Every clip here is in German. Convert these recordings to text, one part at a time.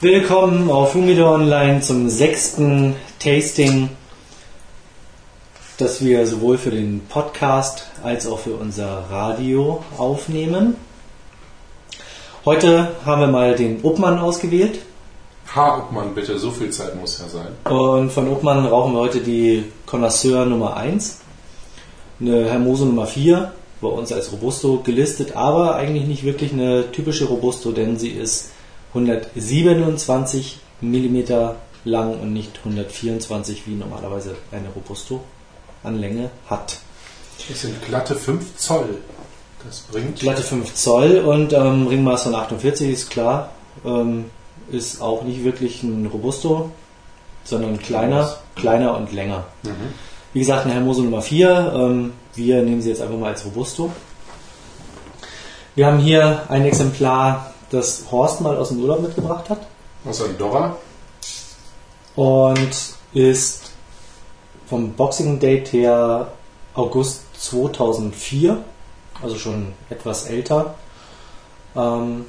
Willkommen auf Humidor Online zum sechsten Tasting, das wir sowohl für den Podcast als auch für unser Radio aufnehmen. Heute haben wir mal den Uppmann ausgewählt. Ha, Uppmann, bitte, so viel Zeit muss ja sein. Und von Uppmann rauchen wir heute die Connoisseur Nummer 1, eine Hermoso Nummer 4, bei uns als Robusto gelistet, aber eigentlich nicht wirklich eine typische Robusto, denn sie ist 127 mm lang und nicht 124 wie normalerweise eine Robusto an Länge hat. Das sind glatte 5 Zoll. Das bringt. Glatte 5 Zoll und ähm, Ringmaß von 48 ist klar. Ähm, ist auch nicht wirklich ein Robusto, sondern kleiner, kleiner und länger. Mhm. Wie gesagt, eine Hermoso Nummer 4. Ähm, wir nehmen sie jetzt einfach mal als Robusto. Wir haben hier ein Exemplar, das Horst mal aus dem Urlaub mitgebracht hat Aus Andorra. und ist vom Boxing Date her August 2004, also schon etwas älter. Ähm,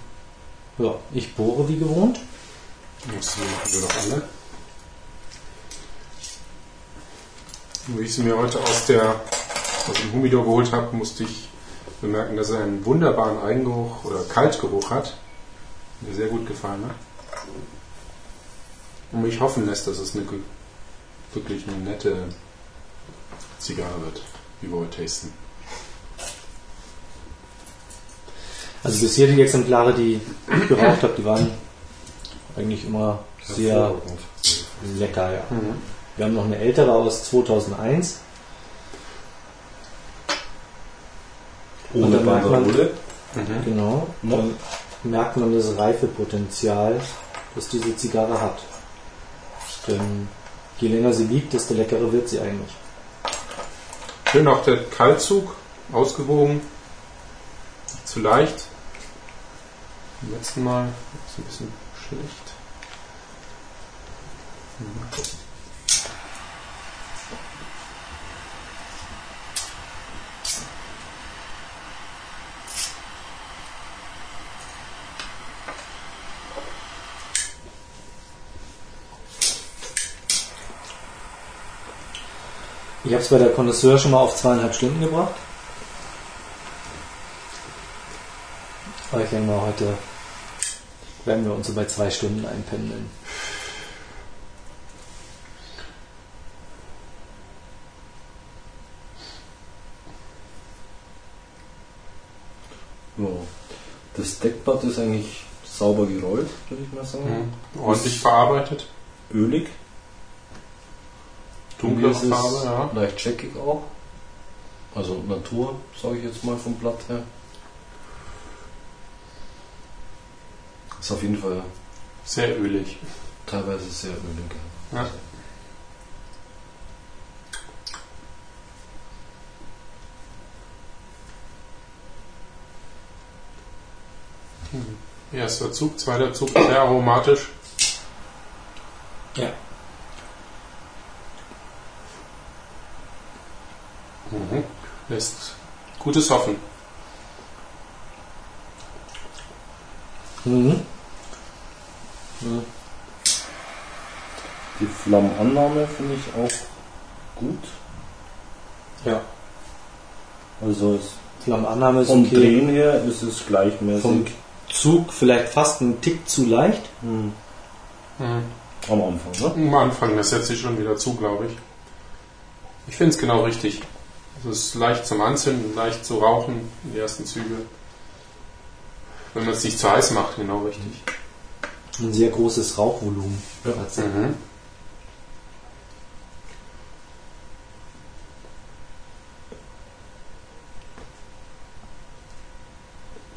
ja, ich bohre wie gewohnt. Das machen wir doch alle. Wie ich sie mir heute aus, der, aus dem Humidor geholt habe, musste ich bemerken, dass er einen wunderbaren Eigengeruch oder Kaltgeruch hat. Mir sehr gut gefallen hat. Und mich hoffen lässt, dass es eine wirklich eine nette Zigarre wird, wie wir heute tasten. Also bisher die Exemplare, die ich geraucht habe, die waren eigentlich immer sehr lecker. Ja. Wir haben noch eine ältere aus 2001. Und dann merkt man, Mhm. genau, dann merkt man das Reifepotenzial, das diese Zigarre hat. Denn je länger sie liegt, desto leckerer wird sie eigentlich. Schön auch der Kaltzug, ausgewogen, nicht zu leicht. Beim letzten Mal ist ein bisschen schlecht. Mhm. Ich habe es bei der Connoisseur schon mal auf zweieinhalb Stunden gebracht. Aber ich denke mal, heute werden wir uns so bei zwei Stunden einpendeln. Ja. Das Deckblatt ist eigentlich sauber gerollt, würde ich mal sagen. Mhm. Ordentlich verarbeitet, Ölig. Es Farbe, ja. Leicht checkig auch. Also Natur, sage ich jetzt mal vom Blatt her. Ist auf jeden Fall Sehr ölig. teilweise sehr ölig. Ja. Erster Zug, zweiter Zug, sehr aromatisch. Ja. Mhm. Lässt gutes hoffen. Mhm. Die Flammenannahme finde ich auch gut. Ja. Also es, Flammenannahme ist vom okay. Drehen her ist es gleichmäßig. Vom Zug vielleicht fast ein Tick zu leicht. Hm. Mhm. Am Anfang, ne? Am Anfang, das setzt sich schon wieder zu, glaube ich. Ich finde es genau richtig. Es ist leicht zum Anzünden, leicht zu rauchen, die ersten Züge. Wenn man es nicht zu heiß macht, genau richtig. Ein sehr großes Rauchvolumen. sie. Mhm.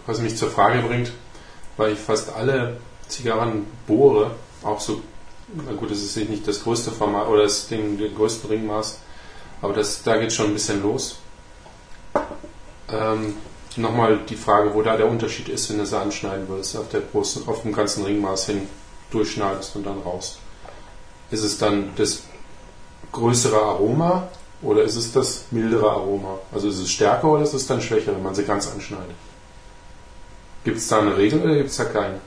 Was mich zur Frage bringt, weil ich fast alle Zigarren bohre, auch so, na gut, das ist nicht das größte Format oder das Ding, den größten Ringmaß, aber das, da geht schon ein bisschen los. Ähm, Nochmal die Frage, wo da der Unterschied ist, wenn du sie anschneiden würdest, auf, der großen, auf dem ganzen Ringmaß hin durchschneidest und dann raus. Ist es dann das größere Aroma oder ist es das mildere Aroma? Also ist es stärker oder ist es dann schwächer, wenn man sie ganz anschneidet? Gibt es da eine Regel oder gibt es da keine?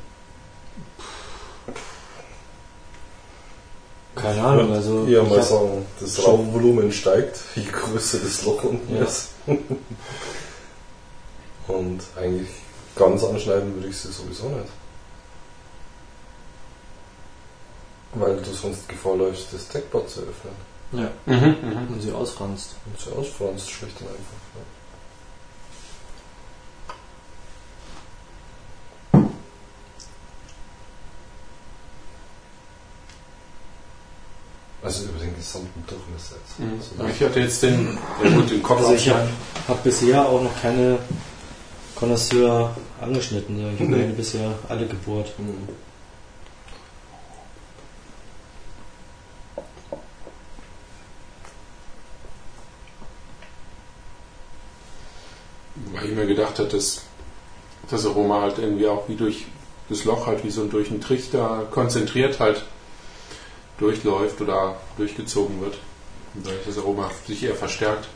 Keine Ahnung. Also ja, mal sagen, das Rauchvolumen steigt, je größer das Loch unten Ja. ist. Und eigentlich ganz anschneiden würde ich sie sowieso nicht. Weil du sonst Gefahr läufst, das Deckblatt zu öffnen. ja, Mhm, mhm. und sie ausfranst. Und sie ausfranst schlicht und einfach. Ja. Also über den gesamten Durchmesser. Mhm. Also Ich hatte jetzt den, ja gut, den Kopf Also ich habe hab bisher auch noch keine Connoisseur angeschnitten. Ich habe meine bisher alle gebohrt. Mhm. Weil ich mir gedacht habe, dass das Aroma halt irgendwie auch wie durch das Loch halt wie so durch einen Trichter konzentriert halt durchläuft oder durchgezogen wird. Und dadurch das Aroma sich eher verstärkt.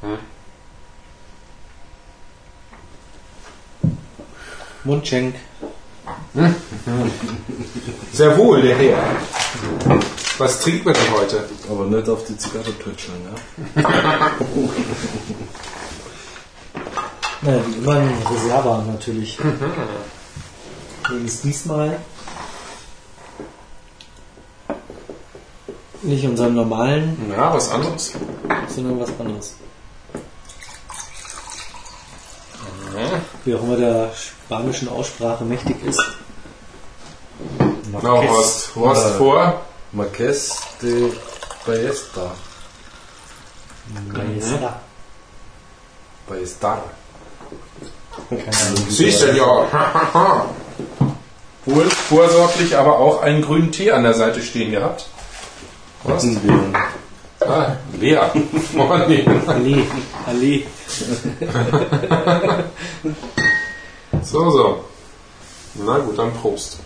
Hm? Mundschenk. Sehr wohl, der Herr. Was trinkt man denn heute? Aber nicht auf die Zigarre touchen, ja? Naja, wie immer ein Reserva natürlich. Übrigens diesmal nicht unseren normalen, Ja, was anderes. sondern was anderes. Wie auch immer der spanischen Aussprache mächtig ist. Genau, Horst, Horst vor. Marqués de Ballesta. Keine Ahnung. Siehst du ja. Wohl vorsorglich aber auch einen grünen Tee an der Seite stehen gehabt. Was? Ah, leer. Oh, nee. Allee, Allee. So, so. Na gut, dann Prost.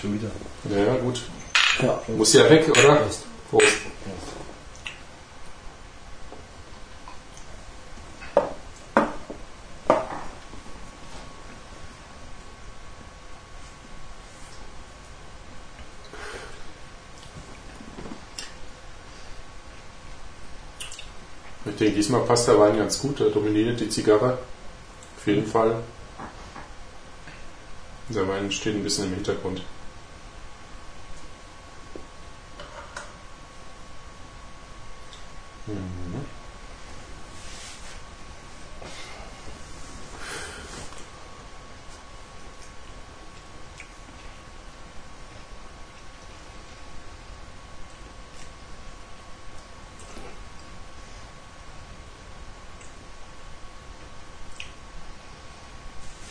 schon wieder. Ja, ja, gut. Ja, Muss ja weg, oder? Prost. Prost. Ich denke, diesmal passt der Wein ganz gut. Der dominiert die Zigarre. Auf jeden Fall. Der Wein steht ein bisschen im Hintergrund.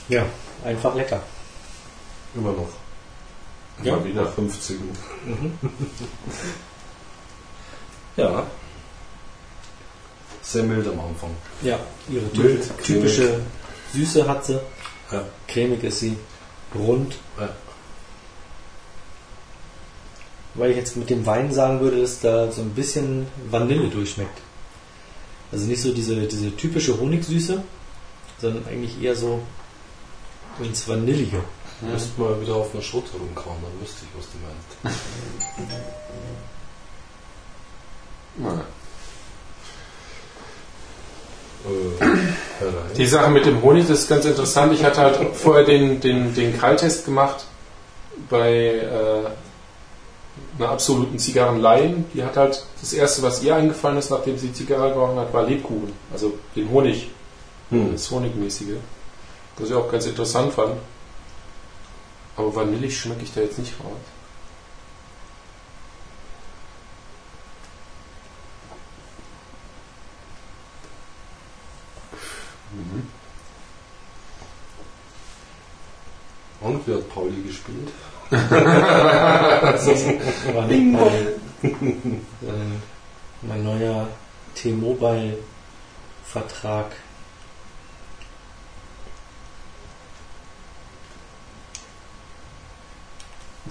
Ja, einfach lecker. Immer noch. Ja. Mal wieder 50. Ja. Sehr mild am Anfang. Ja, ihre Mild, typ- typische Süße hat sie. Ja. Cremig ist sie. Rund. Ja. Weil ich jetzt mit dem Wein sagen würde, dass da so ein bisschen Vanille durchschmeckt. Also nicht so diese, diese typische Honigsüße, sondern eigentlich eher so ins Vanillige. Du musst mal wieder auf einer Schote rumkauen, dann wüsste ich, was du meinst. Äh. Die Sache mit dem Honig, das ist ganz interessant. Ich hatte halt vorher den, den, den Kralltest gemacht bei äh, einer absoluten Zigarrenlaien. Die hat halt das erste, was ihr eingefallen ist, nachdem sie Zigarre geraucht hat, war Lebkuchen. Also den Honig, Hm. das Honigmäßige. Was ich auch ganz interessant fand. Aber vanillig schmecke ich da jetzt nicht raus. Und wie hat Pauli gespielt? Nicht mein, äh, mein neuer T-Mobile-Vertrag.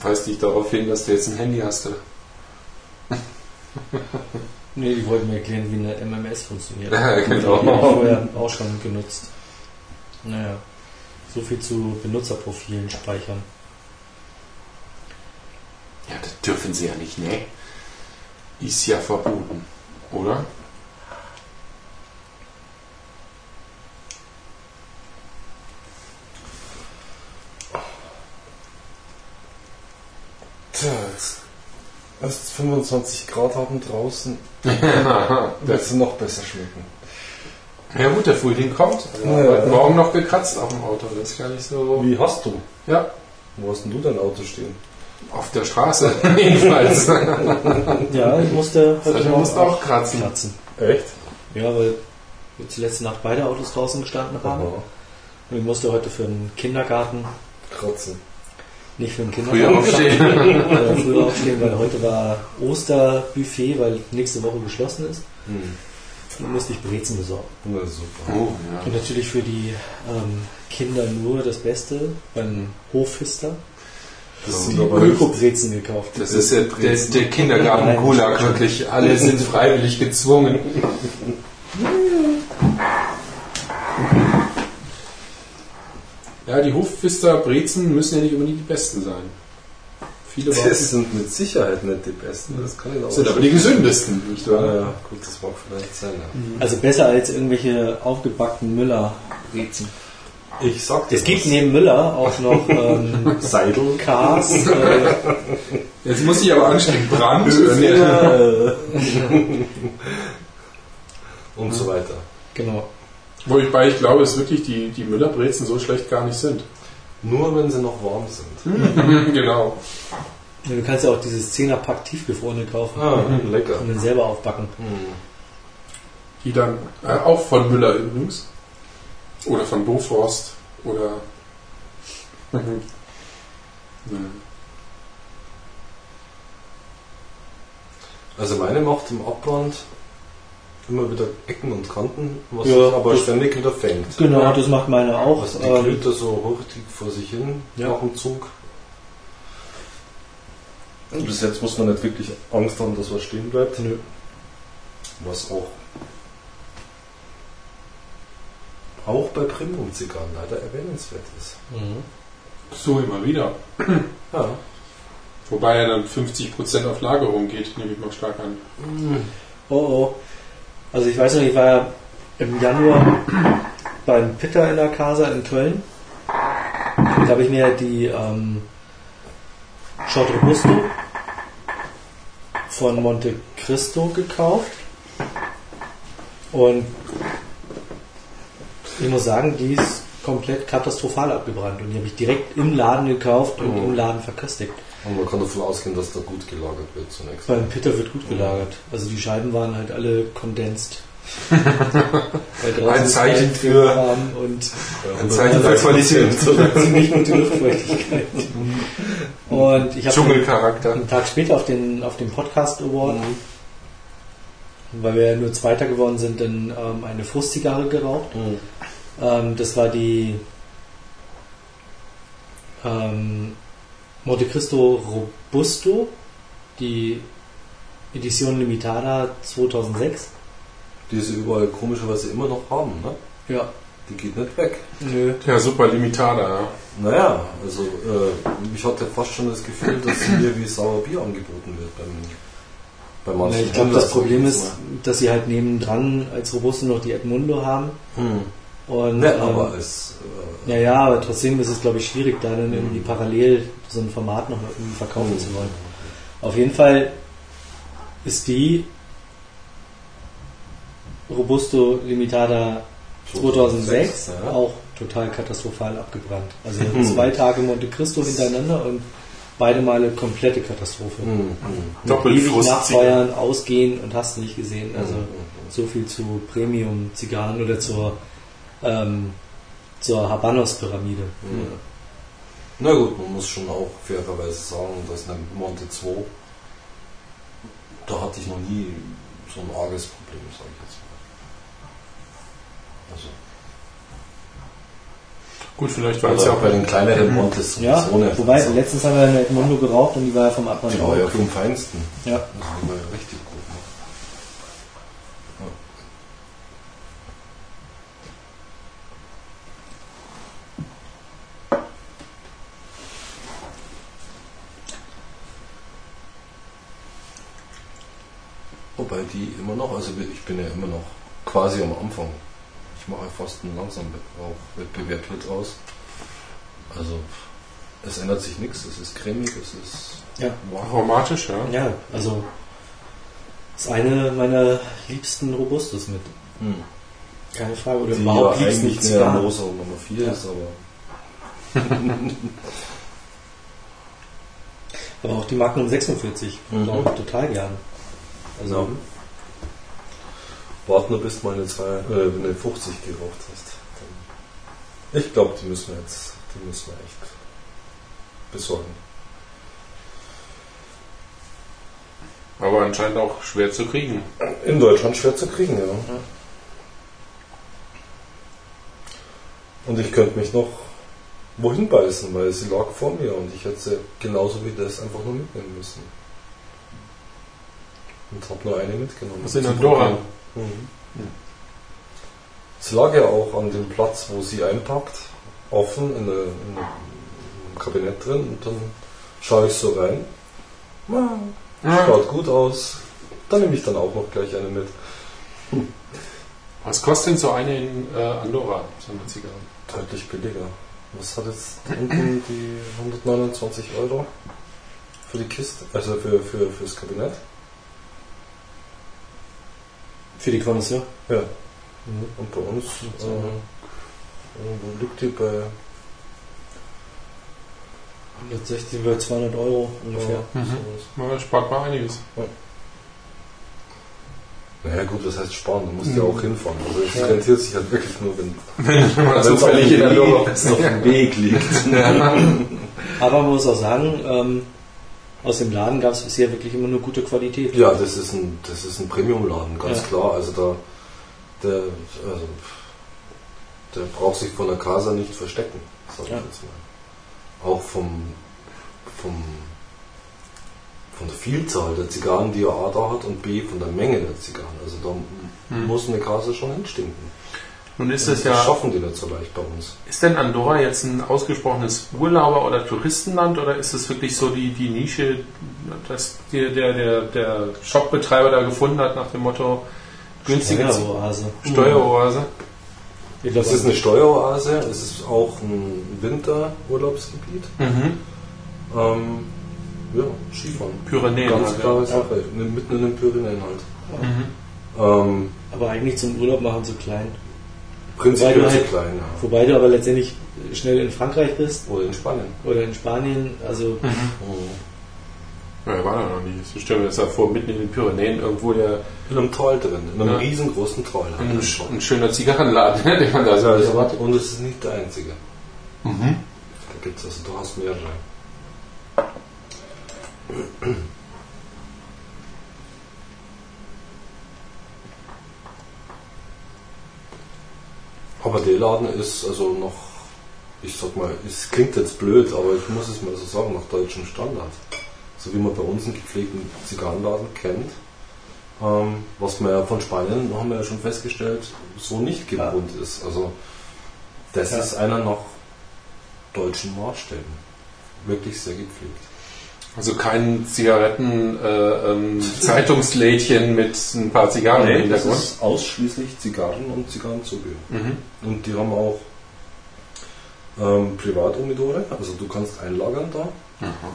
Weist dich darauf hin, dass du jetzt ein Handy hast. oder? Nee, die wollten mir erklären, wie eine MMS funktioniert. Ja, genau. Die habe ich vorher auch schon genutzt. Naja, so viel zu Benutzerprofilen speichern. Dürfen sie ja nicht, ne? Ist ja verboten, oder? Tja, jetzt erst 25 Grad haben draußen, wird das, es noch besser schmecken. ja gut, der Frühling kommt. Also Ja, ja. heute Morgen noch gekratzt auf dem Auto. Das ist gar nicht so. Wie hast du? Ja, Wo hast denn du dein Auto stehen? auf der Straße jedenfalls. Ja, ich musste heute Du Morgen musst auch kratzen. kratzen. Echt? Ja, weil wir die letzte Nacht beide Autos draußen gestanden haben. Aha. Und ich musste heute für den Kindergarten, Kratzen. Nicht für den Früher Kindergarten, aufstehen. äh, früher aufstehen, weil heute war Osterbuffet, weil nächste Woche geschlossen ist. Hm. Dann musste ich Brezen besorgen. Na super. Oh, Und ja. natürlich für die ähm, Kinder nur das Beste beim Hoffister. Das Die sind nicht, Öko-Brezen gekauft. Das ist der, der, der Kindergarten-Gulag, wirklich. Alle sind freiwillig gezwungen. Ja, die Hofpfister Brezen müssen ja nicht unbedingt die besten sein. Viele das sind mit Sicherheit nicht die besten. Das kann ich auch sind aber die gesündesten, nicht Ja, wahr? ja, gut, das mag vielleicht sein. Ja. Also besser als irgendwelche aufgebackten Müller-Brezen. Ich sag dir Es gibt was. neben Müller auch noch ähm, Seidel. Kars. Äh, Jetzt muss ich aber anstehen. Brand. Äh, und so weiter. genau. Wobei ich glaube, dass wirklich die, die Müllerbrezen so schlecht gar nicht sind. Nur wenn sie noch warm sind. genau. Ja, Du kannst ja auch dieses 10er-Pack tiefgefrorene kaufen Ah, lecker. und dann selber aufbacken. Hm. Die dann äh, auch von Müller übrigens. Oder von Boforst. Oder. Mhm. Also meine macht im Abbrand immer wieder Ecken und Kanten, was Ja, aber ständig wieder fängt. Genau, das macht meine auch. Also die Ähm, glüht da so hurtig vor sich hin Ja. nach dem Zug. Und bis jetzt muss man nicht wirklich Angst haben, dass was stehen bleibt. nö. Was auch auch bei Premium-Zigarren leider erwähnenswert ist. Mhm. So immer wieder. Ja. Wobei ja dann 50% auf Lagerung geht, nehme ich mal stark an. Oh oh. Also ich weiß noch, ich war ja im Januar beim Pitter in der Casa in Köln. Da habe ich mir die ähm, Shot Robusto von Monte Cristo gekauft. Und ich muss sagen, die ist komplett katastrophal abgebrannt. Und die habe ich direkt im Laden gekauft und Mhm. im Laden verköstigt. Und man kann davon ausgehen, dass da gut gelagert wird zunächst. Beim Pitter wird gut gelagert. Also die Scheiben waren halt alle draußen Ein Zeichen für- und Ein Zeichen für Qualität. ziemlich gute Luftfeuchtigkeit. Und ich habe Dschungelcharakter. einen Tag später auf den, auf den Podcast Award, weil wir ja nur Zweiter geworden sind, dann ähm, eine Frustzigarre geraucht. Mhm. Ähm, das war die ähm, Monte Cristo Robusto, die Edition Limitada 2006. Die sie überall komischerweise immer noch haben, ne? Ja, Die geht nicht weg. nö. Ja, super Limitada, ja. Naja, also äh, ich hatte fast schon das Gefühl, dass mir wie Sauerbier angeboten wird beim, ich glaube, das Problem ist, dass sie halt nebendran als Robusto noch die Edmundo haben. Hm. Und, Ne, ähm, aber es, äh, ja, ja, aber trotzdem ist es, glaube ich, schwierig, da dann irgendwie parallel so ein Format noch irgendwie verkaufen zu wollen. Auf jeden Fall ist die Robusto Limitada 2006 ja. auch total katastrophal abgebrannt. Also Hm. zwei Tage Monte Cristo hintereinander und beide Male komplette Katastrophe. Hm, hm. Mit Doppelt ewig nachfeuern, ausgehen und hast nicht gesehen. Also Hm, hm, so viel zu Premium-Zigarren oder zur, ähm, zur Habanos-Pyramide. hm. Na gut, man muss schon auch fairerweise sagen, dass eine Monte 2, da hatte ich noch nie so ein arges Problem, sage ich jetzt mal. Also, Gut, vielleicht war es ja auch bei den kleineren Montes Ja, sowieso nicht. wobei letztens haben wir eine Edmundo geraucht und die war ja vom Abmann die war ja vom Feinsten. Ja. Also die war ja richtig gut. Ne? wobei die immer noch, also ich bin ja immer noch quasi am Anfang. Ich mache fast einen langsamen auch Wettbewerb jetzt aus. Also es ändert sich nichts, es ist cremig, es ist Ja. Aromatisch, ja. Ja, also ist eine meiner liebsten Robustus mit. hm. Keine Frage. Oder die überhaupt ja liebsten eigentlich Zigarren. Moser Nummer 4 Ja. ist, aber Aber auch die Magnum 46. Mhm. Auch total gern. Also, Ja. Warte nur bis du meine, zwei, äh, eine 50 geraucht hast. Dann- Ich glaube, die müssen wir jetzt, die müssen wir echt besorgen. Aber anscheinend auch schwer zu kriegen. In Deutschland schwer zu kriegen, ja. Und ich könnte mich noch wohin beißen, weil sie lag vor mir und ich hätte sie genauso wie das einfach nur mitnehmen müssen. Und habe nur eine mitgenommen. Was in Zum Andorra? Probieren. Mhm. Sie lag ja auch an dem Platz, wo sie einpackt, offen in, eine, in einem Kabinett drin und dann schaue ich so rein. Ja, Schaut gut aus. Dann nehme ich dann auch noch gleich eine mit. Was kostet denn so eine in äh, Andorra, so eine Zigarre? Deutlich billiger. Was hat jetzt unten die 129 Euro für die Kiste? Also für, für fürs Kabinett? Für die Connoisseur. Ja. Mhm. Und bei uns äh, liegt die bei 160 über 200 Euro ungefähr. ja, Mhm. sowas. Ja, spart mal einiges. Naja gut, das heißt sparen, du musst ja Mhm. auch hinfahren. Also es Ja. rentiert sich halt wirklich nur, wenn Wenn man wenn's auf dem Weg- auf dem Weg liegt. Aber man muss auch sagen, ähm, aus dem Laden gab es bisher wirklich immer nur gute Qualität. Ja, das ist ein, das ist ein Premium-Laden, ganz Ja. klar. Also da, der, also, der braucht sich von der Casa nicht verstecken, sag ich Ja. jetzt mal. Auch vom, vom, von der Vielzahl der Zigarren, die er A da hat und B von der Menge der Zigarren. Also da Hm. muss eine Casa schon hinstinken. Nun ist das es ja, schaffen die nicht so leicht bei uns. ist denn Andorra jetzt ein ausgesprochenes Urlauber- oder Touristenland oder ist es wirklich so die, die Nische, dass der, der, der, der Shopbetreiber da gefunden hat nach dem Motto günstige. Steueroase? Ich glaub, Es ist eine Steueroase, es ist auch ein Winterurlaubsgebiet. Mhm. Ähm, ja, Skifahren. Pyrenäen. Ganz halt, klare ja. Sache, mitten in den Pyrenäen halt. Mhm. Ähm, aber eigentlich zum Urlaub machen so klein. Prinzipiell Wobei du zu halt- klein, ja. Wobei du aber letztendlich schnell in Frankreich bist Oder in Spanien. oder in Spanien. Also Ja, war da noch nicht. Ich stelle mir das ja vor, mitten in den Pyrenäen irgendwo der, In einem Tal drin, in einem Ja. riesengroßen Tal. ein, ein schöner Zigarrenladen, den man da so Ja, das erwartet. und es ist nicht der einzige. Mhm. Da gibt es also, du hast mehrere. Aber der Laden ist also noch, ich sag mal, es klingt jetzt blöd, aber ich muss es mal so sagen, nach deutschem Standard. So wie man bei uns einen gepflegten Zigarrenladen kennt. Ähm, was wir ja von Spanien, haben wir ja schon festgestellt, so nicht Ja. gewohnt ist. Also das Ja. ist einer nach deutschen Maßstäben. Wirklich sehr gepflegt. Also kein Zigaretten äh, ähm, Zeitungslädchen mit ein paar Zigarren im das Hintergrund. ist ausschließlich Zigarren und Zigarrenzubehör. Mhm. Und die haben auch ähm, Privatumidore, also du kannst einlagern da. Aha.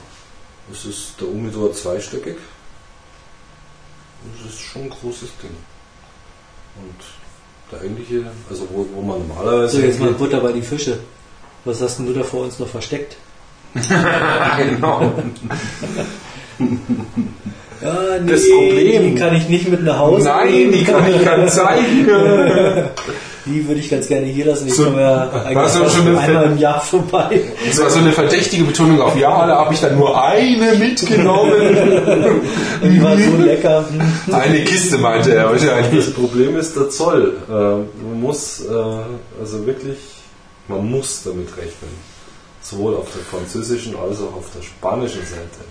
Das ist der Umidor zweistöckig. Das ist schon ein großes Ding. Und der eigentliche, also wo, wo man normalerweise. so jetzt mal Butter bei die Fische. Was hast denn du da vor uns noch versteckt? genau. Ja, nee, Das Problem- die kann ich nicht mit nach Hause Nein, nehmen. die kann ich gar zeigen. Die würde ich ganz gerne hier lassen. Ich So- komme ja eigentlich erst schon eine einmal im Jahr vorbei. Das war so eine verdächtige Betonung auf Ja, da habe ich dann nur eine mitgenommen. Die war so lecker. Eine Kiste meinte er wahrscheinlich. Das Problem ist der Zoll. Äh, man muss äh, also wirklich, man muss damit rechnen, sowohl auf der französischen als auch auf der spanischen Seite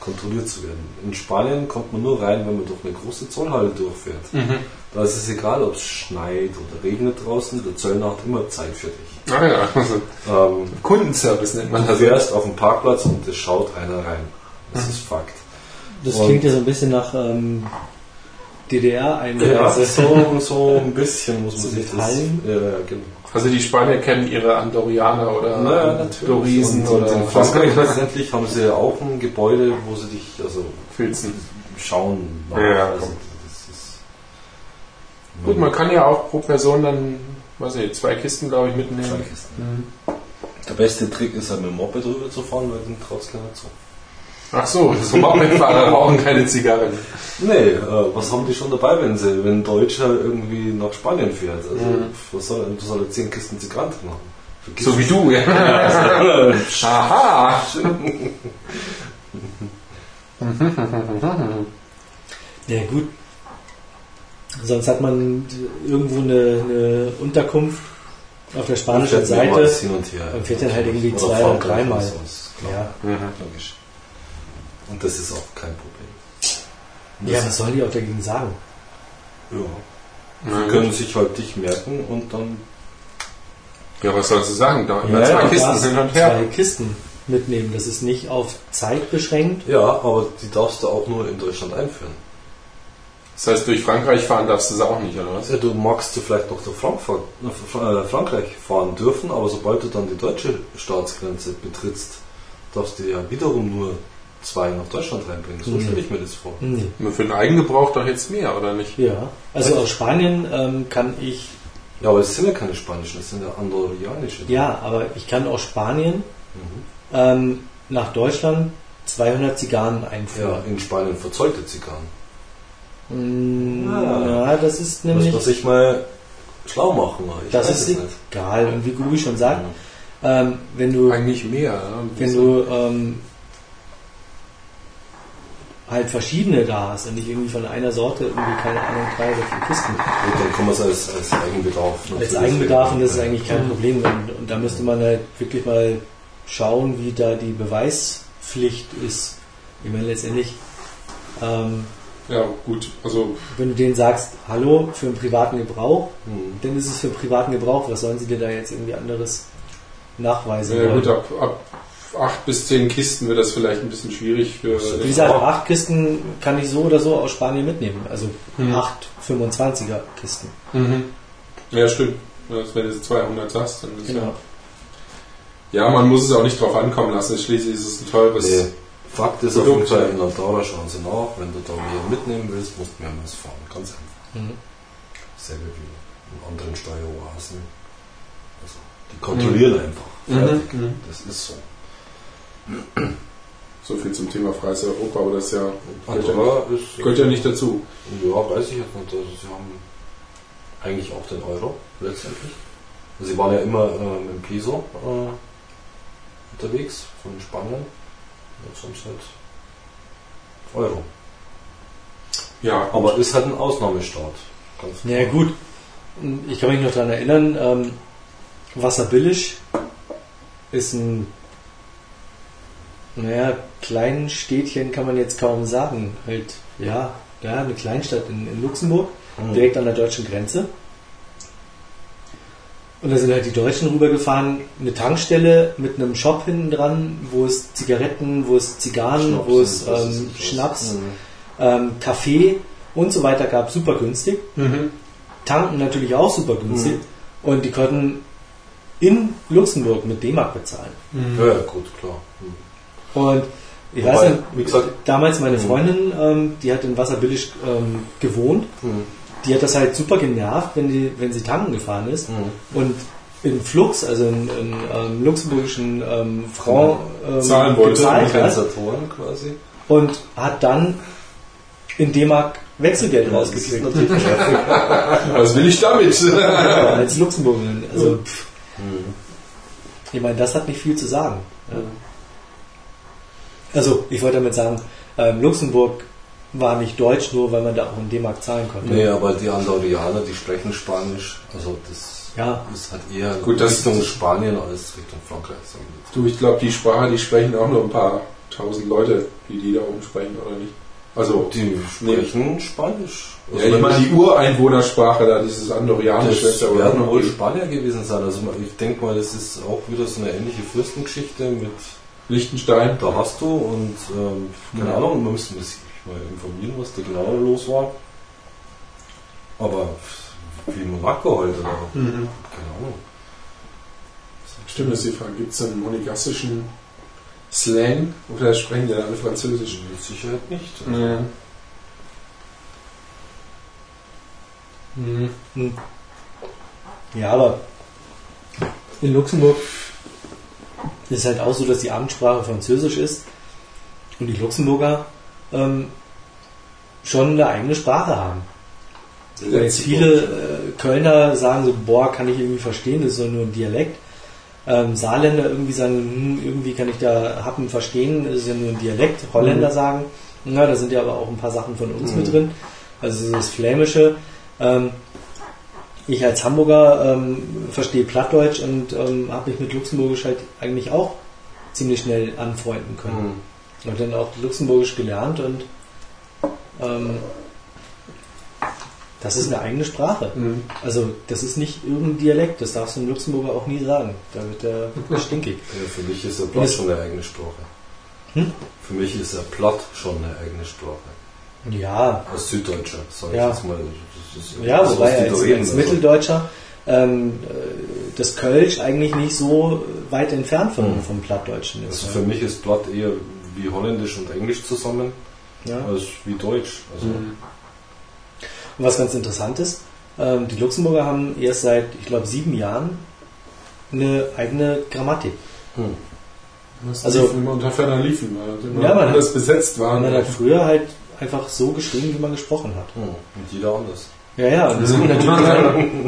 kontrolliert zu werden. In Spanien kommt man nur rein, wenn man durch eine große Zollhalle durchfährt. Mhm. Da ist es egal, ob es schneit oder regnet draußen, der Zöllner hat immer Zeit für dich. Ah ja, also Ähm, Kundenservice nennt man du das. fährst auf den Parkplatz und es schaut einer rein. Das ist Fakt. Das Und- klingt ja so ein bisschen nach ähm, DDR-Einreise. so, so ein bisschen muss man sich das. Ja, ja, genau. Also die Spanier kennen ihre Andorianer oder Dorisen Und, oder in Frankreich letztendlich haben sie ja auch ein Gebäude, wo sie dich also Filzen. schauen. Ja, also, komm. das ist, Gut, man kann ja auch pro Person dann, weiß nicht, zwei Kisten, glaube ich, mitnehmen. Zwei Kisten. Mhm. Der beste Trick ist halt mit dem Moped rüber zu fahren, weil den traut keiner zu. Ach so, so Mopedfahrer rauchen keine Zigarren. Nee, äh, was haben die schon dabei, wenn sie, wenn ein Deutscher irgendwie nach Spanien fährt? Also, Mhm. was soll, du soll er 10 Kisten Zigarren haben. Vergiss So wie du, ja. Aha! Ja gut. Sonst hat man irgendwo eine, eine Unterkunft auf der spanischen Seite. hin und her. Man fährt dann halt irgendwie Oder zwei oder dreimal. Ja. Mhm. logisch. Und das ist auch kein Problem. Und ja, das- was sollen die auch dagegen sagen? ja. Sie können sich halt dich merken und dann Ja, was sollst du sagen? Da immer Ja, zwei Kisten hin und Zwei her. Kisten mitnehmen. Das ist nicht auf Zeit beschränkt. Ja, aber die darfst du auch nur in Deutschland einführen. Das heißt, durch Frankreich fahren darfst du es auch nicht, oder was? Ja, du magst du vielleicht noch durch Frankfurt, äh, Frankreich fahren dürfen, aber sobald du dann die deutsche Staatsgrenze betrittst, darfst du ja wiederum nur zwei nach Deutschland reinbringen. So Mhm. stelle ich mir das vor. Nee. Für den Eigengebrauch doch jetzt mehr, oder nicht? Ja. Also aus Spanien ähm, kann ich, Ja, aber es sind ja keine spanischen, es sind ja andorianische. ja, aber ich kann aus Spanien Mhm. ähm, nach Deutschland 200 Zigarren Ja, einführen. in Spanien verzollte Zigarren. Ah. Ja, das ist Muss nämlich, man sich mal schlau machen. Ich das ist nicht. egal. Und wie Guri schon sagt, ähm, wenn du, Eigentlich mehr. wenn du ähm, halt verschiedene da hast und nicht irgendwie von einer Sorte irgendwie, keine Ahnung, drei oder vier Kisten. Gut, dann kann man es als, als Eigenbedarf. Als Eigenbedarf und das ist eigentlich kein Problem. Und, und da müsste man halt wirklich mal schauen, wie da die Beweispflicht ist. Ich meine, letztendlich, ähm, Ja, gut. Also, wenn du denen sagst, hallo, für einen privaten Gebrauch, Mhm. dann ist es für privaten Gebrauch. Was sollen sie dir da jetzt irgendwie anderes nachweisen? ja, wollen? gut, ab, ab acht bis zehn Kisten wird das vielleicht ein bisschen schwierig für. Wie gesagt, acht Kisten kann ich so oder so aus Spanien mitnehmen. Also Mhm. acht 25er Kisten. Mhm. Ja, stimmt. Also, wenn du jetzt 200 sagst, dann ist Genau. ja. Ja, man muss es auch nicht drauf ankommen lassen. Schließlich ist es ein teures. Nee. Fakt ist auf jeden Produkt. Fall, in schauen sie nach. Wenn du da mehr mitnehmen willst, musst du mehrmals fahren. Ganz einfach. Mhm. Selbe wie in anderen Steueroasen. Also, die kontrollieren einfach. Mhm. Fertig. Mhm. Das ist so. So viel zum Thema freies Europa, aber das ist ja, gehört, ja, Andorra ist. gehört ja nicht dazu. Ja, weiß ich jetzt nicht. Also, sie haben eigentlich auch den Euro letztendlich. Sie waren ja immer äh, mit dem Peso äh, unterwegs von Spanien. Jetzt haben sie halt Euro. Ja, Aber ist halt ein Ausnahmestaat. Ganz klar. Ja gut, ich kann mich noch daran erinnern, ähm, Wasserbillig ist ein, naja, kleinen Städtchen kann man jetzt kaum sagen. Halt, ja, ja eine Kleinstadt in, in Luxemburg, Mhm. direkt an der deutschen Grenze. Und da sind halt die Deutschen rübergefahren, eine Tankstelle mit einem Shop hinten dran, wo es Zigaretten, wo es Zigarren, Schnaps wo es was ähm? Schnaps, Mhm. ähm, Kaffee und so weiter gab, super günstig. mhm. Tanken natürlich auch super günstig. Mhm. Und die konnten in Luxemburg mit D-Mark bezahlen. Ja, ja, gut, klar. Und ich Wobei, weiß nicht, wie gesagt- damals meine Mhm. Freundin, ähm, die hat in Wasserbillig ähm, gewohnt. Mhm. Die hat das halt super genervt, wenn, die, wenn sie tanken gefahren ist. Mhm. Und in Flux, also in, in ähm, luxemburgischen ähm, Franc ähm, Zahlen wollte. Kompensatoren quasi. und hat dann in D-Mark Wechselgeld rausgekriegt. Was will ich damit? Ja, als Luxemburgerin. Also, pff, Mhm. ich meine, das hat nicht viel zu sagen. Ja. Also, ich wollte damit sagen, ähm, Luxemburg war nicht deutsch, nur weil man da auch in D-Mark zahlen konnte. Nee, aber die Andorianer, die sprechen Spanisch. Also das Ja. ist halt eher Gut, das- Richtung Spanien als Richtung Frankreich. Du, ich glaube, die Sprache, die sprechen auch nur ein paar tausend Leute, die die da oben sprechen, oder nicht? Also, Die sprechen Spanisch. ja, ich meine, die Ureinwohnersprache da, dieses Andorianische, das werden wohl Spanier gewesen sein. Also ich denke mal, das ist auch wieder so eine ähnliche Fürstengeschichte mit Liechtenstein. da hast du und ähm, keine Ja. Ahnung, man müsste sich mal informieren, was da genau los war. Aber wie Monaco halt, oder? Mhm. Keine Ahnung. Stimmt, das ist die Frage. Gibt es einen monegassischen Slang? Oder sprechen die alle Französisch? Mit Sicherheit nicht. Nee. Mhm. Hm. Ja, aber in Luxemburg ist halt auch so, dass die Amtssprache Französisch ist und die Luxemburger ähm, schon eine eigene Sprache haben. Weil jetzt viele äh, Kölner sagen so, boah, kann ich irgendwie verstehen, das ist doch nur ein Dialekt. Ähm, Saarländer irgendwie sagen, hm, irgendwie kann ich da Happen verstehen, das ist ja nur ein Dialekt. Holländer sagen, na, da sind ja aber auch ein paar Sachen von uns Mhm. mit drin. Also das Flämische. Ähm, ich als Hamburger ähm, verstehe Plattdeutsch und ähm, habe mich mit Luxemburgisch halt eigentlich auch ziemlich schnell anfreunden können. Mhm. Und dann auch Luxemburgisch gelernt und ähm, das ist eine eigene Sprache. Mhm. Also das ist nicht irgendein Dialekt, das darfst du in Luxemburger auch nie sagen. Da wird der stinkig. Ja, für mich ist der Platt schon eine eigene Sprache. Hm? Für mich ist der Platt schon eine eigene Sprache. Ja, Als Süddeutscher, sag Ja. ich jetzt mal. Ja, das, wobei als, als also. Mitteldeutscher ähm, äh, das Kölsch eigentlich nicht so weit entfernt von, Hm. vom Plattdeutschen ist. Also für mich ist Platt eher wie Holländisch und Englisch zusammen, ja. als wie Deutsch. Also Mhm. Und was ganz interessant ist, ähm, die Luxemburger haben erst seit, ich glaube, sieben Jahren eine eigene Grammatik. hm. Das Also- unter ferner liefen, weil immer Ja, man anders besetzt waren. Man hat früher halt einfach so geschrieben, wie man gesprochen hat. Hm. Und jeder anders. Ja, ja, und es gibt natürlich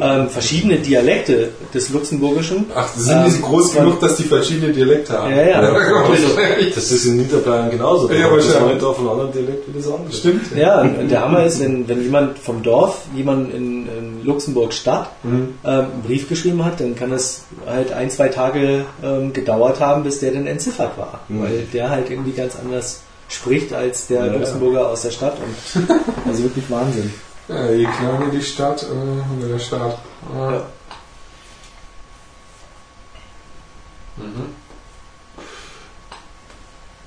ähm, verschiedene Dialekte des Luxemburgischen. Ach, sind die Ähm, groß genug, dass die verschiedene Dialekte haben? Ja, ja. Also, das ist in Niederbayern genauso. Ja, hat das eine Dorf einen anderen Dialekt wie das andere. Stimmt. Ja, und der Hammer ist, wenn, wenn jemand vom Dorf, jemand in, in Luxemburg Stadt, Mhm. ähm, einen Brief geschrieben hat, dann kann es halt ein, zwei Tage ähm, gedauert haben, bis der dann entziffert war. Mhm. Weil der halt irgendwie ganz anders spricht als der Ja, ja. Luxemburger aus der Stadt. Und, also wirklich Wahnsinn. Ja, je kleiner die Stadt, äh, der Staat. Ja. Ja. Mhm.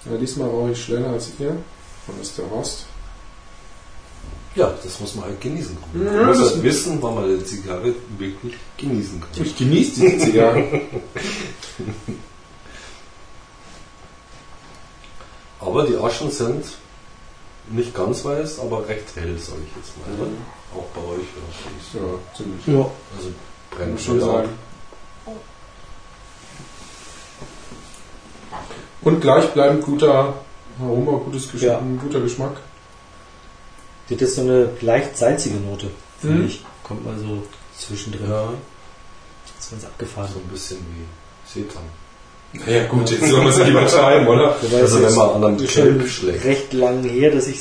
Ja, diesmal brauche ich schneller als ihr. Von Mr. Rost. Ja, das muss man halt genießen können. Ja, man muss das- halt wissen, wann man eine Zigarre wirklich genießen kann. Ich genieße diese Zigarre. Aber die Aschen sind nicht ganz weiß, aber recht hell, sage ich jetzt mal. Ne? Auch bei euch. Ja. ja, ziemlich. Ja. Also brennt schon sagen. Und gleichbleibend guter Aroma, gutes Geschmack, Ja. guter Geschmack. Das ist so eine leicht salzige Note, finde Mhm. ich. Kommt mal so zwischendrin. Ja, Das ist ganz abgefahren. so ein bisschen wie Seetang. Naja gut, jetzt sollen wir es nicht übertreiben, oder? Wobei Also wenn man an einem ist schon Kelb schlägt. recht lang her, dass ich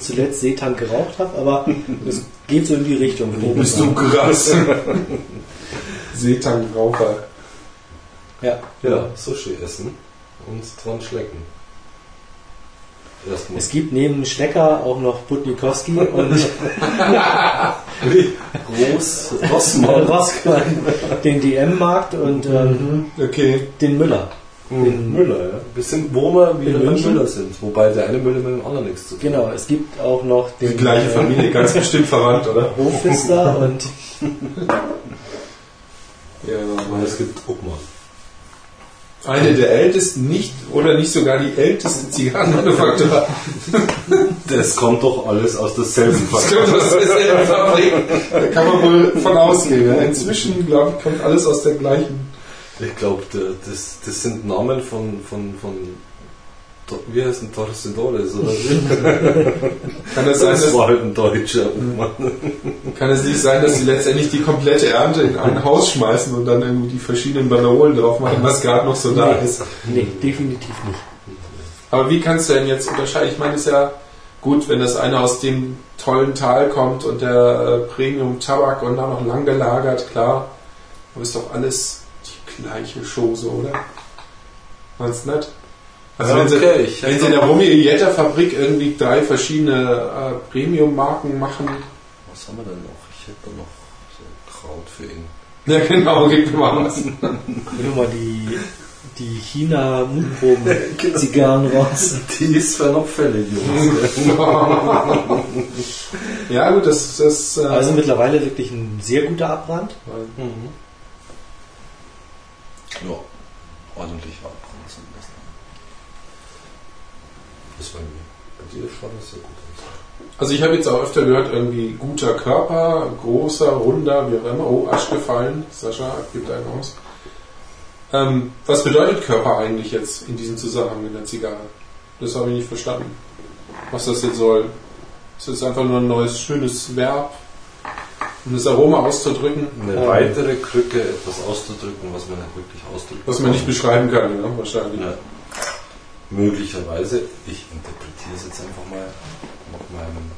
zuletzt Seetank geraucht habe, aber es geht so in die Richtung. Wo bist du krass? Seetangraucher. Ja, Ja, Sushi essen und dran schlecken. Es gibt neben Schlecker auch noch Butnikowski und Groß Rossmann. Rossmann, den DM-Markt und ähm, Okay. den Müller. In Müller, ja. Wir sind, wo wir wieder In München? Müller sind. Wobei der eine Müller mit dem anderen nichts zu tun Genau, es gibt auch noch Die den gleiche äh, Familie, ganz bestimmt verwandt, oder? Hofpfister und Ja, hat. Es gibt Obmann. Eine der ältesten, nicht oder nicht sogar die älteste Zigarrenmanufaktur. Das kommt doch alles aus derselben Das kommt aus derselben Fabrik. Da kann man wohl von ausgehen. Inzwischen, glaube ich, kommt alles aus der gleichen. Ich glaube, das, das sind Namen von, von, von wie heißt ein Torcedores oder Kann es sein, Das war halt ein deutscher Obmann. kann es nicht sein, dass sie letztendlich die komplette Ernte in ein Haus schmeißen und dann irgendwie die verschiedenen Banderolen drauf machen, was gerade noch so da ist? nee, definitiv nicht. Aber wie kannst du denn jetzt unterscheiden? Ich meine, es ist ja gut, wenn das eine aus dem tollen Tal kommt und der äh, Premium Tabak und dann noch lang gelagert, klar. Aber ist doch alles die gleiche Chose, oder? Meinst du nicht? Also wenn, sie, okay, ich wenn sie in der noch- Romeo Fabrik irgendwie drei verschiedene äh, Premium-Marken machen, Was haben wir denn noch? Ich hätte noch so Kraut für ihn. ja genau, gib mir mal was. Du mal die die China Mundproben Zigarren raus. Die ist für noch fällig, Jungs. ja, gut, das, das äh, Also mittlerweile wirklich ein sehr guter Abbrand. Mhm. Ja, ordentlich abbremsen lassen. Das bei mir. Bei dir schaut das sehr gut aus. Also ich habe jetzt auch öfter gehört, irgendwie guter Körper, großer, runder, wie auch immer. Oh, Asch gefallen. Sascha gibt einen aus. Ähm, was bedeutet Körper eigentlich jetzt in diesem Zusammenhang in der Zigarre? Das habe ich nicht verstanden. Was das jetzt soll. Ist das einfach nur ein neues, schönes Verb, um das Aroma auszudrücken, Eine weitere Krücke, etwas auszudrücken, was man nicht wirklich ausdrücken was man nicht beschreiben kann, ja, wahrscheinlich. Ja. Möglicherweise, ich interpretiere es jetzt einfach mal mit meinem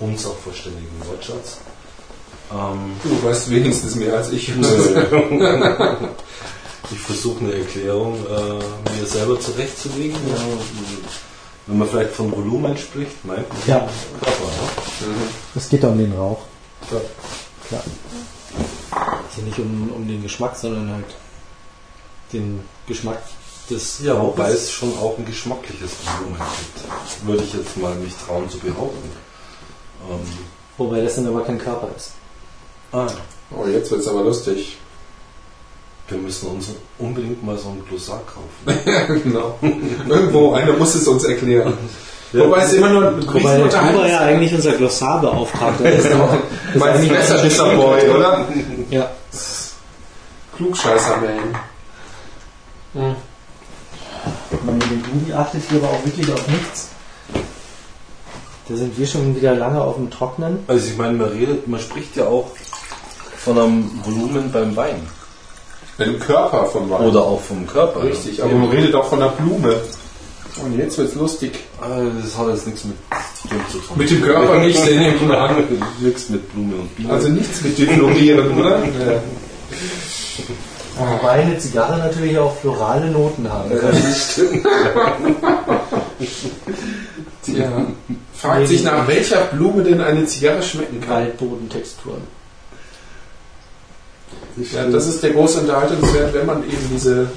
unsachverständigen Wortschatz. Ähm, Du weißt wenigstens mehr als ich. ich versuche eine Erklärung äh, mir selber zurechtzulegen. Ja, wenn man vielleicht von Volumen spricht, meint man Ja. Körper. Ne? Es geht um den Rauch. Ja. Klar. Also nicht um, um den Geschmack, sondern halt den Geschmack des Ja, wobei es schon auch ein geschmackliches Volumen gibt. Würde ich jetzt mal mich trauen zu behaupten. Ähm, Wobei das dann aber kein Körper ist. ah, Oh, jetzt wird's aber lustig. wir müssen uns unbedingt mal so ein Glossar kaufen. genau. Irgendwo, einer muss es uns erklären. Wobei es immer nur mit Wobei der Kuba ja eigentlich unser Glossarbeauftragter ist. Meinst du besser dieser Boy, oder? Ja. Klugscheißer-Man. Hm. Man, der Gubi achtet hier aber auch wirklich auf nichts. Da sind wir schon wieder lange auf dem Trocknen. Also ich meine, man redet, man spricht ja auch von einem Volumen beim Wein. Mit dem Körper von Wein. Oder auch vom Körper. Richtig, ja. aber man redet auch von der Blume. Und jetzt wird's lustig. Ah, Das hat jetzt nichts mit dem zu tun. Mit dem Körper nicht, den ich. Nichts mit Blume und Biene. Also nichts mit Deflorieren, oder? Ja. Wobei eine Zigarre natürlich auch florale Noten haben kann. Tja. Fragt sich, nach welcher Blume denn eine Zigarre schmecken kann. Waldbodentexturen. Ja, das ist der große Unterhaltungswert, wenn man eben diese,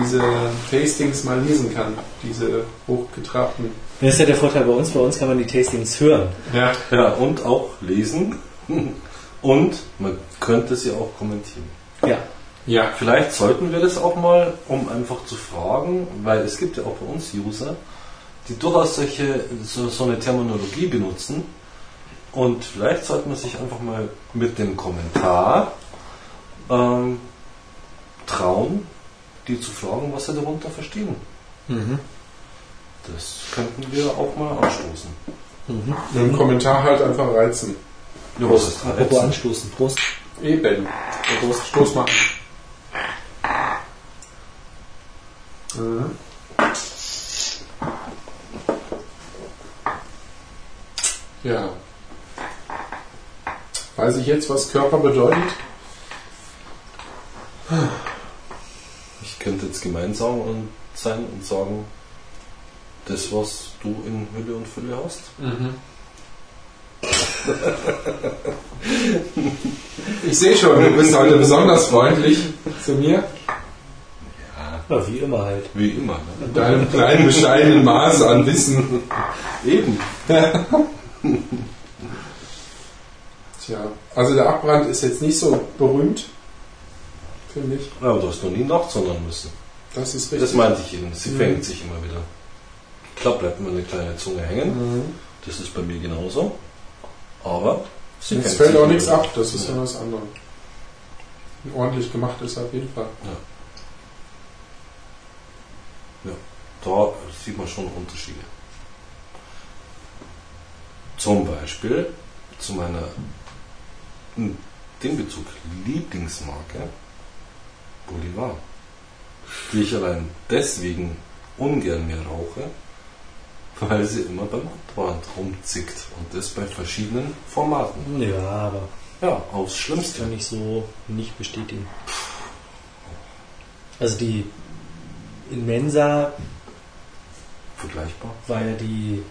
diese Tastings mal lesen kann. Diese hochgetrabten. Das ist ja der Vorteil bei uns. Bei uns kann man die Tastings hören. Ja. Ja, und auch lesen. Und man könnte sie auch kommentieren. Ja. Ja. Vielleicht sollten wir das auch mal, um einfach zu fragen, weil es gibt ja auch bei uns User, die durchaus solche, so, so eine Terminologie benutzen. Und vielleicht sollte man sich einfach mal mit dem Kommentar ähm, trauen, die zu fragen, was sie darunter verstehen. Das könnten wir auch mal anstoßen. Mit dem Kommentar halt einfach reizen. Ja, was ist Apropos anstoßen. Prost. Eben. Stoß, Stoß machen. Mhm. Ja. Weiß ich jetzt, was Körper bedeutet? Ich könnte jetzt gemein sagen und sein und sagen, das, was du in Hülle und Fülle hast. Ich sehe schon, du bist heute besonders freundlich zu mir. Ja, wie immer halt. Wie immer. Ne? In deinem kleinen, bescheidenen Maß an Wissen. Eben. Tja, also der Abbrand ist jetzt nicht so berühmt, finde ich. Ja, aber du hast noch nie nachsondern müssen. Das ist richtig. Das meinte ich eben. Sie Mhm. fängt sich immer wieder. Klar bleibt immer eine kleine Zunge hängen. Mhm. Das ist bei mir genauso. Aber sie Es fängt fällt sich auch nichts ab, das ist Ja. ja was anderes. Ordentlich gemacht ist auf jeden Fall. Da sieht man schon Unterschiede. Zum Beispiel zu meiner in dem Bezug Lieblingsmarke Bolivar, die ich allein deswegen ungern mehr rauche, weil sie immer beim Handbrand rumzickt und das bei verschiedenen Formaten. Ja, aber Ja, aufs das Schlimmste. kann ich so nicht bestätigen. Also die in Mensa Vergleichbar. war ja die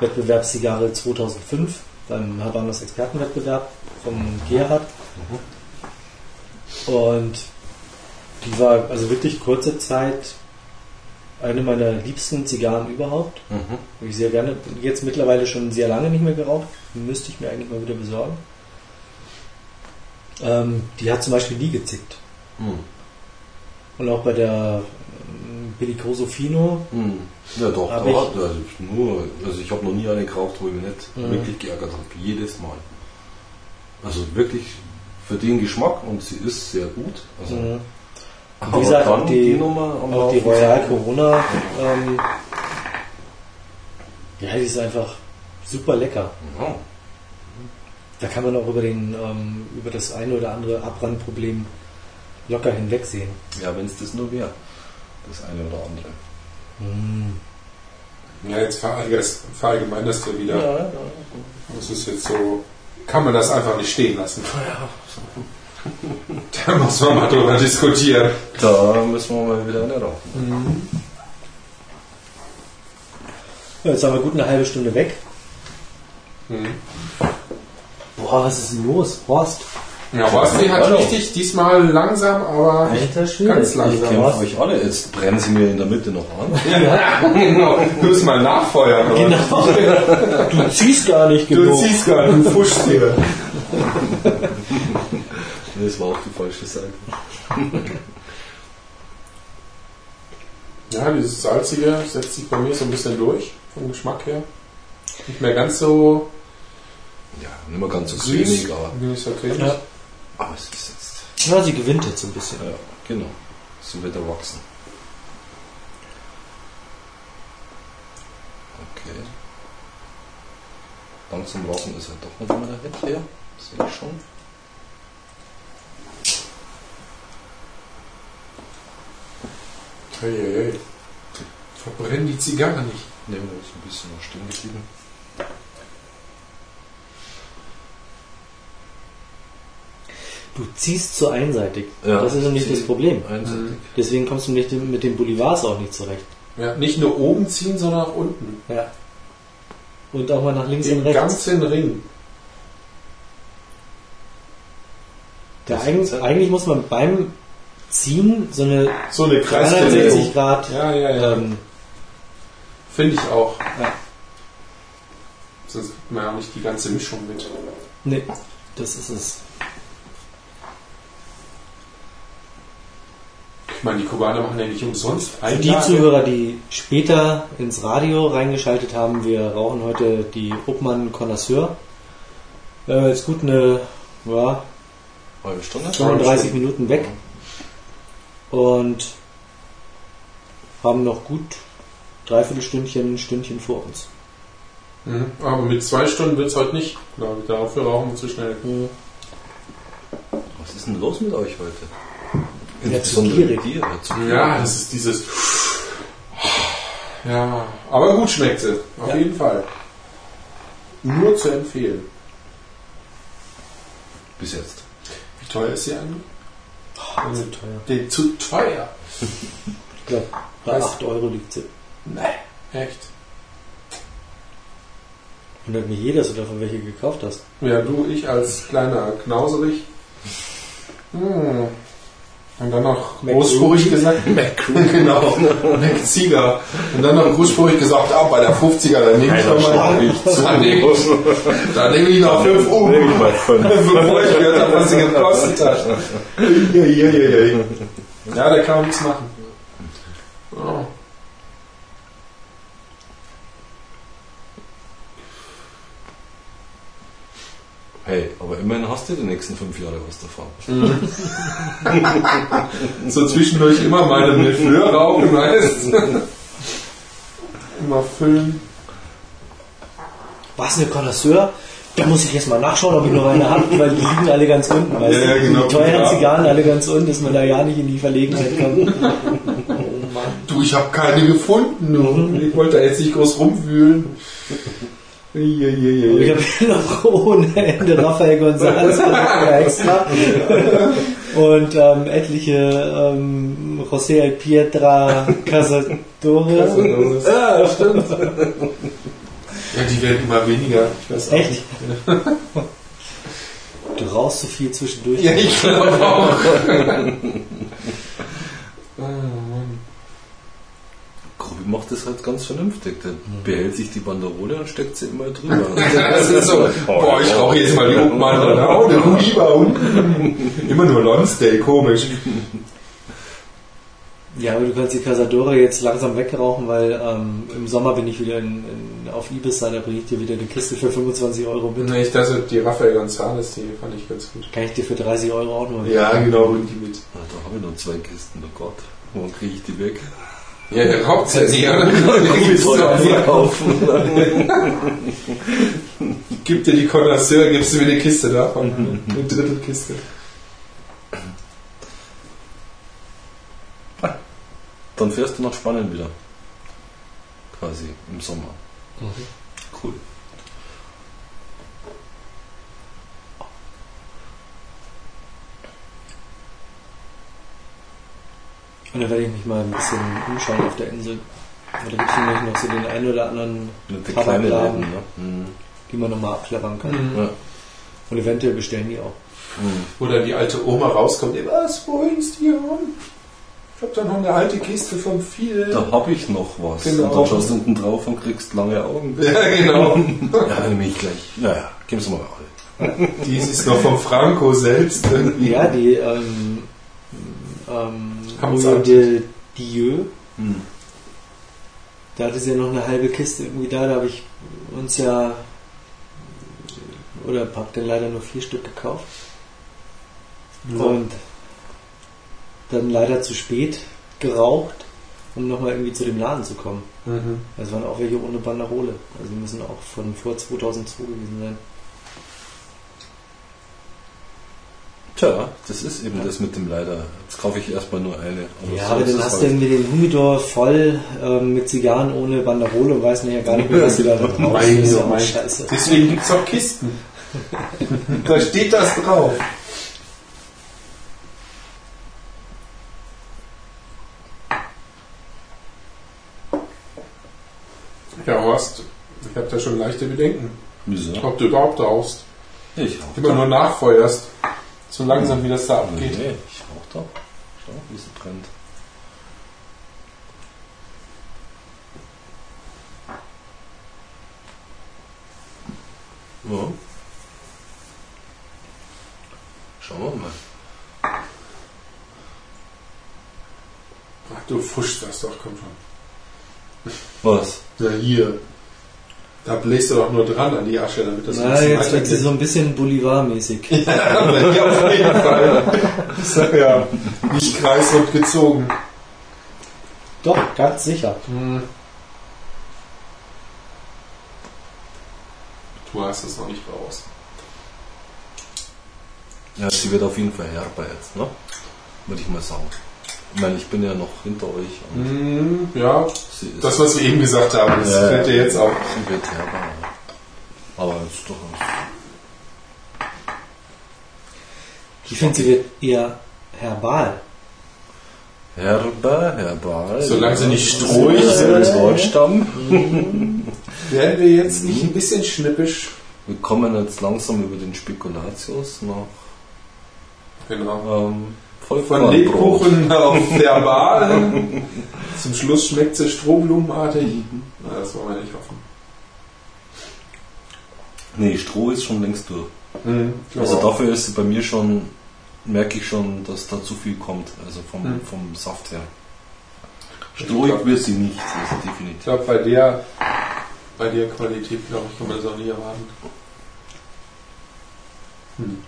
Wettbewerbszigarre 2005 beim Habanos Expertenwettbewerb von Gerhard. Und Die war also wirklich kurze Zeit eine meiner liebsten Zigarren überhaupt. Mhm. Habe ich sehr gerne. Jetzt mittlerweile schon sehr lange nicht mehr geraucht. Müsste ich mir eigentlich mal wieder besorgen. Ähm, die hat zum Beispiel nie gezickt. Mhm. Und auch bei der Bellicoso Fino. Mhm. Ja doch, da ich- hat, also nur, also ich habe noch nie eine geraucht, wo ich mich nicht Mhm. wirklich geärgert habe. Jedes Mal. Also wirklich für den Geschmack und sie ist sehr gut. Also, Mhm. aber Wie gesagt, dann auch die- Nummer am Auch die Royal Corona. Ähm, ja, die ist einfach super lecker. Ja. Da kann man auch über, den, ähm, über das eine oder andere Abbrandproblem locker hinwegsehen. Ja, wenn es das nur wäre. Das eine oder andere. Mhm. Ja, jetzt verallgemeinerst du wieder. Ja, Das ist jetzt so, kann man das einfach nicht stehen lassen. Da muss man mal drüber diskutieren. Da müssen wir mal wieder eine rauchen. ja. Jetzt haben wir gut eine halbe Stunde weg. Mhm. Boah, was ist denn los? Horst. Ja, Basti hat Hallo. richtig diesmal langsam, aber. Ganz langsam. Ich kämpfe euch alle. Jetzt brennen sie mir in der Mitte noch an. genau, du musst mal nachfeuern. Genau. Du ziehst gar nicht Du genug. ziehst gar nicht, du fuschst hier. Das war auch die falsche Seite. Ja, dieses Salzige setzt sich bei mir so ein bisschen durch, vom Geschmack her. Nicht mehr ganz so Ja, nicht mehr ganz so süß. cremig, aber, Nicht so cremig. Ja. Aber es ist jetzt. ja, sie gewinnt jetzt ein bisschen. Ja, genau. So wird er wachsen. Okay. Langsam rauchen ist halt doch noch mal leer. Sehe ich schon. Hey, hey, hey. Verbrennen die Zigarre nicht. Ne, da ist ein bisschen noch stehen geblieben. Du ziehst zu einseitig. Ja, das ist nämlich ich das Problem. Einseitig. Deswegen kommst du mit dem, mit den Bolivars auch nicht zurecht. Ja, nicht nur oben ziehen, sondern auch unten. Ja. Und auch mal nach links und Den rechts. ganzen Ring. Das eigentlich, eigentlich muss man beim Ziehen so eine So eine 360 Grad Ja, ja, ja. ähm, Finde ich auch. Ja. Sonst kriegt man ja auch nicht die ganze Mischung mit. Nee, das ist es. Ich meine, die Kubaner machen ja nicht umsonst Für die Zuhörer, die später ins Radio reingeschaltet haben, wir rauchen heute die Obmann Connoisseur. Äh, jetzt gut eine ja, Halbe Stunde? 35 Minuten weg und haben noch gut dreiviertel Stündchen, Stündchen vor uns. Mhm. Aber mit zwei Stunden wird es heute nicht. glaube ich. Dafür rauchen wir zu schnell. Was ist denn los mit euch heute? Ja, zu gierig. dir, ja, das ist dieses. Ja, aber gut schmeckt sie. Auf Ja. jeden Fall. Nur zu empfehlen. Bis jetzt. Wie teuer ist sie eigentlich? Zu teuer. Den, zu teuer. Ich glaube, bei Was? 8 Euro liegt sie. Nee, echt. Wundert mich jeder, dass du davon welche gekauft hast. Ja, du, ich als kleiner Knauserich. Hm. Und dann noch großspurig gesagt, Mac genau, Mac Zieger. Und dann noch großspurig gesagt, ah, bei der 50er, da nehme ich noch mal, da nehme ich, da nehme ich noch 5 um, bevor ich gehört habe, was sie gekostet hat. Ja, da kann man nichts machen. Oh. Hey, aber immerhin hast du die nächsten fünf Jahre was davon. So zwischendurch immer meine Milfleur rauchen, weißt Immer füllen. Was, eine Connoisseur? Da muss ich jetzt mal nachschauen, ob ich noch eine habe, weil die liegen alle ganz unten. Weißt Ja, du? ja, genau. Die teuren Ja. Zigarren alle ganz unten, dass man da ja nicht in die Verlegenheit kommt. Du, ich habe keine gefunden. Du. Ich wollte da jetzt nicht groß rumwühlen. Ich habe hier noch ohne Ende Rafael González extra und ähm, etliche ähm, José El Pietra Casadore. Ja, stimmt. Ja, die werden immer weniger. Ich weiß Echt? nicht. Du rauchst so viel zwischendurch. Ja, ich glaube auch. macht das halt ganz vernünftig. Der behält sich die Banderole und steckt sie immer drüber. Das ist so, boah, ich rauche jetzt mal die Obmann dran. Oh, der unten. Immer nur Lonsdale, komisch. Ja, aber du kannst die Casadora jetzt langsam wegrauchen, weil ähm, im Sommer bin ich wieder in, in, auf Ibiza, da bringe ich dir wieder eine Kiste für 25 Euro mit. Nee, ich dachte, die Raphael González, die fand ich ganz gut. Kann ich dir für 30 Euro auch noch Ja, genau, bring die mit. Ah, da habe ich noch zwei Kisten, oh Gott. Wann kriege ich die weg? Ja, der raubt ja nicht, oder? Gib dir die Connoisseur, gibst du mir eine Kiste davon. Eine Drittelkiste. Dann fährst du nach Spanien wieder. Quasi im Sommer. Cool. Und dann werde ich mich mal ein bisschen umschauen auf der Insel. Da gibt es nämlich noch so den einen oder anderen Tabakladen, ne? Mhm. die man nochmal abklappern kann. Ja. Und eventuell bestellen die auch. Mhm. Oder die alte Oma rauskommt, was wollen's die haben? Ich hab da noch eine alte Kiste vom Viel. Da habe ich noch was. Genau. Und dann schaust du unten drauf und kriegst lange Augen. Ja, genau. Ja, nehme ich gleich. Naja, geben Sie mal alle. Dies ist noch vom Franco selbst irgendwie. Ja, die ähm, ähm, Alt. de Dieu, Hm. da hatte sie ja noch eine halbe Kiste irgendwie da, da habe ich uns ja oder hab dann leider nur vier Stück gekauft. Und dann leider zu spät geraucht, um nochmal irgendwie zu dem Laden zu kommen. Mhm. Das waren auch welche ohne Banderole. Also die müssen auch von vor 2002 gewesen sein. Tja, das ist eben das mit dem Leider. Jetzt kaufe ich erstmal nur eine. ja, so aber dann es hast du halt. irgendwie den Humidor voll ähm, mit Zigarren ohne Banderole und weißt nachher gar nicht mehr, was du da drauf Mein ist ja auch scheiße. Deswegen gibt's auch Kisten. da steht das drauf. Ja, Horst, ich habe da schon leichte Bedenken, Wieso? ob du überhaupt rauchst. Ich rauch Immer nur nachfeuerst. So langsam, wie das da abgeht. Nee, ich rauch doch. Schau, wie sie brennt. Ja. Schauen wir mal. Ach, du fuschst das doch, komm schon. Was? Na hier. Da bläst du doch nur dran an die Asche, damit das ein Na, bisschen jetzt wird sie so ein bisschen Bolivar-mäßig. Ja, auf jeden Fall. Ja, nicht kreisrund gezogen. Doch, ganz sicher. Du hast es noch nicht raus. Ja, sie wird auf jeden Fall herber jetzt, ne? Würde ich mal sagen. Ich meine, ich bin ja noch hinter euch und Hm, ja, das, was wir eben gesagt haben, das Ja, fällt dir jetzt auf. Sie wird herber. Aber es ist durchaus. Ich finde, sie wird eher herbal. Herber, herbal. Solange sie nicht strohig sind. Ein Wortstamm. Werden wir jetzt nicht ein bisschen schnippisch? Wir kommen jetzt langsam über den Spekulatius nach Genau. ähm, Von Vollkornbrot. Lebkuchen auf der Bahn. Zum Schluss schmeckt sie strohblumenartig. Na, das wollen wir nicht hoffen. Nee, Stroh ist schon längst durch. Mhm, Also dafür ist sie bei mir schon, merke ich schon, dass da zu viel kommt. Also vom, Hm. vom Saft her. Ich Strohig wird sie nicht, also Ich definitiv. glaube, bei der, bei der Qualität, glaube ich, kann man das auch nie erwarten. Hm.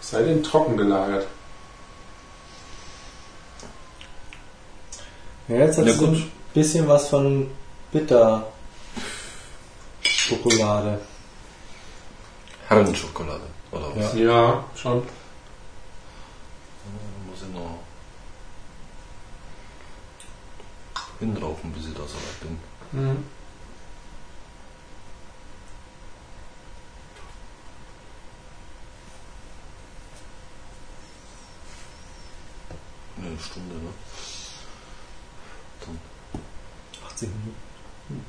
Sei denn trocken gelagert. Ja, jetzt hat Ja, gut. ein bisschen was von Bitter-Schokolade. Herrenschokolade, oder was? Ja. Ja, schon. Muss ich noch hinraufen, bis ich da so weit bin. Mhm. Eine Stunde, ne? 18 Minuten.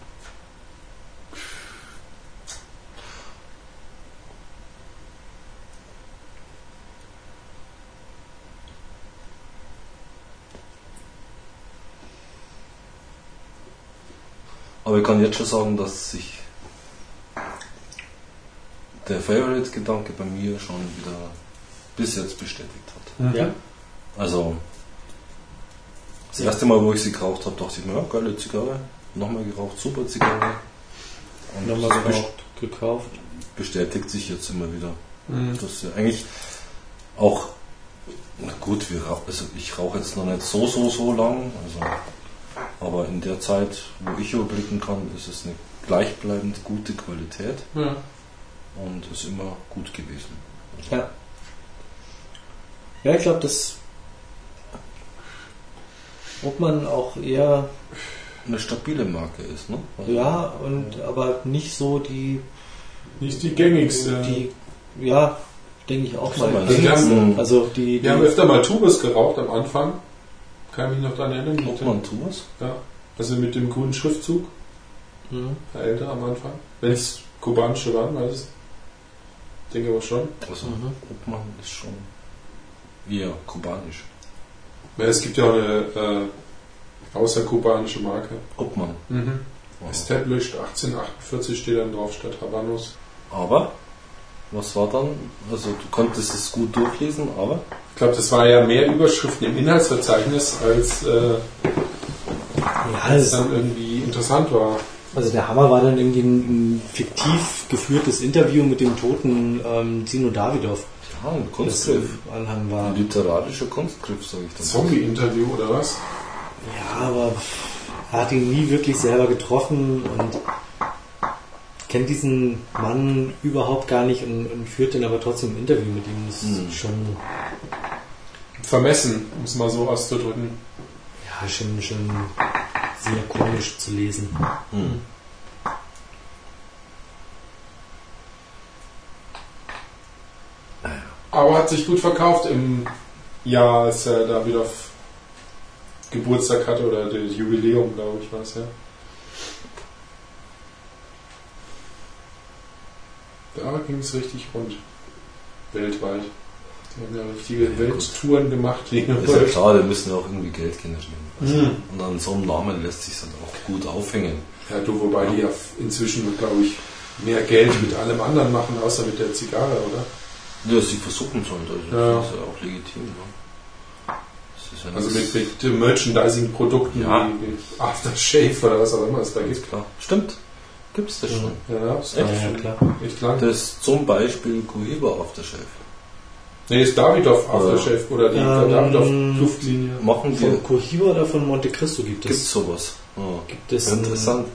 Aber ich kann jetzt schon sagen, dass sich der Favorite-Gedanke bei mir schon wieder bis jetzt bestätigt hat. Ja. Also, das erste Mal, wo ich sie geraucht habe, dachte ich mir, ja, geile Zigarre. Nochmal geraucht, super Zigarre. Und Nochmal geraucht, gekauft. bestätigt sich jetzt immer wieder. Mhm. Das ist ja eigentlich auch, na gut, wir also ich rauche jetzt noch nicht so, so, so lang, also, aber in der Zeit, wo ich überblicken kann, ist es eine gleichbleibend gute Qualität Ja. und ist immer gut gewesen. Ja. Ja, ich glaube, das ob man auch eher, Eine stabile Marke ist, ne? Also, ja, und aber nicht so die, Nicht die gängigste. die ja, denke ich auch mal. mal, Also wir haben- Also die, die Wir haben öfter mal Tubus geraucht am Anfang. Kann ich mich noch daran erinnern. Dem, man Tours? ja, also mit dem grünen Schriftzug. Mhm. Der älter am Anfang. Wenn es kubanische waren, weiß ich. Denke aber schon. Also, Mhm. Obmann ist schon eher kubanisch. Es gibt ja auch eine äh, außerkubanische Marke. Obmann. Mhm. Established 1848 steht dann drauf statt Habanos. Aber, was war dann? Also, du konntest es gut durchlesen, aber Ich glaube, das war ja mehr Überschriften im Inhaltsverzeichnis, als äh, Ja, es das, dann irgendwie interessant war. also der Hammer war dann irgendwie ein, ein fiktiv geführtes Interview mit dem toten ähm, Zino Davidov. Ja, ein Kunstgriff. war. Ein literarischer Kunstgriff, sage ich dann. Zombie-Interview oder was? Ja, aber er hat ihn nie wirklich selber getroffen und kennt diesen Mann überhaupt gar nicht und, und führt dann aber trotzdem ein Interview mit ihm. Das Hm. ist schon, Vermessen, um es mal so auszudrücken. ja, schon, schon sehr komisch zu lesen. Hm. Aber hat sich gut verkauft im Jahr, als er da wieder Geburtstag hatte oder das Jubiläum, glaube ich, war es ja. Da ging es richtig rund. Weltweit. Die haben ja richtige Ja, Welttouren gemacht. Ist ja klar, die müssen ja auch irgendwie Geld generieren. Also, Mhm. Und an so einem Namen lässt sich dann auch gut aufhängen. Ja, du, wobei die ja inzwischen, glaube ich, mehr Geld mit allem anderen machen, außer mit der Zigarre, oder? Ja, sie versuchen es halt, also Ja. das ist ja auch legitim. Ne? Das ist ja Also mit, mit Merchandising-Produkten Ja. wie, Aftershave oder was auch immer es da ist gibt. klar. Stimmt. Gibt's das schon. Ja, ist Ja, echt, ja, klar. echt lang. Das ist zum Beispiel Cohiba Aftershave. Nee, ist Davidoff Aftershave oder die Ähm, Davidoff Duftlinie. Machen die, Von Cohiba oder von Monte Cristo gibt gibt's es. sowas? Ja. Gibt es ein- Interessant.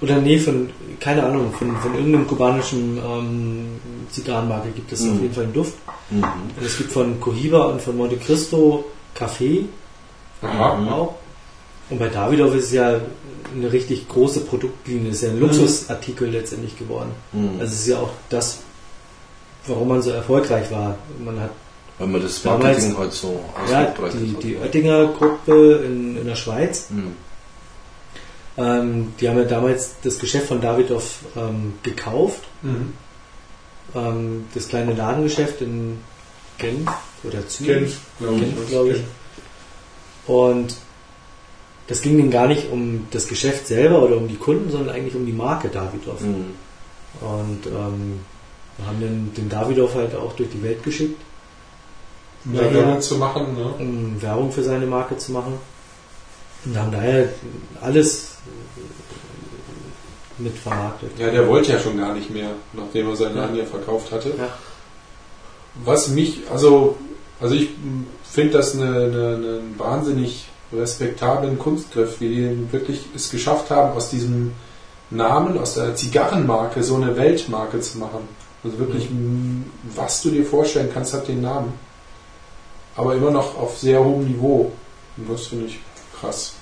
Oder nee, von, keine Ahnung, von, von irgendeinem kubanischen ähm, Zigarrenmarke gibt es Mhm. auf jeden Fall einen Duft. Mhm. Und es gibt von Cohiba und von Monte Cristo Kaffee. Mhm. auch. Und bei Davidoff ist es ja eine richtig große Produktlinie, ist ja ein Luxusartikel letztendlich geworden. Mhm. Also es ist ja auch das, warum man so erfolgreich war. Man hat Weil man das Damals- Marketing halt so ja, ausgebreitet die, hat. die Oettinger Gruppe in, in der Schweiz, Mhm. Ähm, die haben ja damals das Geschäft von Davidoff ähm, gekauft. Mhm. Ähm, das kleine Ladengeschäft in Genf oder Zürich. Genf, glaube ich. Genf, glaube ich. Und das ging denen gar nicht um das Geschäft selber oder um die Kunden, sondern eigentlich um die Marke Davidoff. Mhm. Und ähm, wir haben den, den Davidoff halt auch durch die Welt geschickt, Um da Werbung zu machen, ne? um Werbung für seine Marke zu machen. Und haben daher alles mit vermarktet. Ja, der wollte ja schon gar nicht mehr, nachdem er seinen Laden ja verkauft hatte. Ja. Was mich, also, also ich finde das eine, eine, einen wahnsinnig respektablen Kunstgriff, wie die wirklich es geschafft haben, aus diesem Namen, aus der Zigarrenmarke so eine Weltmarke zu machen. Also wirklich, m, was du dir vorstellen kannst, hat den Namen. Aber immer noch auf sehr hohem Niveau. Und das finde ich krass.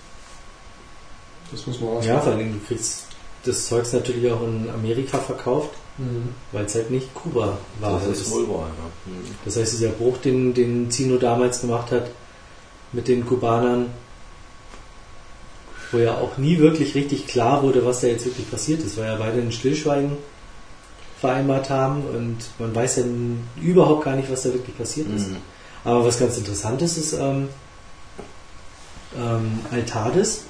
Das muss man Ja, ausmachen. vor allem du kriegst das Zeugs natürlich auch in Amerika verkauft, Mhm. weil es halt nicht Kuba war. Das ist wohl wahr, ja. Mhm. Das heißt, dieser Bruch, den, den Zino damals gemacht hat mit den Kubanern, wo ja auch nie wirklich richtig klar wurde, was da jetzt wirklich passiert ist, weil ja beide ein Stillschweigen vereinbart haben und man weiß ja überhaupt gar nicht, was da wirklich passiert ist. Mhm. Aber was ganz interessant ist, ist ähm, ähm, Altades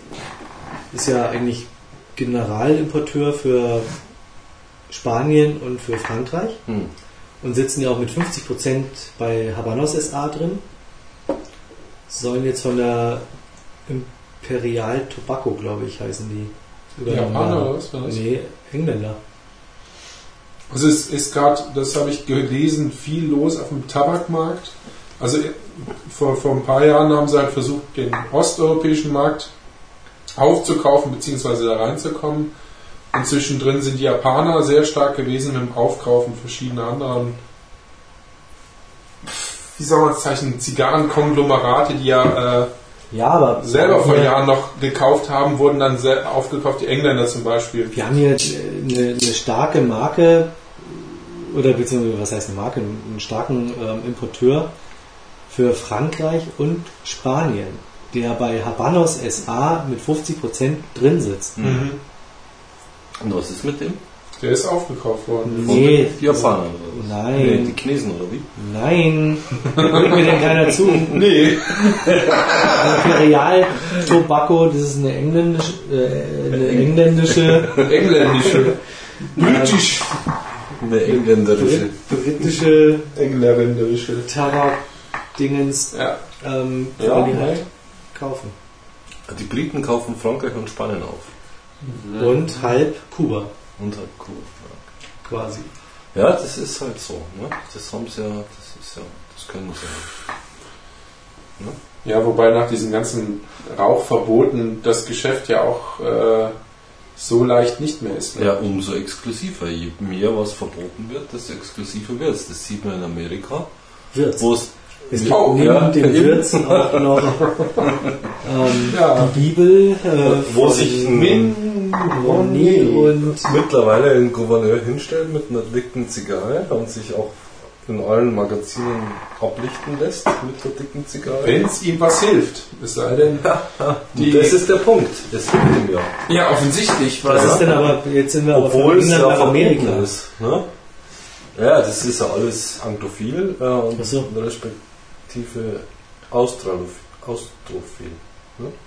ist ja eigentlich Generalimporteur für Spanien und für Frankreich Hm. und sitzen ja auch mit 50% bei Habanos SA drin. Sollen jetzt von der Imperial Tobacco, glaube ich, heißen die. Japaner oder was war das? Nee, Engländer. Also es ist gerade, das habe ich gelesen, viel los auf dem Tabakmarkt. Also vor, vor ein paar Jahren haben sie halt versucht, den osteuropäischen Markt aufzukaufen bzw. da reinzukommen. Und zwischendrin sind die Japaner sehr stark gewesen dem Aufkaufen verschiedener anderen, wie soll man es zeichnen, Zigarrenkonglomerate, die ja äh, Ja, aber selber vor Jahren noch gekauft haben, wurden dann aufgekauft, die Engländer zum Beispiel. wir haben hier eine, eine starke Marke, oder beziehungsweise was heißt eine Marke, einen starken ähm, Importeur für Frankreich und Spanien, der bei Habanos SA mit 50% drin sitzt. Mhm. Und was ist mit dem? Der ist aufgekauft worden. Nee, Die Japaner oder was? Nein. Nee, die Chinesen oder wie? Nein, hört mir denn keiner zu. Nee. Imperial Tobacco, das ist eine engländische, äh, eine engländische Engländische. British. Eine engländerische. Brit britische Engländerische. Tabak-Dingens, Ja. ähm, Ja. die halt kaufen. Die Briten kaufen Frankreich und Spanien auf. Und halb Kuba, Und halt cool. quasi. Ja, das ist halt so. Ne? Das haben sie ja, das ist ja, das können sie ja. Ja, wobei nach diesen ganzen Rauchverboten das Geschäft ja auch äh, so leicht nicht mehr ist. Ne? Ja, umso exklusiver. Je mehr was verboten wird, desto exklusiver wird es. Das sieht man in Amerika, Wird's. wo es Es gibt Oh, neben ja, dem. Wirtsen auch noch ähm, Ja. die Bibel äh, Wo sich Ronny und mittlerweile ein Gouverneur hinstellt mit einer dicken Zigarre und sich auch in allen Magazinen ablichten lässt mit der dicken Zigarre. Wenn es ihm was hilft. Es sei denn, das ist der Punkt. Das hilft ihm ja. ja offensichtlich, weil was ist denn aber, jetzt sind wir Obwohl es ja nach Amerika. ist. Ne? Ja, das ist ja alles anglophil äh, und so. respektive Australophil. Austrophil.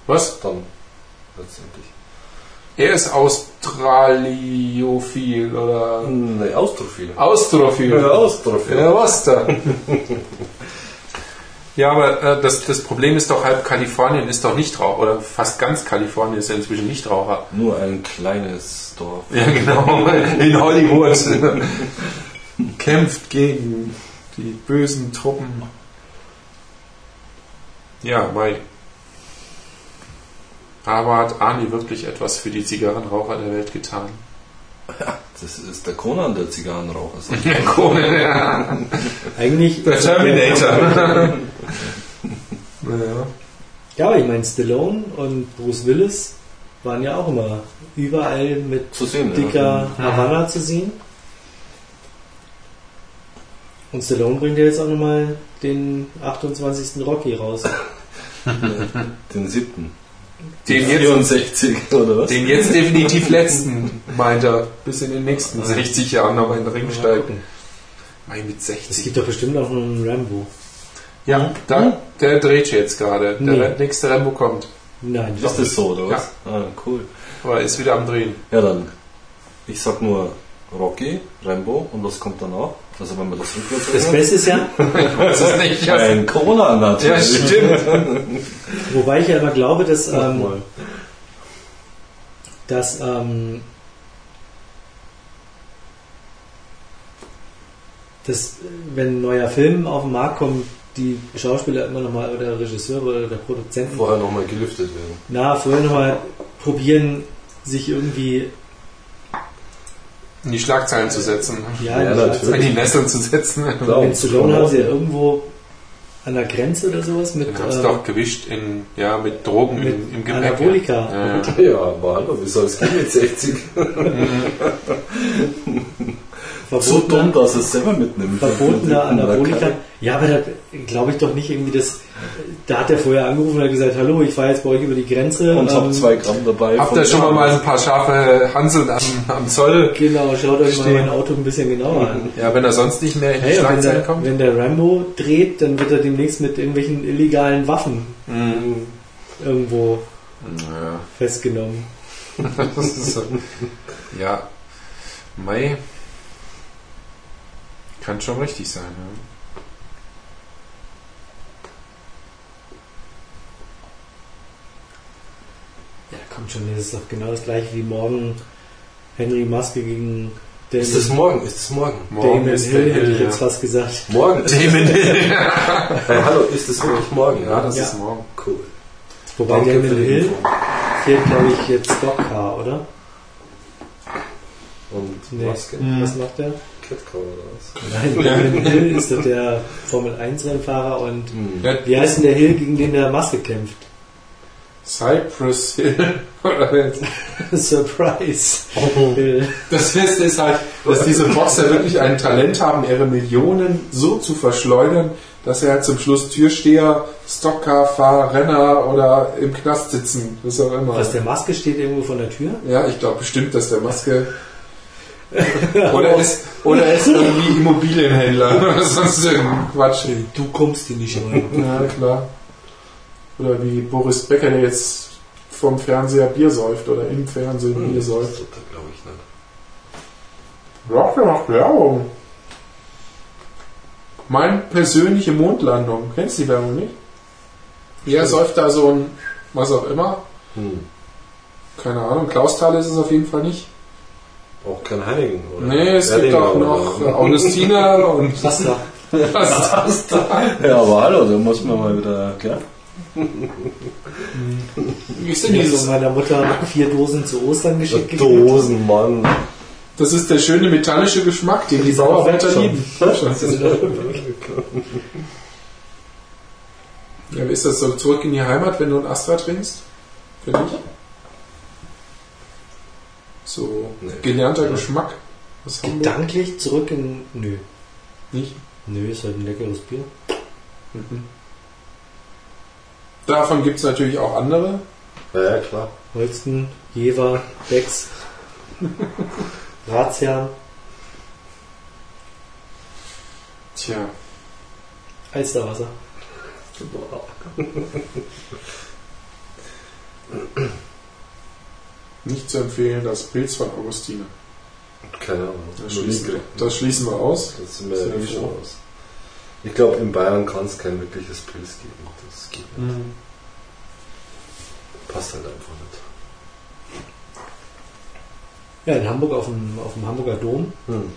was? Dann letztendlich. Er ist Australiophil oder Ne, Austrophil. Austrophil. Ja, Austrophil. Ja, was da? Ja, aber äh, das, das Problem ist doch, halb Kalifornien ist doch Nichtraucher, oder fast ganz Kalifornien ist ja inzwischen Nichtraucher. Nur ein kleines Dorf. Ja, genau, in Hollywood. Kämpft gegen die bösen Truppen. Ja, Mai. Aber hat Arnie wirklich etwas für die Zigarrenraucher der Welt getan? Das ist der Conan der Zigarrenraucher. Der Conan, ja. Eigentlich. Der Terminator. naja. Ja, aber ich meine, Stallone und Bruce Willis waren ja auch immer überall mit Zu sehen, dicker Havanna zu sehen. Und Stallone bringt ja jetzt auch nochmal den 28. Rocky raus. ja. Den siebten. Den jetzt, 64, oder was? den jetzt definitiv letzten, meint er, bis in den nächsten 60 Jahren noch in den Ring steigen. Mai mit Es 60. gibt doch bestimmt auch noch einen Rambo. Ja, da, der dreht jetzt gerade. Der Nee. nächste Rambo kommt. Nein, Ist das so, oder was? Ah, cool. Aber er ist wieder am Drehen. Ja, dann. Ich sag nur Rocky, Rambo und was kommt danach? Also wenn man das rückwärts Das. Beste ist ja, Das ist nicht. Ein Conan natürlich. Ja, stimmt. wobei ich ja immer glaube, dass, ähm, dass ähm, dass wenn ein neuer Film auf den Markt kommt, die Schauspieler immer nochmal oder Regisseure oder der Produzenten Vorher nochmal gelüftet werden. na, vorher nochmal probieren, sich irgendwie In die Schlagzeilen zu setzen. ja, Ja, natürlich. In die Nesseln zu setzen. Klar. In Stallone haben sie ja irgendwo an der Grenze oder sowas mit Den haben sie äh, doch gewischt in, ja, mit Drogen mit im, im Gepäck. Anabolika. Ja, ja. Ja, aber hallo, wie soll es gehen mit 60? So verbotener, dumm, dass es selber mitnimmt. verbotener Anabolika. Ja, aber da glaube ich doch nicht irgendwie, dass da hat er vorher angerufen und hat gesagt, hallo, ich fahre jetzt bei euch über die Grenze. Und hab ähm, zwei Gramm dabei. Habt ihr schon mal, ein paar scharfe Hanseln am, am Zoll? Genau, schaut euch Stehen. mal mein Auto ein bisschen genauer an. Ja, wenn er sonst nicht mehr in die Hey, und wenn, Schlagzeilen der, kommt. wenn der Rambo dreht, dann wird er demnächst mit irgendwelchen illegalen Waffen Mhm. irgendwo Ja. festgenommen. Das ist so- ja, Mai kann schon richtig sein. Ja. Ja, kommt schon, das ist doch genau das gleiche wie morgen Henry Maske gegen Damon, Ist es morgen? Ist es morgen? Morgen Damon ist Hill, der hätte ich ja. jetzt fast gesagt. Morgen? Damon Hill. Hey, hallo, ist es wirklich morgen? Ja, das Ja. ist morgen. Cool. Wobei Danke Damon Hill Info. fehlt, glaube ich, jetzt Stockcar, oder? Und Nee. Maske? Mhm. Was macht der? Catcar oder was? Nein, Damon Hill ist doch der Formel 1 Rennfahrer und Hm. Ja, wie heißt denn der Hill, gegen den der Maske kämpft? Cypress Hill. Oder jetzt. Surprise. Hill. Das Beste ist halt, dass diese Boxer wirklich ein Talent haben, ihre Millionen so zu verschleudern, dass er halt zum Schluss Türsteher, Stockcar-Fahrer, Renner oder im Knast sitzen. Was auch immer. Was, der Maske steht irgendwo vor der Tür? Ja, ich glaube bestimmt, dass der Maske. oder, er ist, oder er ist irgendwie Immobilienhändler oder sonst irgendein Quatsch. Du kommst hier nicht rein. Ja, klar. Oder wie Boris Becker, der jetzt vom Fernseher Bier säuft oder im Fernsehen Hm, Bier säuft. glaube ich nicht. Ja, der macht Werbung. Meine persönliche Mondlandung. Kennst du die Werbung nicht? Er säuft da so ein, was auch immer. Hm. Keine Ahnung. Klausthal ist es auf jeden Fall nicht. Auch kein Heiligen, oder? Nee, es gibt Erdinger auch oder- noch äh, Augustiner und Was da? was. Ja, aber hallo, da muss man mal wieder, gell? Wie ist Ich denn habe dieses? meiner Mutter vier Dosen zu Ostern geschickt. Dosen, Mann. Das ist der schöne metallische Geschmack, den die Die auch Sauerwälder lieben. Ja, wie ist das so zurück in die Heimat, wenn du ein Astra trinkst? Für dich? So Nee. gelernter Ja. Geschmack. Gedanklich zurück in. Nö. Nicht? Nö, ist halt ein leckeres Bier. Mhm. Davon gibt es natürlich auch andere. Ja, klar. Holsten, Jever, Becks, Ratsherrn, Tja, Alsterwasser. nicht zu empfehlen, das Pilz von Augustine. Keine Ahnung. Das schließen, das schließen wir aus. Das sind wir ja eh schon aus. Ich glaube, in Bayern kann es kein wirkliches Pilz geben. Das geht nicht. Passt halt einfach nicht. Ja, in Hamburg auf dem, auf dem Hamburger Dom. Hm.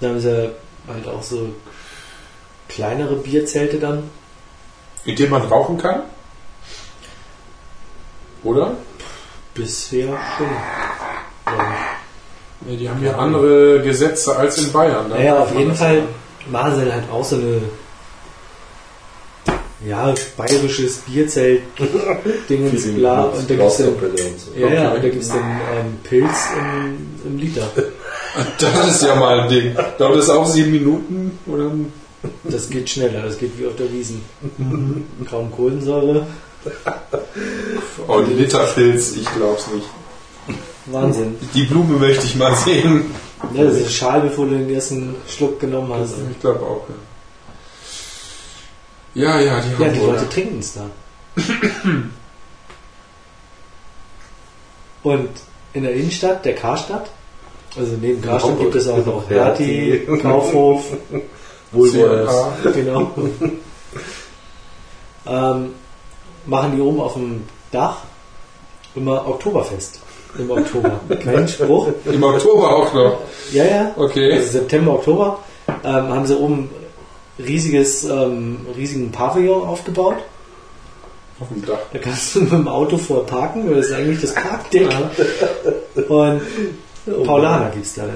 Da haben sie halt auch so kleinere Bierzelte dann. In dem man rauchen kann? Oder? Bisher schon. Ja. Ja, die haben ja andere Gesetze als in Bayern. Da Naja, auf jeden Fall machen sie dann halt auch so eine ja, bayerisches Bierzelt Dingens bla und da gibt's dann, Glaskapelle und so. ja, ja, Okay. da gibt's dann ähm, Pilz im, im Liter. Das ist ja mal ein Ding. Dauert das auch sieben Minuten? Oder? Das geht schneller, das geht wie auf der Wiesen. Kaum Kohlensäure. Oh, ein Liter Pilz, ich glaub's nicht. Wahnsinn. Die Blume möchte ich mal sehen. Ja, das ist schal, bevor du den ersten Schluck genommen hast. Ich glaube auch. Ja, ja, ja die Ja, die. Leute trinken es da. Und in der Innenstadt, der Karstadt, also neben Karstadt gibt es auch noch Hertie. Kaufhof, Wohlwollers. Genau. ähm, machen die oben auf dem Dach immer Oktoberfest. Im Oktober. Kein Spruch. Im Oktober auch noch. Ja, ja. Okay. Also September, Oktober ähm, haben sie oben riesiges, ähm, riesigen Pavillon aufgebaut. Auf dem Dach. Da kannst du mit dem Auto vorparken, weil das ist eigentlich das Parkdeck. Und Paulaner gibt's da. Ja,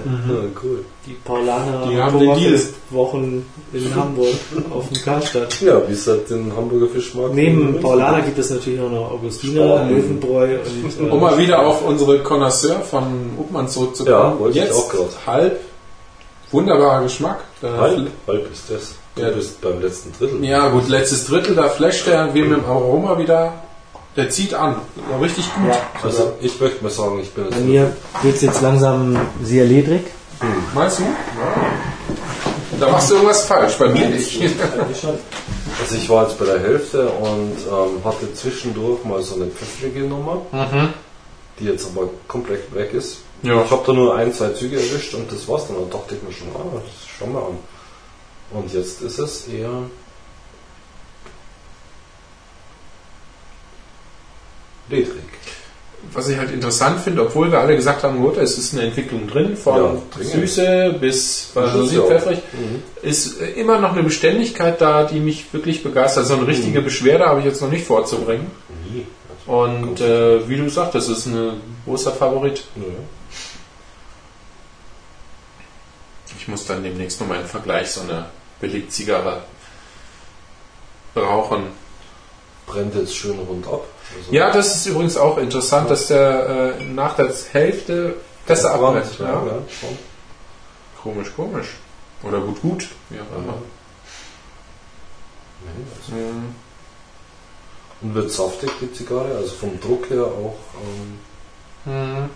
cool. Die Paulaner Die haben den Deal. Wochen in Hamburg auf dem Karstadt. Ja, wie es halt den Hamburger Fischmarkt. Neben Paulaner gibt es natürlich auch noch Augustiner. Löwenbräu und äh, Um mal wieder auf unsere Connoisseur von Uppmann zurückzukommen. Ja, wollte ich Jetzt auch gerade. halb. Wunderbarer Geschmack. Da Halb, halb ist das. Du Ja. bist beim letzten Drittel. Ja, gut, letztes Drittel, da flasht der wie mit dem Aroma wieder. Der zieht an. War richtig gut. Ja. Also ich möchte mal sagen, ich bin bei mir wird es jetzt langsam sehr ledrig. Meinst du? Ja. Da machst du irgendwas falsch, bei mir nicht. Also ich war jetzt bei der Hälfte und ähm, hatte zwischendurch mal so eine pfeffrige Nummer. die jetzt aber komplett weg ist. Ja. Ich habe da nur ein, zwei Züge erwischt und das war's dann. Da dachte ich mir schon, ah, das schau mal an. Und jetzt ist es eher. ledrig. Was ich halt interessant finde, obwohl wir alle gesagt haben, gut, es ist eine Entwicklung drin, von Ja. Süße bis auch- pfeffrig, Mhm. ist immer noch eine Beständigkeit da, die mich wirklich begeistert. So eine richtige Beschwerde habe ich jetzt noch nicht vorzubringen. Nie. Und äh, wie du sagst, das ist ein großer Favorit. Ja. Ich muss dann demnächst nochmal im Vergleich so eine Billigzigarre rauchen. Brennt jetzt schön rund ab. Also Ja, das ist übrigens auch interessant, dass der äh, nach der Hälfte besser abbrennt. Ja, Ja. ja. Komisch, komisch. Oder gut, gut. Wie auch immer. Also- Mhm. Und wird saftig die Zigarre, also vom Druck her auch. Ähm, Mhm.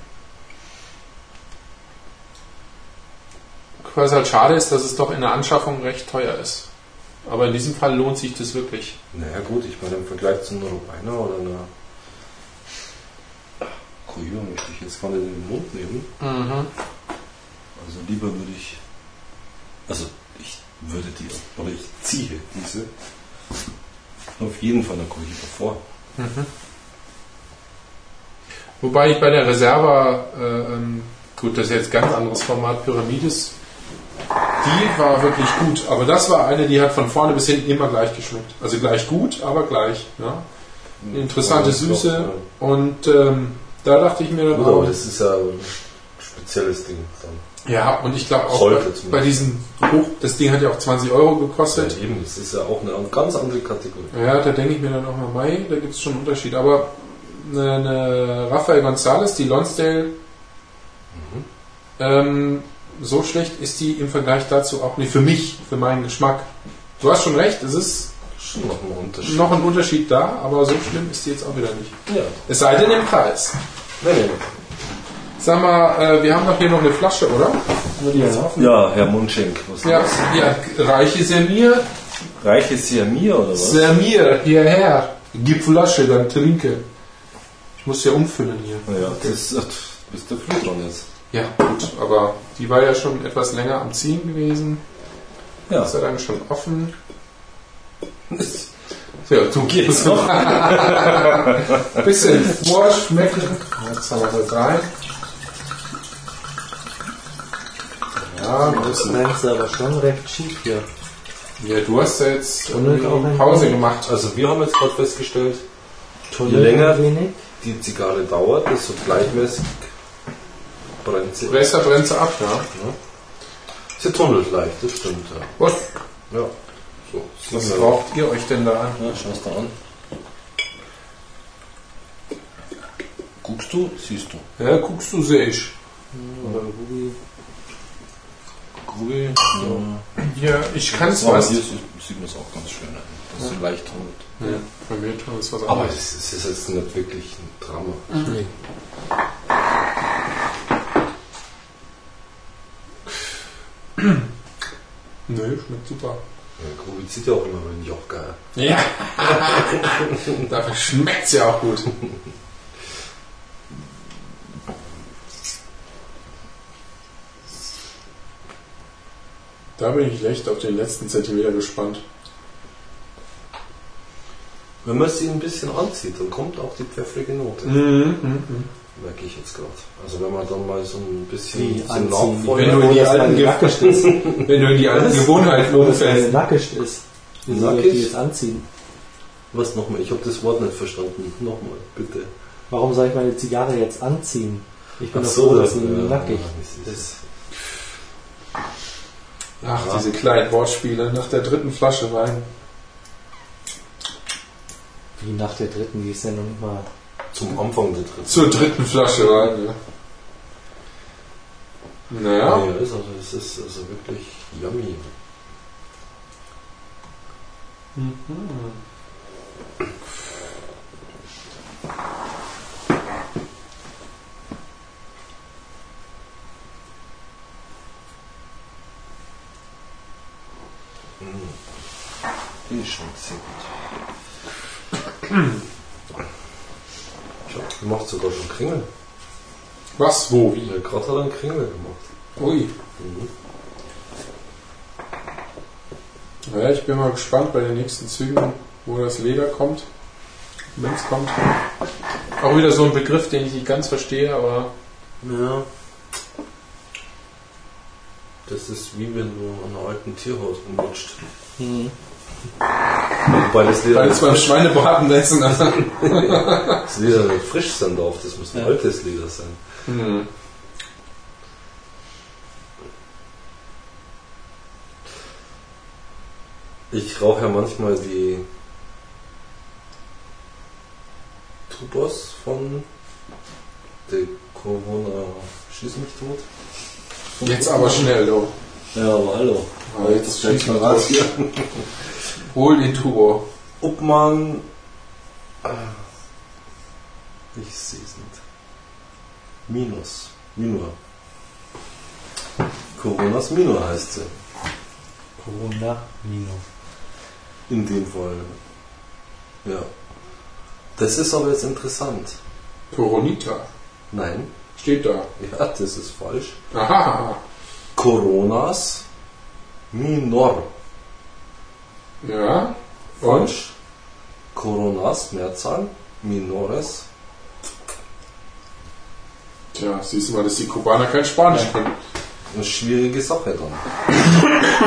Was halt schade ist, dass es doch in der Anschaffung recht teuer ist. Aber in diesem Fall lohnt sich das wirklich. naja gut, ich meine im Vergleich zu einer Rubiner oder einer Coiba möchte ich jetzt in den Mund nehmen. Mhm. Also lieber würde ich, also ich würde die, oder ich ziehe diese auf jeden Fall einer Cohiba vor. Wobei ich bei der Reserva, äh, ähm, gut, das ist jetzt ganz anderes Format, Pyramides, die war wirklich gut. Aber das war eine, die hat von vorne bis hinten immer gleich geschmeckt. Also gleich gut, aber gleich. Ja. Eine interessante Ja, Süße. doch, Und ähm, da dachte ich mir ja. dann Gut, aber auch, das ist ja ein spezielles Ding ja, und ich glaube auch Sollte bei, bei diesem Hoch, das Ding hat ja auch 20 Euro Ja, gekostet. eben, das ist ja auch eine ganz andere Kategorie. Ja, da denke ich mir dann auch mal, Mai, da gibt es schon einen Unterschied. Aber eine, eine Rafael González, die Lonsdale, ähm, so schlecht ist die im Vergleich dazu auch nicht für mich, für meinen Geschmack. Du hast schon recht, es ist Schon noch ein Unterschied. noch ein Unterschied da, aber so schlimm ist die jetzt auch wieder nicht. Ja. Es sei denn im Preis. Nee, nee. Sag mal, äh, wir haben doch hier noch eine Flasche, oder? Haben wir die jetzt offen? Ja, Herr Mundschenk, was Ja, ist ja, reiche Semir, das? Reiches hier mir oder was? Semir, hierher. Gib Flasche, dann trinke. Ich muss ja umfüllen hier. Naja, das ach, bist du früh dran jetzt. Ja, gut, aber die war ja schon etwas länger am Ziehen gewesen. Ja, Ist ja dann schon offen. Ja, du gehst noch. Bisschen vorschmecken. Jetzt haben wir das rein. Ja, Das ist aber schon recht schief hier. ja, du hast ja jetzt Pause gemacht. Also wir haben jetzt gerade festgestellt, Tunnel länger- wenig. die Zigarre dauert, desto gleichmäßig brennt sie. Besser brennt sie ab, ja. Sie tunnelt leicht, das stimmt. Ja. Was, ja. So, was sieben- raucht ihr euch denn da an? ja schau's da an. Guckst du, siehst du. Ja, guckst du, sehe ich. Oder Ruby. Grün. Ja, ich kann es Ja, fast. hier sieht, man es auch ganz schön an. Das ist so leicht rot. Ja, bei mir tun es was Aber es ist jetzt nicht wirklich ein Drama. Nee. Nö, schmeckt super. Ja, Grubi zieht ja auch immer wenn Joch geil. Ja. Dafür schmeckt es ja auch gut. Da bin ich echt auf den letzten Zentimeter gespannt. Wenn man sie ein bisschen anzieht, dann kommt auch die pfeffrige Note. Mhm. Merke ich jetzt gerade. Also wenn man dann mal so ein bisschen anziehen. Wenn du in die alten nackischt ist. Wenn du in die alten Gewohnheiten umfällst. nackischt ist. Wie soll ich Nackig? die jetzt anziehen? Was nochmal? Ich habe das Wort nicht verstanden. Nochmal, bitte. Warum soll ich meine Zigarre jetzt anziehen? Ich bin Ach doch so, froh, dass das- sie ja, nackig das ist. ist. Ach, diese kleinen Wortspiele nach der dritten Flasche Wein. Wie nach der dritten, die ist ja noch nicht mal. Zum Anfang der dritten. Zur dritten Flasche Wein, ja. Naja. Ja, ist also, es ist also wirklich yummy. Die schmeckt sehr gut. Schau, die macht sogar schon Kringel. Was? Wo? Wie? Ja, gerade hat er einen Kringel gemacht. Ui. Mhm. Ja, ich bin mal gespannt bei den nächsten Zügen, wo das Leder kommt. Wenn es kommt. Auch wieder so ein Begriff, den ich nicht ganz verstehe, aber Ja. Das ist wie wenn du an einem alten Tierhaus umrutscht. Mhm. Wobei das Leder, weil es beim Schweinebraten essen. das Leder nicht frisch sein darf. Das muss ein Ja. altes Leder sein. hm. Ich rauche ja manchmal die Tubos von der Corona Schieß mich tot. Jetzt aber schnell, du. Ja, aber hallo. Aber jetzt schieß mal raus hier. Hol den Turbo. Obmann. Ah, Ich sehe es nicht. Minus. Minor. Coronas Minor heißt sie. Corona Mino. In dem Fall. Ja. Das ist aber jetzt interessant. Coronita. Nein. Steht da. Ja, das ist falsch. Aha. Coronas Minor. Ja. Und? Falsch. Coronas Mehrzahl. Minores. Tja, siehst du mal, dass die Kubaner kein Spanisch können. Eine schwierige Sache dann.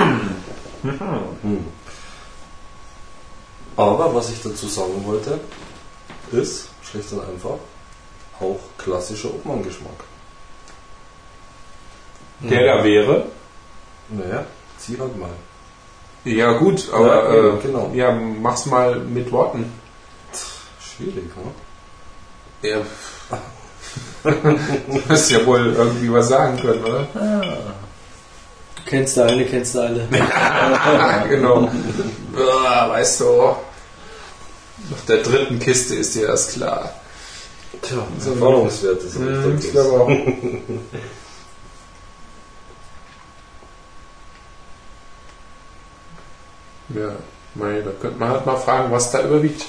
Hm. Aber was ich dazu sagen wollte, ist, schlicht und einfach, auch klassischer Obmann-Geschmack. Der da wäre? Naja, zieh halt mal. Ja gut, aber Ja, äh, genau. ja, mach's mal mit Worten. Schwierig, ne? Ja. du hast ja wohl irgendwie was sagen können, oder? Kennst du alle, kennst du alle. genau. Ah, weißt du, nach der dritten Kiste ist dir das klar. Tja, So Erfahrungswerte sind Hm, ich das. glaube auch. Ja, mei, da könnte man halt mal fragen, was da überwiegt.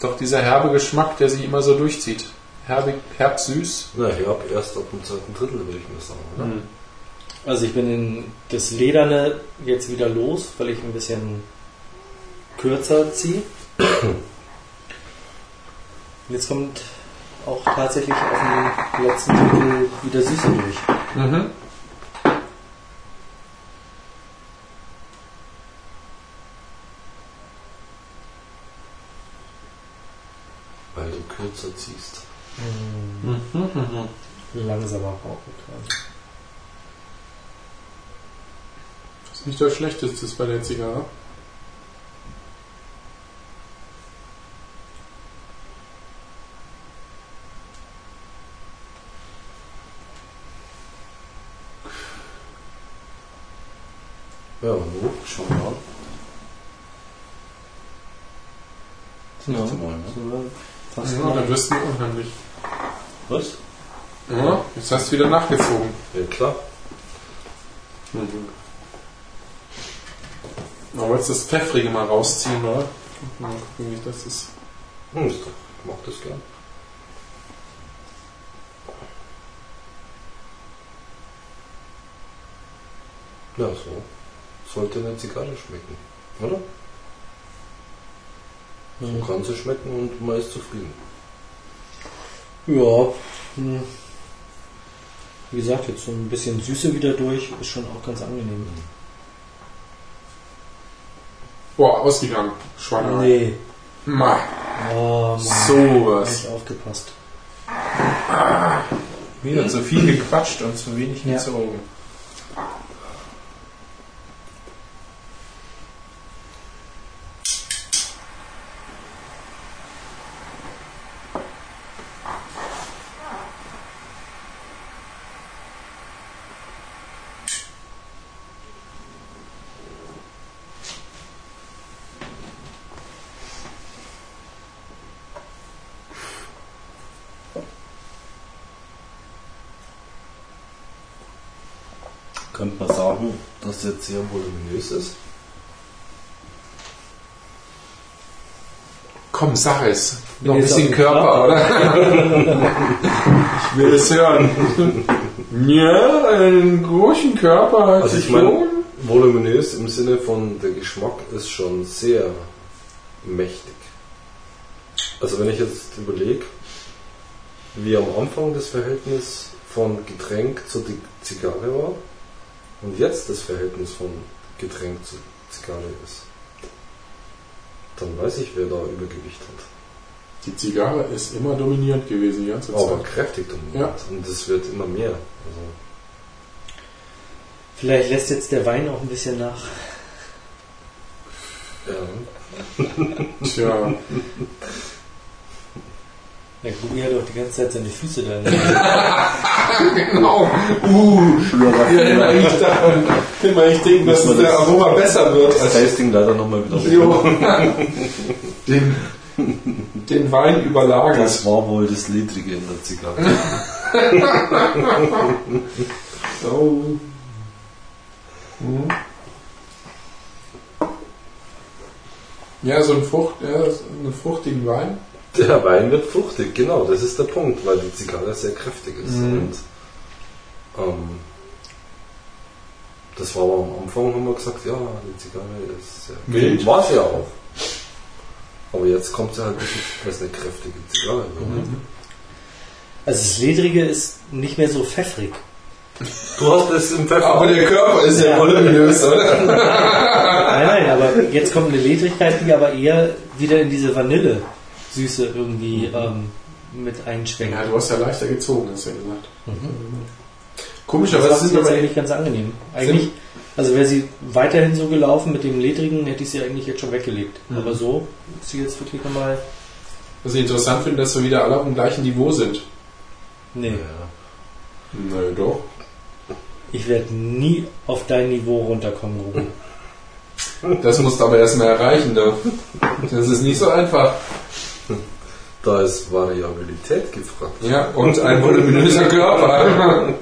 Doch dieser herbe Geschmack, der sich immer so durchzieht. Herbig, herb süß. Na, ich hab erst ab dem zweiten Drittel, würde ich mal sagen. Oder? Hm. Also ich bin in das Lederne jetzt wieder los, weil ich ein bisschen kürzer ziehe. Jetzt kommt auch tatsächlich auf dem letzten Drittel wieder Süße durch. Mhm. Weil du kürzer ziehst. Langsamer rauchen quasi. Das ist nicht das Schlechteste bei der Zigarre. Ja, und du? Schau mal an. Fast Ja, dann wirst du unheimlich. Was? Ja, jetzt hast du wieder nachgezogen. Ja, klar. Aber jetzt das Pfeffrige mal rausziehen, oder? Mal gucken, wie das ist. Hm, ist doch, ich mach das gern. Ja, so. Sollte eine Zigarre schmecken, oder? So Mhm. kann sie schmecken und man ist zufrieden. Ja, hm. wie gesagt, jetzt so ein bisschen Süße wieder durch, ist schon auch ganz angenehm. Boah, ausgegangen. Schwanger. Nee. Ma, Oh, Mann. sowas. Nicht aufgepasst. Wieder zu viel gequatscht und zu wenig Ja. gezogen. Könnte man sagen, dass jetzt sehr voluminös ist. Komm, sag es. Noch ein bisschen Körper, oder? ich will es hören. Ja, einen großen Körper hat Also sich ich meine, voluminös im Sinne von der Geschmack ist schon sehr mächtig. Also wenn ich jetzt überlege, wie am Anfang das Verhältnis von Getränk zur Zigarre war und jetzt das Verhältnis von Getränk zur Zigarre ist, dann weiß ich, wer da Übergewicht hat. Die Zigarre ist immer dominierend gewesen, die ganze Aber Zeit. kräftig dominant. Und es wird immer mehr. Also, Vielleicht lässt jetzt der Wein auch ein bisschen nach. ja. Tja, Der Gugi hat doch die ganze Zeit seine Füße da. genau. Uh, ja, immer ich, daran, immer ich denke, dass man der das- Aroma besser wird Das als Tasting leider nochmal wieder. Jo. den, den Wein überlagert. Das war wohl das Ledrige in der Zigarre. Oh. Hm. Ja, so ein Frucht, ja, so einen fruchtigen Wein. Der Wein wird fruchtig, genau, das ist der Punkt, weil die Zigarre sehr kräftig ist. Mhm. Und ähm, das war aber am Anfang, haben wir gesagt, ja, die Zigarre ist sehr Mild. War sie ja auch. Aber jetzt kommt sie halt wirklich als eine kräftige Zigarre. Also das Ledrige ist nicht mehr so pfeffrig. Du hast es im Pfeffer. Aber der Körper ist ja Ja. voluminös, oder? Nein, nein, aber jetzt kommt eine Ledrigkeit, die aber eher wieder in diese Vanille-Süße irgendwie ähm, mit einschwenkt. Ja, du hast ja leichter gezogen, hast du ja gesagt. Mhm. Komischerweise Das sind aber eigentlich ganz angenehm. Eigentlich, also wäre sie weiterhin so gelaufen mit dem Ledrigen, hätte ich sie eigentlich jetzt schon weggelegt. Mhm. Aber so ist sie jetzt wirklich nochmal. Was ich interessant finde, dass wir wieder alle auf dem gleichen Niveau sind. Nee, Nö, doch. ich werde nie auf dein Niveau runterkommen, Ruben. Das musst du aber erstmal erreichen, doch. Das ist nicht so einfach. Da ist Variabilität gefragt. Ja, und ein voluminöser Körper.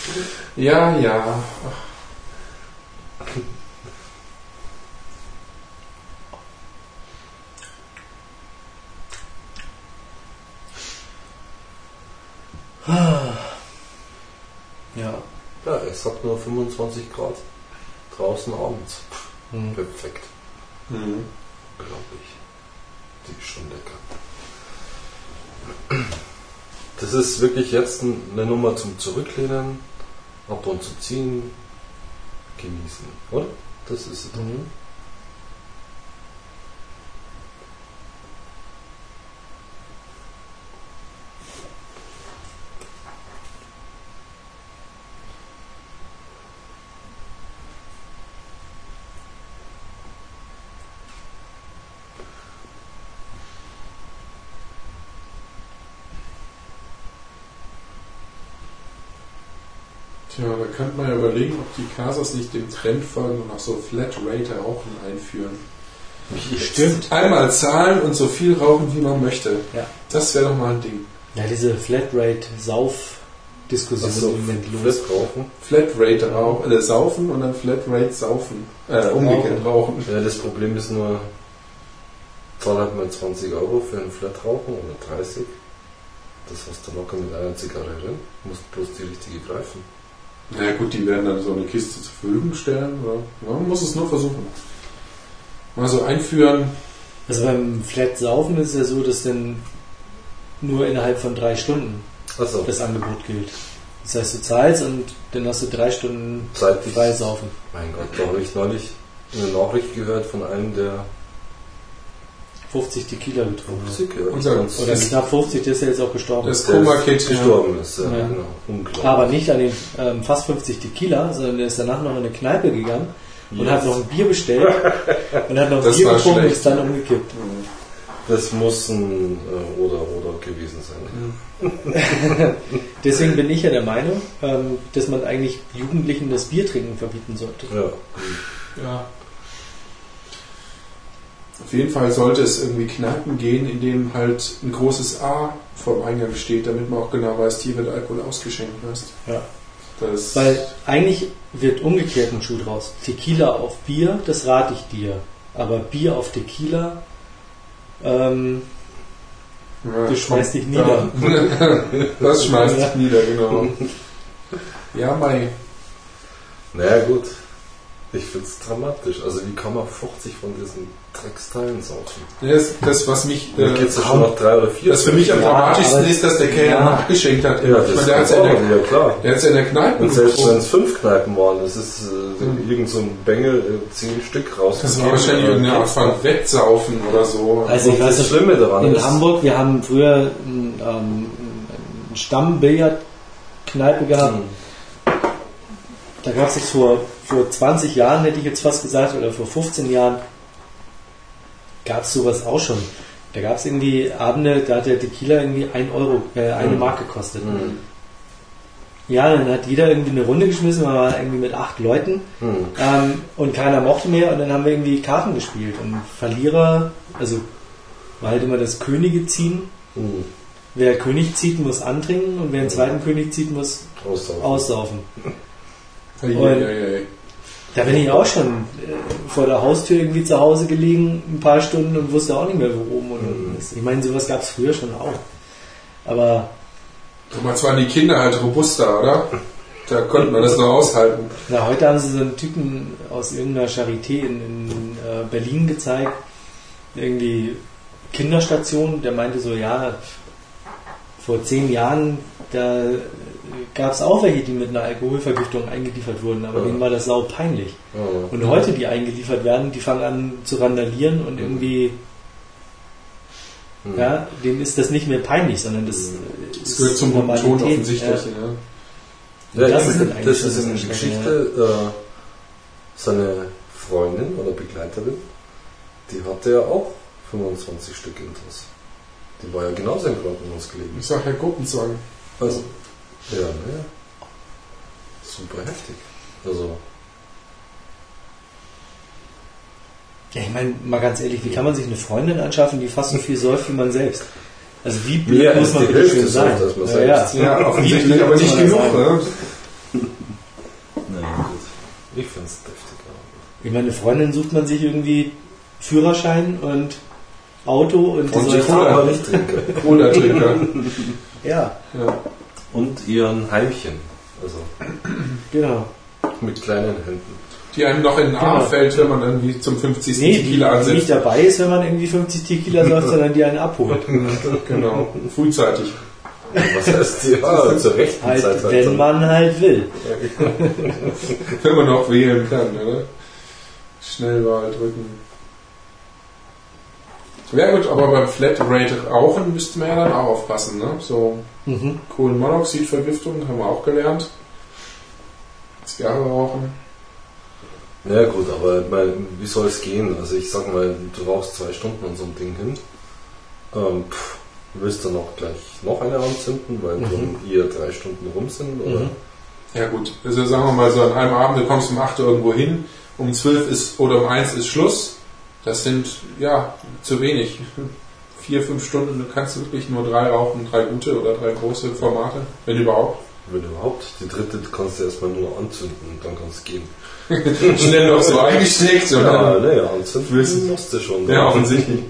ja, ja. Ja. Ja, es hat nur 25 Grad draußen abends. Hm. Perfekt, Mhm. glaube ich. Die ist schon lecker. Das ist wirklich jetzt eine Nummer zum Zurücklehnen, ab und zu ziehen, genießen, oder? Das ist es. Mhm. Tja, da könnte man ja überlegen, ob die Casas nicht dem Trend folgen und auch so Flatrate Rauchen einführen. Stimmt. Einmal zahlen und so viel rauchen, wie man möchte. Ja. Das wäre doch mal ein Ding. Ja, diese Flatrate-Sauf-Diskussion Achso, im Moment los. Flat rauchen. Flatrate rauchen, äh, saufen und dann Flatrate saufen. Äh, umgekehrt rauchen. Ja, das Problem ist nur, zahl halt mal 20 Euro für ein Flat rauchen oder 30. Das hast du locker mit einer Zigarre drin. Du musst bloß die richtige greifen. Na ja, gut, die werden dann so eine Kiste zur Verfügung stellen. Oder? Man muss es nur versuchen. Mal so einführen. Also beim Flat-Saufen ist es ja so, dass dann nur innerhalb von drei Stunden Also, das Angebot gilt. Das heißt, du zahlst und dann hast du drei Stunden ich, frei saufen. mein Gott, da habe ich neulich eine Nachricht gehört von einem, der 50 Tequila getrunken hat. 50, ja, Unser- Oder knapp 50, der ist ja jetzt auch gestorben. Das ist gestorben ist. Ja, Ja. Genau, unglaublich. Aber nicht an den ähm, fast 50 Tequila, sondern der ist danach noch in eine Kneipe gegangen und hat noch ein Bier bestellt und hat noch ein Das Bier getrunken und ist dann umgekippt. Das muss ein äh, oder oder gewesen sein. Deswegen bin ich ja der Meinung, ähm, dass man eigentlich Jugendlichen das Biertrinken verbieten sollte. Ja. Ja. Auf jeden Fall sollte es irgendwie Kneipen gehen, in dem halt ein großes A vor dem Eingang steht, damit man auch genau weiß, hier wird Alkohol ausgeschenkt. Weißt? Ja. Das Weil eigentlich wird umgekehrt ein Schuh draus. Tequila auf Bier, das rate ich dir. Aber Bier auf Tequila Ähm, Ja, du schmeißt dich ja. nieder. das schmeißt Ja. dich nieder, genau. Ja, Mai. Naja, gut. Ich finde es dramatisch. Also, wie kann man 50 von diesen Drecksteilen saufen? Das, das was mich. Da Äh, es schon nach drei oder vier. das für mich am Ja, dramatischsten ist, dass der Kellner Ja. nachgeschenkt hat. Ja, ich das meine, der hat ist ja in der, ja klar. der hat's in der Kneipe Und selbst wenn es fünf Kneipen waren, das ist äh, Mhm. irgend so ein Bengel, äh, zehn Stück raus. Das war wahrscheinlich irgendeine Art von Wettsaufen oder so. Also ich weiß das Schlimme daran in ist, Hamburg, wir haben früher ähm, eine Stammbillardkneipe gehabt. Mhm. Da gab es das vor, vor 20 Jahren, hätte ich jetzt fast gesagt, oder vor 15 Jahren, gab es sowas auch schon. Da gab es irgendwie Abende, da hat der Tequila irgendwie 1 Euro, äh, eine Mhm. Mark gekostet. Mhm. Ja, dann hat jeder irgendwie eine Runde geschmissen, man war irgendwie mit acht Leuten Mhm. ähm, und keiner mochte mehr und dann haben wir irgendwie Karten gespielt. Und Verlierer, also war halt immer das Könige ziehen. Mhm. Wer König zieht, muss antrinken und wer den zweiten König zieht, muss Aussaufen. aussaufen. Eieiei. Da bin ich auch schon äh, vor der Haustür irgendwie zu Hause gelegen, ein paar Stunden und wusste auch nicht mehr, wo oben und unten Mhm. ist. Ich meine, sowas gab es früher schon auch. Aber Damals waren die Kinder halt robuster, oder? Da konnte man das noch aushalten. na, heute haben sie so einen Typen aus irgendeiner Charité in, in äh, Berlin gezeigt, irgendwie Kinderstation, der meinte so, ja, vor zehn Jahren, da gab es auch welche, die mit einer Alkoholvergiftung eingeliefert wurden, aber Ja. denen war das sau peinlich. Ja. Und heute, die eingeliefert werden, die fangen an zu randalieren und irgendwie, Mhm. ja, denen ist das nicht mehr peinlich, sondern das, Mhm. Das ist gehört zum guten Ton Normalität. offensichtlich. Ja. Ja. Ja, Das ist das ist Erschreckende, Geschichte äh, seine Freundin oder Begleiterin, die hatte ja auch 25 Stück Intros. Die war ja genauso im Krankenhaus gelegen. Ich sag ja Gruppenzwang. Also, ja, ne? Super heftig. Also, Ja, ich meine, mal ganz ehrlich, wie kann man sich eine Freundin anschaffen, die fast so viel säuft wie man selbst? Also wie blöd Mehr muss man die bitte schön sein? als man ja, ja. Ja, offensichtlich, aber nicht genug. Ne? naja, gut. Ich finde es deftig. Ich meine, eine Freundin sucht man sich irgendwie Führerschein und Auto und die Und soll die Cola. Aber nicht trinken. Cola-Trinker. Ja, Ja. Und ihren Heimchen. Also, genau. mit kleinen Händen. Die einem noch in den Arm Genau. fällt, wenn man irgendwie zum 50. Nee, die, Tequila die nicht ansetzt. dabei ist, wenn man irgendwie 50 Tequila säuft, sondern die einen abholt. Genau, frühzeitig. Was heißt ja, zur rechten Halt, Zeit. halt wenn dann. man halt will. Wenn man noch wählen kann, oder? Schnellwahl drücken. Ja gut, aber beim Flatrate rauchen müsste man ja dann auch aufpassen, ne? So Mhm. Kohlenmonoxidvergiftung haben wir auch gelernt. Zigarre rauchen. Ja gut, aber ich mein, wie soll es gehen? Also ich sag mal, du rauchst zwei Stunden an so einem Ding hin. Ähm, pff, willst du noch gleich noch eine anzünden, weil dann eher drei Stunden rum sind? Oder? Mhm. Ja gut, also sagen wir mal so an einem Abend, du kommst um 8 Uhr irgendwo hin, um 12 ist oder um 1 ist Schluss. Das sind ja zu wenig. Vier, fünf Stunden, du kannst wirklich nur drei rauchen, drei gute oder drei große Formate, wenn überhaupt. Wenn überhaupt. Die dritte kannst du erstmal nur anzünden und dann kannst du gehen. Schnell noch so eingesteckt und Ja, dann, naja, anzünden Willst du- musst du schon. Ja, offensichtlich.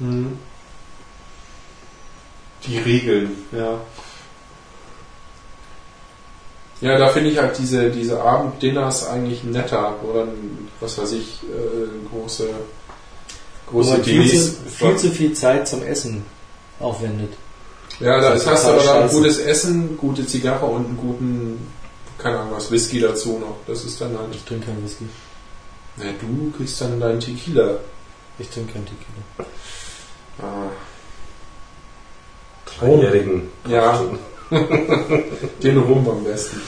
Mhm. die Regeln, ja. Ja, da finde ich halt diese, diese Abenddinners eigentlich netter, oder was weiß ich, äh, große, Wo große man viel zu, viel zu viel Zeit zum Essen aufwendet. Ja, da Das ist, ist hast du aber dann gutes Essen, gute Zigarre und einen guten, keine Ahnung was, Whisky dazu noch. Das ist dann halt. Ich trinke keinen Whisky. Na, du kriegst dann deinen Tequila. Ich trinke keinen Tequila. Ah, Dreijährigen. Ja. den Rum am besten.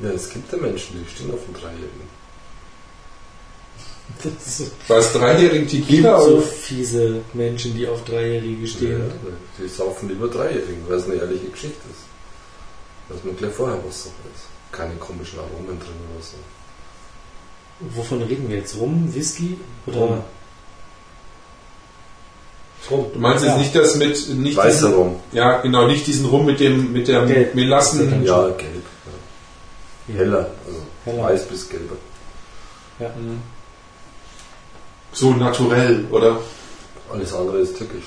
Ja, es gibt ja Menschen, die stehen auf dem Dreijährigen. Das ist Was, dreijährigen gibt Tequila? so fiese Menschen, die auf Dreijährige stehen. Ja, die saufen lieber Dreijährigen, weil es eine ehrliche Geschichte ist. Dass man gleich vorher was sagt ist. Keine komischen Aromen drin oder so. Wovon reden wir jetzt? Rum? Whisky? Oder Rum. Rum. Du meinst Ja. jetzt nicht das mit, nicht Weißer diesen, Rum. ja, genau, nicht diesen Rum mit dem, mit der. Melassen, Ja, gelb. Heller, also Heller. weiß bis gelber. Ja. Mhm. So naturell, oder? Alles andere ist tückisch.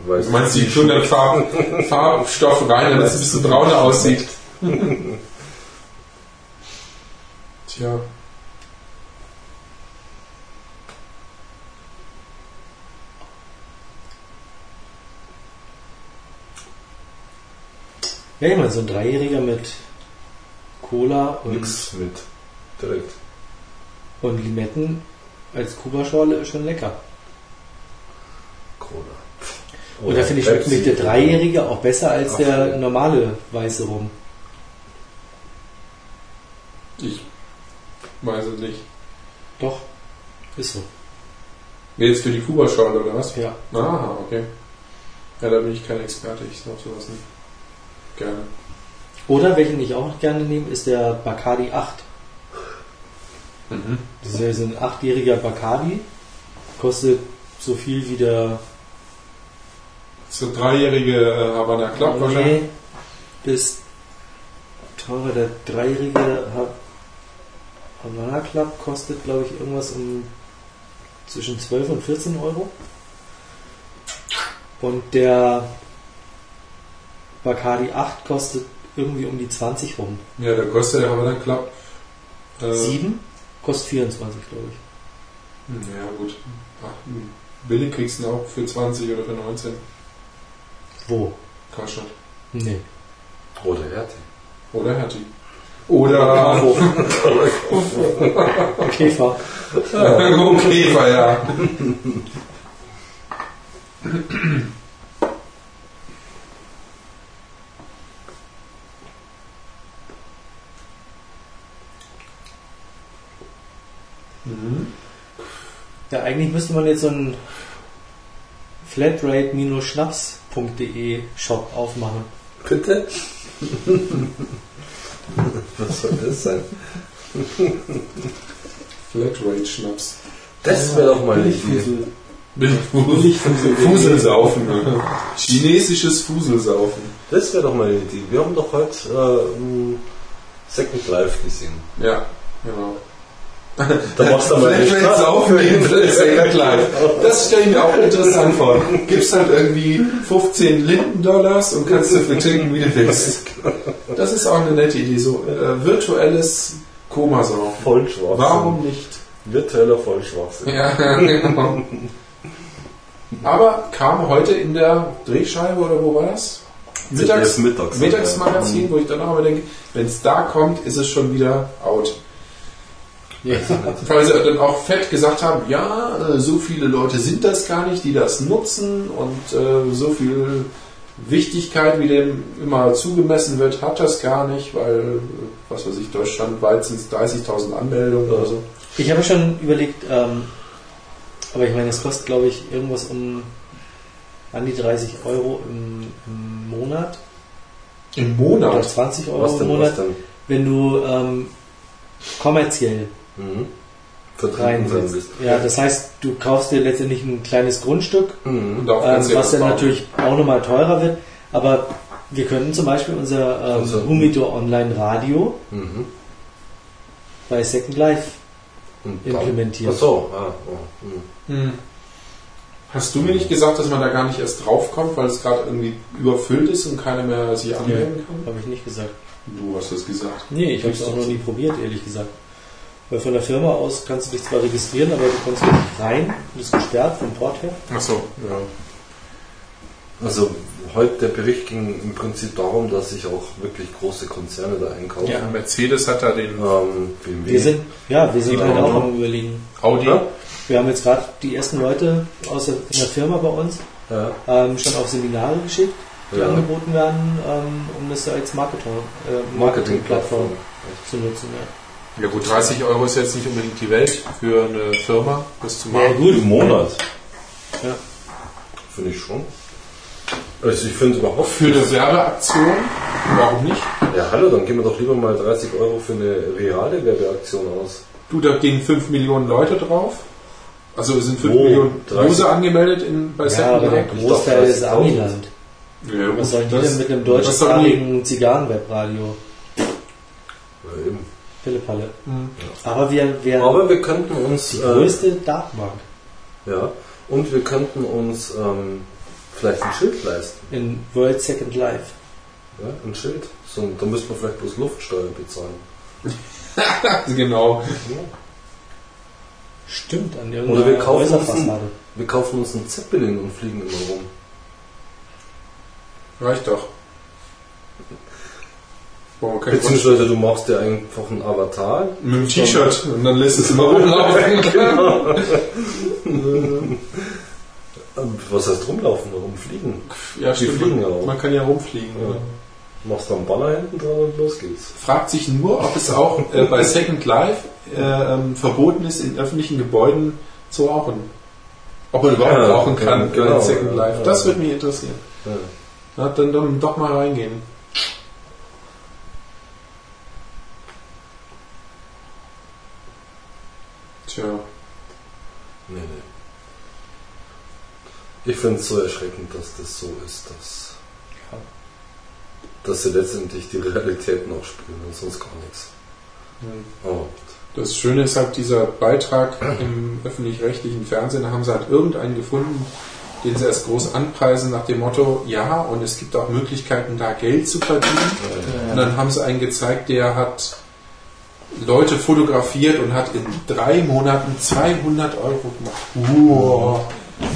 Weiß Du meinst, die tun dann Farben, Farbstoff rein, damit es ein bisschen brauner aussieht. Tja. Ja, ich meine, so ein Dreijähriger mit Cola und, Nix mit. Direkt. und Limetten als Kuba-Schorle ist schon lecker. Cola. Und da finde ich, schmeckt mit der Dreijährige auch besser als Ach, der normale weiße Rum. Ich weiß es nicht. Doch, ist so. Jetzt für die Kuba-Schorle, oder was? Ja. Ah, okay. Ja, da bin ich kein Experte, ich sag sowas nicht. Gerne. Oder welchen ich auch gerne nehme, ist der Bacardi 8. Mhm. Das ist ja so ein achtjähriger Bacardi. Kostet so viel wie der. So dreijährige äh, Havana Club wahrscheinlich. Nee, das teurer, der dreijährige Ha- Havana Club kostet, glaube ich, irgendwas um zwischen 12 und 14 Euro. Und der Bacardi 8 kostet irgendwie um die 20 rum. Ja, der kostet der Havana Club. Äh, 7 kostet 24, glaube ich. hm, Ja, gut. Ach, hm. Billig kriegst du ihn auch für 20 oder für 19. Wo? Karstadt. Nee. Oder Hertie. Oder Hertie. Oder Käfer. Käfer, ja. Mhm. Ja, eigentlich müsste man jetzt so einen flatrate-schnaps.de Shop aufmachen. Bitte? Was soll das sein? Flatrate Schnaps. Das wäre doch mal eine Idee. Fuselsaufen. Chinesisches Fuselsaufen. Das wäre doch mal eine Idee. Wir haben doch heute äh, Second Life gesehen. Ja, genau. Da machst du mal eine Flatrate Straße. saufen in Second Life. Das stelle ich mir auch interessant vor. Gibst halt irgendwie 15 Linden-Dollars und kannst dafür trinken, wie du willst. Das ist auch eine nette Idee. So äh, virtuelles Komasaufen. Vollschwachsinn. Warum nicht? Virtueller Vollschwachsinn. Ja, genau. Aber kam heute in der Drehscheibe oder wo war das? Mittags, Mittags. Mittagsmagazin, wo ich dann auch immer denke, wenn es da kommt, ist es schon wieder out. Ja. Weil sie dann auch fett gesagt haben, ja, äh, so viele Leute sind das gar nicht, die das nutzen und äh, so viel Wichtigkeit, wie dem immer zugemessen wird, hat das gar nicht, weil, äh, was weiß ich, deutschlandweit sind es 30.000 Anmeldungen oder so. Ich habe schon überlegt, ähm, aber ich meine, es kostet, glaube ich, irgendwas um an die 30 Euro im, im Monat Im oder Monat? 20 Euro Was im denn, was Monat, wenn du ähm, kommerziell Mhm. Vertreten sein reinsetzt. Ja, das heißt, du kaufst dir letztendlich ein kleines Grundstück, Mhm. Ähm, was dann natürlich auch nochmal teurer wird, aber wir könnten zum Beispiel unser ähm, Also- Humidor Online Radio Mhm. bei Second Life implementieren. Ach so, ah, oh. mhm. Hm. Hast du mir nicht gesagt, dass man da gar nicht erst draufkommt, weil es gerade irgendwie überfüllt ist und keiner mehr sich anmelden kann? Habe ich nicht gesagt. Du hast es gesagt. Nee, ich habe es auch noch nie probiert, ehrlich gesagt. Weil von der Firma aus kannst du dich zwar registrieren, aber du kommst nicht rein. Das ist gesperrt vom Port her. Ach so. Ja. Also heute der Bericht ging im Prinzip darum, dass sich auch wirklich große Konzerne da einkaufen. Ja, Mercedes hat da den Ähm, BMW. Wir sind, ja, wir sind halt auch am überlegen. Audi. Ja? Wir haben jetzt gerade die ersten Leute aus der, in der Firma bei uns Ja. ähm, schon auf Seminare geschickt, die Ja. angeboten werden, ähm, um das als Marketing, äh, Marketingplattform zu nutzen. Ja. Ja gut, 30 Euro ist jetzt nicht unbedingt die Welt für eine Firma, das zu Ja, machen. gut. Im Monat. Ja. Finde ich schon. Also ich finde überhaupt Für eine Werbeaktion, warum nicht? Ja, hallo, dann geben wir doch lieber mal 30 Euro für eine reale Werbeaktion aus. Du, da gehen 5 Millionen Leute drauf. Also es sind 5 Wo? Millionen 30? User angemeldet in, bei ja, Second aber der Großteil ist 30.000. Amiland. Ja, Was sollen die das- denn mit einem deutschsprachigen Zigarrenwebradio? Ja, eben. Pille-Palle. Mhm. Aber wir, wir Aber wir könnten uns. die äh, größte Datenbank ja, und wir könnten uns ähm, vielleicht ein Schild leisten. in World Second Life. Ja, ein Schild. So, da müssten wir vielleicht bloß Luftsteuer bezahlen. Genau. Stimmt, an Oder irgendeiner wir kaufen uns Häuserfassade. Wir kaufen uns einen Zeppelin und fliegen immer rum. Reicht doch. Kann Beziehungsweise du machst dir einfach einen Avatar. mit dem T-Shirt und dann lässt es immer rumlaufen. Was heißt rumlaufen? Rumfliegen? ja, Die stimmt. fliegen ja auch. Man kann ja rumfliegen. Ja. Ja. Machst da einen Banner hinten dran und los geht's. Fragt sich nur, ob es auch äh, bei Second Life äh, ähm, verboten ist, in öffentlichen Gebäuden zu rauchen. Ob man überhaupt Ja, rauchen kann ja, bei genau, Second Life. ja. Das würde mich interessieren. Ja. Na, dann, dann doch mal reingehen. Tja. Nee, nee. Ich finde es so erschreckend, dass das so ist, dass, Ja. dass sie letztendlich die Realität noch spielen und sonst gar nichts. Oh. Das Schöne ist halt dieser Beitrag im öffentlich-rechtlichen Fernsehen, da haben sie halt irgendeinen gefunden, den sie erst groß anpreisen nach dem Motto, ja, und es gibt auch Möglichkeiten, da Geld zu verdienen. Und dann haben sie einen gezeigt, der hat Leute fotografiert und hat in drei Monaten 200 Euro gemacht. Wow.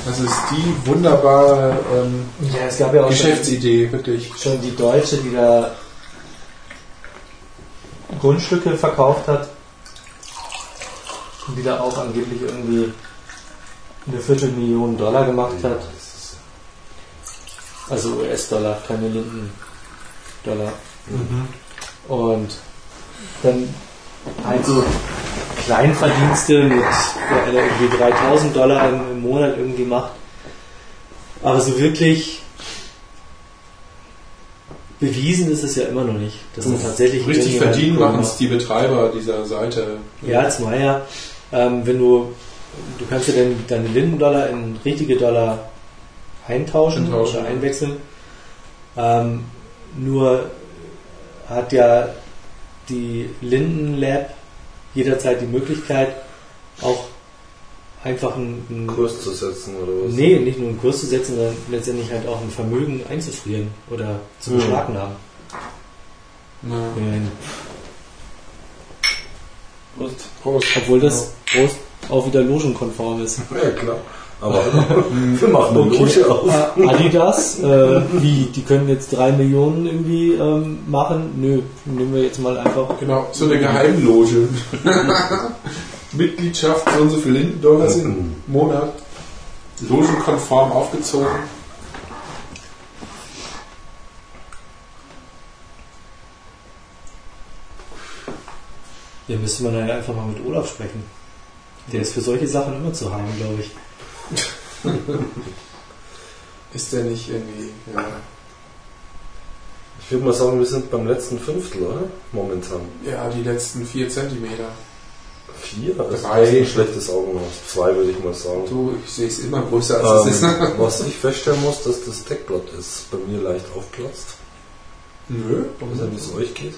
Das ist die wunderbare ähm, Ja, es gab ja auch schon, Geschäftsidee, wirklich. schon die Deutsche, die da Grundstücke verkauft hat und die da auch angeblich irgendwie eine Viertelmillion Dollar gemacht hat. Also US-Dollar, keine Linden-Dollar. Und dann halt so Kleinverdienste mit der irgendwie 3000 Dollar im, Monat irgendwie macht. Aber so wirklich bewiesen ist es ja immer noch nicht. Dass er tatsächlich Richtig verdienen machen es die Betreiber dieser Seite. Ja, zumal ja, ähm, wenn du, du kannst ja dann deine Lindendollar in richtige Dollar eintauschen, Eintauschen, oder einwechseln. Ähm, nur hat ja die Linden Lab jederzeit die Möglichkeit, auch einfach einen, einen Kurs zu setzen oder was? nee, nicht nur einen Kurs zu setzen, sondern letztendlich halt auch ein Vermögen einzufrieren oder zu beschlagnahmen. Ja. Ähm, Prost. Prost. Obwohl das Prost auch wieder logenkonform ist. Ja, klar. Aber wir machen eine Loge auf. Äh, Adidas, äh, wie, die können jetzt drei Millionen irgendwie ähm, machen? Nö, nehmen wir jetzt mal einfach. Genau, so eine Geheimloge. Mitgliedschaft, so und so viel Lindendollar sind im Monat. Logenkonform aufgezogen. Ja, müsste man dann einfach mal mit Olaf sprechen. Der ist für solche Sachen immer zu haben, glaube ich. Ist der nicht irgendwie, ja. Ich würde mal sagen, wir sind beim letzten Fünftel, oder? Momentan. Ja, die letzten vier Zentimeter. Vier? Das ist Drei. ein schlechtes Augenmaß. Zwei würde ich mal sagen. Du, ich sehe es immer größer als es ist. Ähm, was ich feststellen muss, dass das Deckblatt ist bei mir leicht aufplatzt. Nö, Ich weiß nicht, wie es euch geht.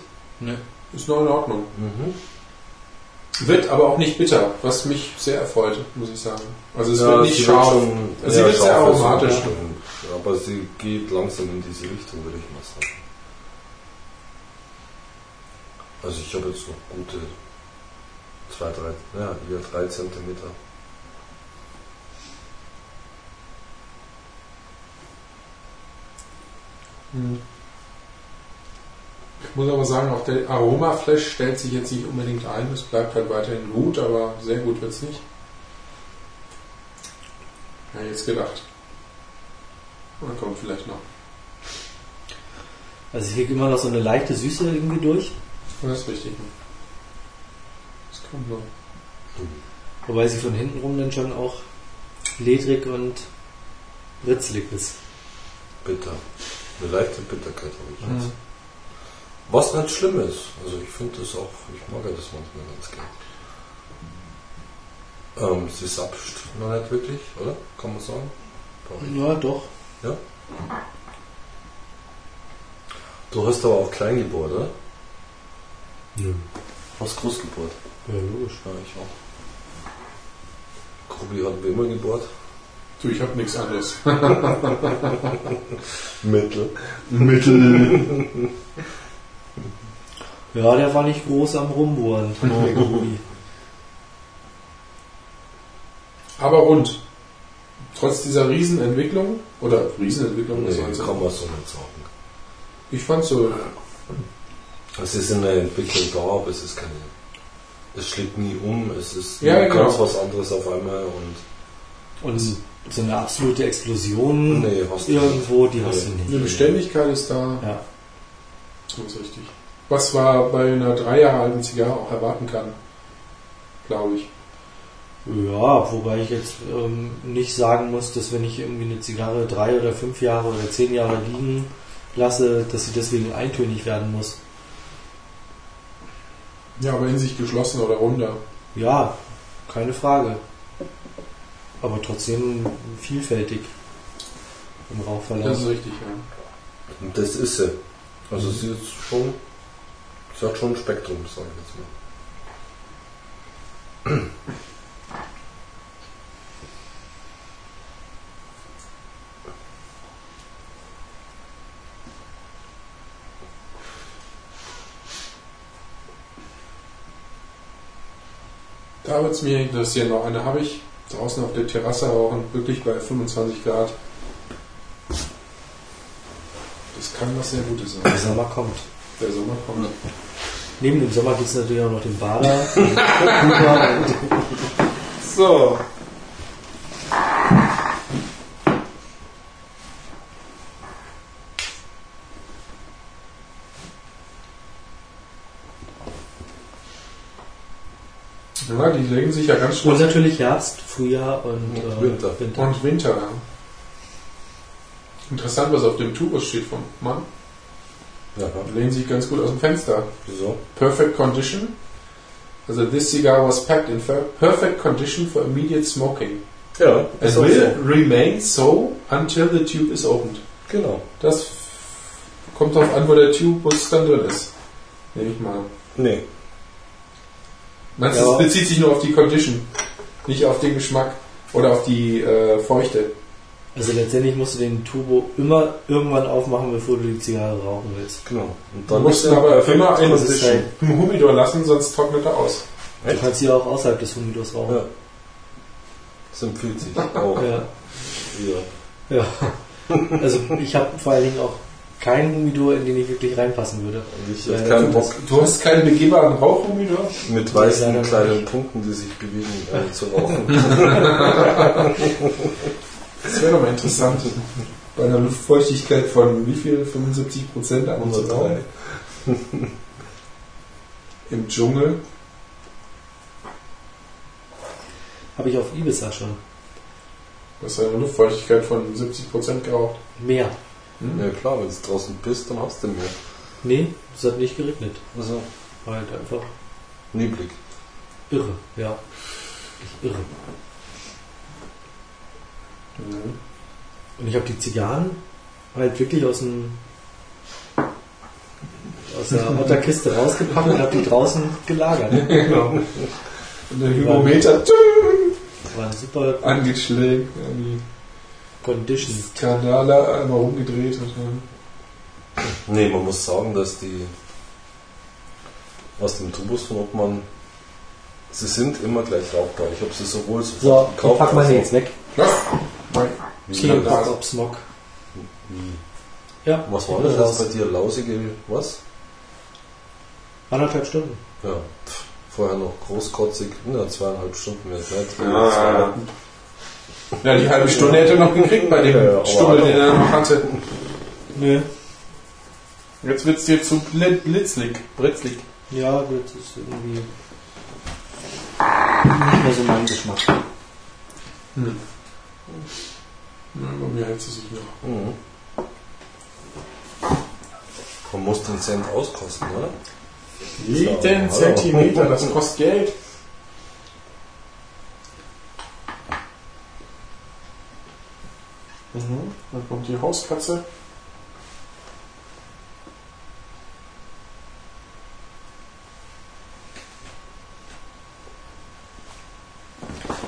ist noch in Ordnung. Mhm. Wird aber auch nicht bitter, was mich sehr erfreut, muss ich sagen. Also es Ja, wird nicht sie scharf. schon Sie eher wird sehr aromatisch. also, Aber sie geht langsam in diese Richtung, würde ich mal sagen. Also ich habe jetzt noch gute zwei, drei, ja, eher drei Zentimeter. Hm. Ich muss aber sagen, auch der Aromaflash stellt sich jetzt nicht unbedingt ein. Es bleibt halt weiterhin gut, aber sehr gut wird es nicht. Ja, jetzt gedacht. Und kommt vielleicht noch. Also ich kriege immer noch so eine leichte Süße irgendwie durch. Das ist richtig. Das kommt noch. Wobei sie von hinten rum dann schon auch ledrig und ritzlig ist. Bitter. Eine leichte Bitterkeit habe ich Mhm. Was nicht schlimm ist. Also ich finde das auch, ich mag ja das manchmal ganz gern. Ähm, sie sapscht noch nicht wirklich, oder? Kann man sagen? Doch. Ja, doch. Du hast aber auch klein gebohrt, oder? Nö. Hast groß gebohrt? Ja, logisch. Ja, ich auch. Krubi hat wie immer gebohrt. Du, ich hab nichts anderes. Mittel. Mittel. Ja, der war nicht groß am Rumbohren. der. Aber rund. Trotz dieser Riesenentwicklung, oder Riesenentwicklung, Nee, das kann man so nicht sagen. ich fand so, Es ist eine Entwicklung da, aber es ist keine. Es schlägt nie um, es ist Ja, genau. ganz was anderes auf einmal und Und so eine absolute Explosion nee, hast du irgendwo, die Nee. hast du eine nicht. Beständigkeit ist da. Ja. Das ist richtig. Was man bei einer drei Jahre alten Zigarre auch erwarten kann, glaube ich. Ja, wobei ich jetzt ähm, nicht sagen muss, dass wenn ich irgendwie eine Zigarre drei oder fünf Jahre oder zehn Jahre liegen lasse, dass sie deswegen eintönig werden muss. Ja, aber in sich geschlossen oder runter. Ja, keine Frage. Aber trotzdem vielfältig im Rauchverlauf. Das ist richtig, ja. Und das ist sie. Also Mhm. sie ist schon. Sie hat schon ein Spektrum, sage ich jetzt mal. Da würde es mich interessieren. Noch eine habe ich draußen auf der Terrasse rauchen, wirklich bei 25 Grad. Das kann was sehr Gutes sein. Der Sommer kommt. Der Sommer kommt. Neben dem Sommer gibt es natürlich auch noch den Bader, und So. Ja, die legen sich ja ganz Und schnell. natürlich Herbst, Frühjahr und, Und äh, Winter. Und Winter. Interessant, was auf dem Tubus steht vom Mann. Ja, lehnen sich ganz gut aus dem Fenster. wieso? Perfect condition. Also this cigar was packed in perfect condition for immediate smoking. Ja, And will so. remain so until the tube is opened. Genau. Das kommt darauf an, wo der Tubus dann drin ist. Nehme ich mal. Nee. Meinst Ja. es bezieht sich nur auf die Condition, nicht auf den Geschmack oder auf die äh, Feuchte? Also letztendlich musst du den Tubo immer irgendwann aufmachen, bevor du die Zigarre rauchen willst. Genau. Und Du musst ihn er aber immer condition. halt- im Humidor lassen, sonst trocknet er aus. Du Echt? kannst sie auch außerhalb des Humidors rauchen. Ja. Das empfiehlt sich auch. Ja. Ja. ja. Also ich habe vor allen Dingen auch keinen Humidor, in den ich wirklich reinpassen würde. Ich Ja, hätte keinen du- Bock Du hast keinen begehbaren Rauchhumidor? mit weißen kleinen nicht. Punkten, die sich bewegen, äh, zu rauchen. Das wäre doch mal interessant. Bei einer Luftfeuchtigkeit von wie viel? 75 Prozent am 103. Im Dschungel. Habe ich auf Ibiza schon. Du hast eine Luftfeuchtigkeit von 70 Prozent geraucht. Mehr. Hm? Ja klar, wenn du draußen bist, dann hast du mehr. Nee, es hat nicht geregnet. Also War halt einfach neblig. irre, ja. Ich irre. Mhm. Und ich habe die Zigarren halt wirklich aus dem aus der Otterkiste rausgepackt und habe die draußen gelagert. Genau. Und der Hygrometer Das war ein super angeschlägt, irgendwie Condition. Skandale einmal rumgedreht. Und, dann- Nee, man muss sagen, dass die aus dem Tubus von Obmann, sie sind immer gleich rauchbar. Ich habe sie sowohl So, sofort ich pack als jetzt weg. Was? Mein Wie, Ja, was war das jetzt bei dir? Lausige, was? Anderthalb Stunden. Ja, pff, vorher noch großkotzig, na, zweieinhalb Stunden mehr Zeit. Ja. Ja, die halbe Stunde hätte er noch gekriegt bei dem Ja, ja, Stummel, den er noch hatte. Nö. Jetzt wird es dir zu bl- blitzlig. Britzlig. Ja, das ist irgendwie nicht mehr so mein Geschmack. Hm. Gelegenheit zu suchen. Mhm. Man muss den Cent auskosten, oder? Jeden so, Zentimeter, das kostet Geld. Mhm. Dann kommt die Hauskatze.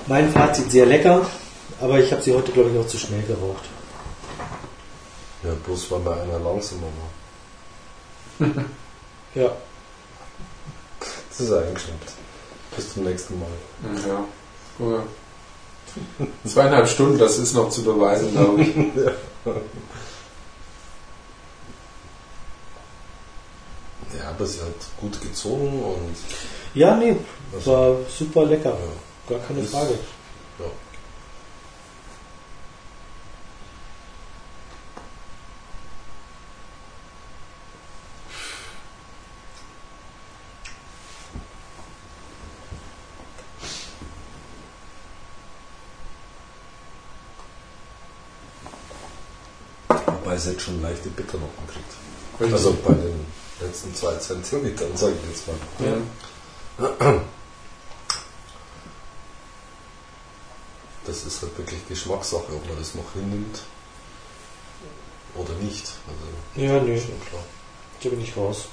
Mein Fazit sehr lecker aber ich habe sie heute, glaube ich, auch zu schnell geraucht. Ja, bloß weil bei einer langsamer war. Ja. Das ist eingeschnappt. Bis zum nächsten Mal. Ja. Oder zweieinhalb Stunden, das ist noch zu beweisen, glaube ich. Ja, aber sie hat gut gezogen und Ja, nee, also, war super lecker. ja. Gar keine Frage. Ja. Wobei es jetzt schon leichte Bitternoten kriegt. Also bei den letzten zwei Zentimetern, sage ich jetzt mal. ja. Das ist halt wirklich Geschmackssache, ob man das noch hinnimmt oder nicht. Also Ja, nö, da bin ich raus.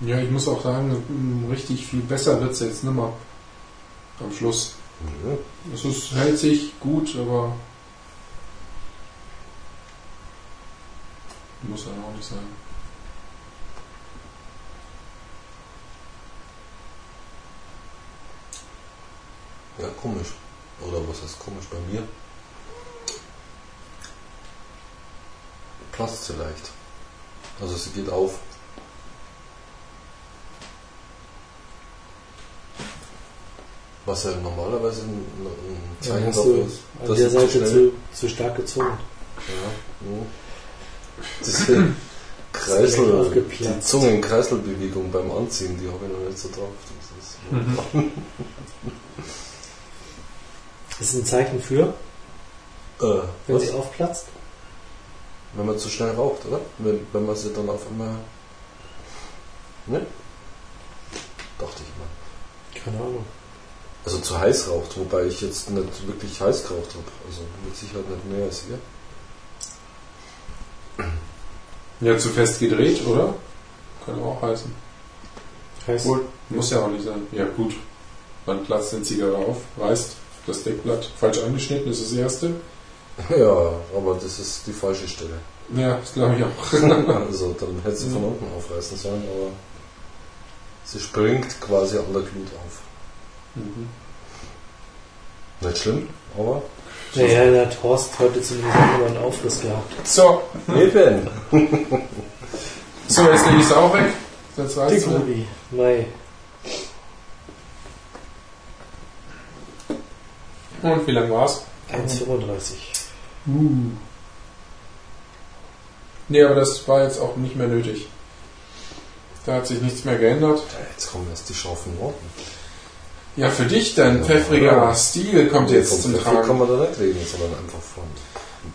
Ja, ich muss auch sagen, richtig viel besser wird es jetzt nimmer. Am Schluss. Mhm. Es ist, hält sich gut, aber muss ja auch nicht sein. Ja, komisch. Oder was heißt komisch bei mir? Platzt sie leicht. Also sie geht auf. Was ja normalerweise ein, ein Ja, Zeichen dafür ist, an dass der zu Seite schnell zu, zu stark gezogen. Ja, ja. Diese Kreisel, aufgeplatzt. die Zungen-Kreiselbewegung beim Anziehen, die habe ich noch nicht so drauf. Das ist, Mhm. Das ist ein Zeichen für, äh, wenn was? sie aufplatzt. Wenn man zu schnell raucht, oder? Wenn, wenn man sie dann auf einmal. Ne? Dachte ich mal. Keine Ahnung. Also zu heiß raucht, wobei ich jetzt nicht wirklich heiß geraucht habe. Also mit Sicherheit nicht mehr als ihr. Ja, zu fest gedreht, oder? Kann auch heißen. Heißt, Wohl, muss ja auch nicht sein. Ja, gut. Dann platzt eine Zigarre auf, reißt das Deckblatt falsch angeschnitten, ist das erste. Ja, aber das ist die falsche Stelle. Ja, das glaube ich auch. also dann hätte sie von unten aufreißen sollen, aber sie springt quasi an der Glut auf. Mhm. Nicht schlimm, aber. naja, der hat Horst heute zumindest auch immer einen Aufriss gehabt. So, Eben! so, jetzt lege ich es auch weg. Jetzt reicht's mir. Diggobi, Mai. Und wie lang war's? 1,35. Uh. Nee, aber das war jetzt auch nicht mehr nötig. Da hat sich nichts mehr geändert. Ja, jetzt kommen erst die scharfen Worte. Ja, für dich dann, pfeffriger Ja. Stil kommt jetzt Vom zum Pfeffer kann Tragen. man da nicht reden, sondern einfach von.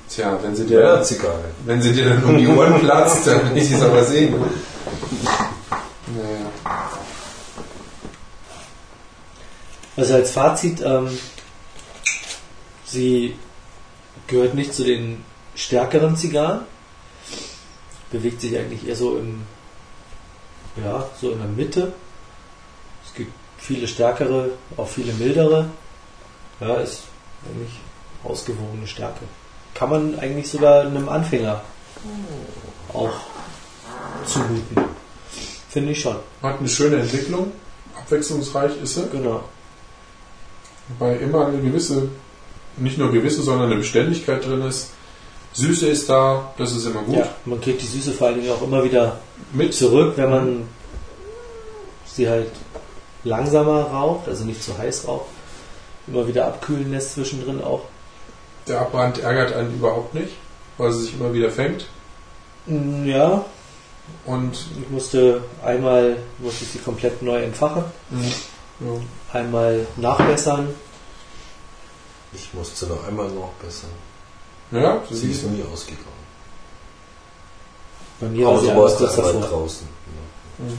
Tja, wenn sie Ja, dir, Zigarre. wenn sie dir dann um die Ohren platzt, dann will ich es aber sehen. Naja. Also als Fazit, ähm, sie gehört nicht zu den stärkeren Zigarren, bewegt sich eigentlich eher so im, ja, so in der Mitte. Viele stärkere, auch viele mildere. Ja, ist eigentlich ausgewogene Stärke. Kann man eigentlich sogar einem Anfänger auch zumuten. Finde ich schon. Hat eine schöne Entwicklung, abwechslungsreich ist sie. Genau. Wobei immer eine gewisse, nicht nur gewisse, sondern eine Beständigkeit drin ist. Süße ist da, das ist immer gut. Ja, man kriegt die Süße vor allen Dingen auch immer wieder Mit zurück, wenn man sie halt langsamer raucht, also nicht zu heiß raucht. Immer wieder abkühlen lässt zwischendrin auch. der Abbrand ärgert einen überhaupt nicht, weil sie sich immer wieder fängt. Mm, Ja, Und ich musste einmal musste ich sie komplett neu entfachen, ja, einmal nachbessern. Ich musste noch einmal nachbessern. ja sie Sie ist nie ausgegangen. Bei mir Aber war sie einmal davor. draußen. Ja. Mhm.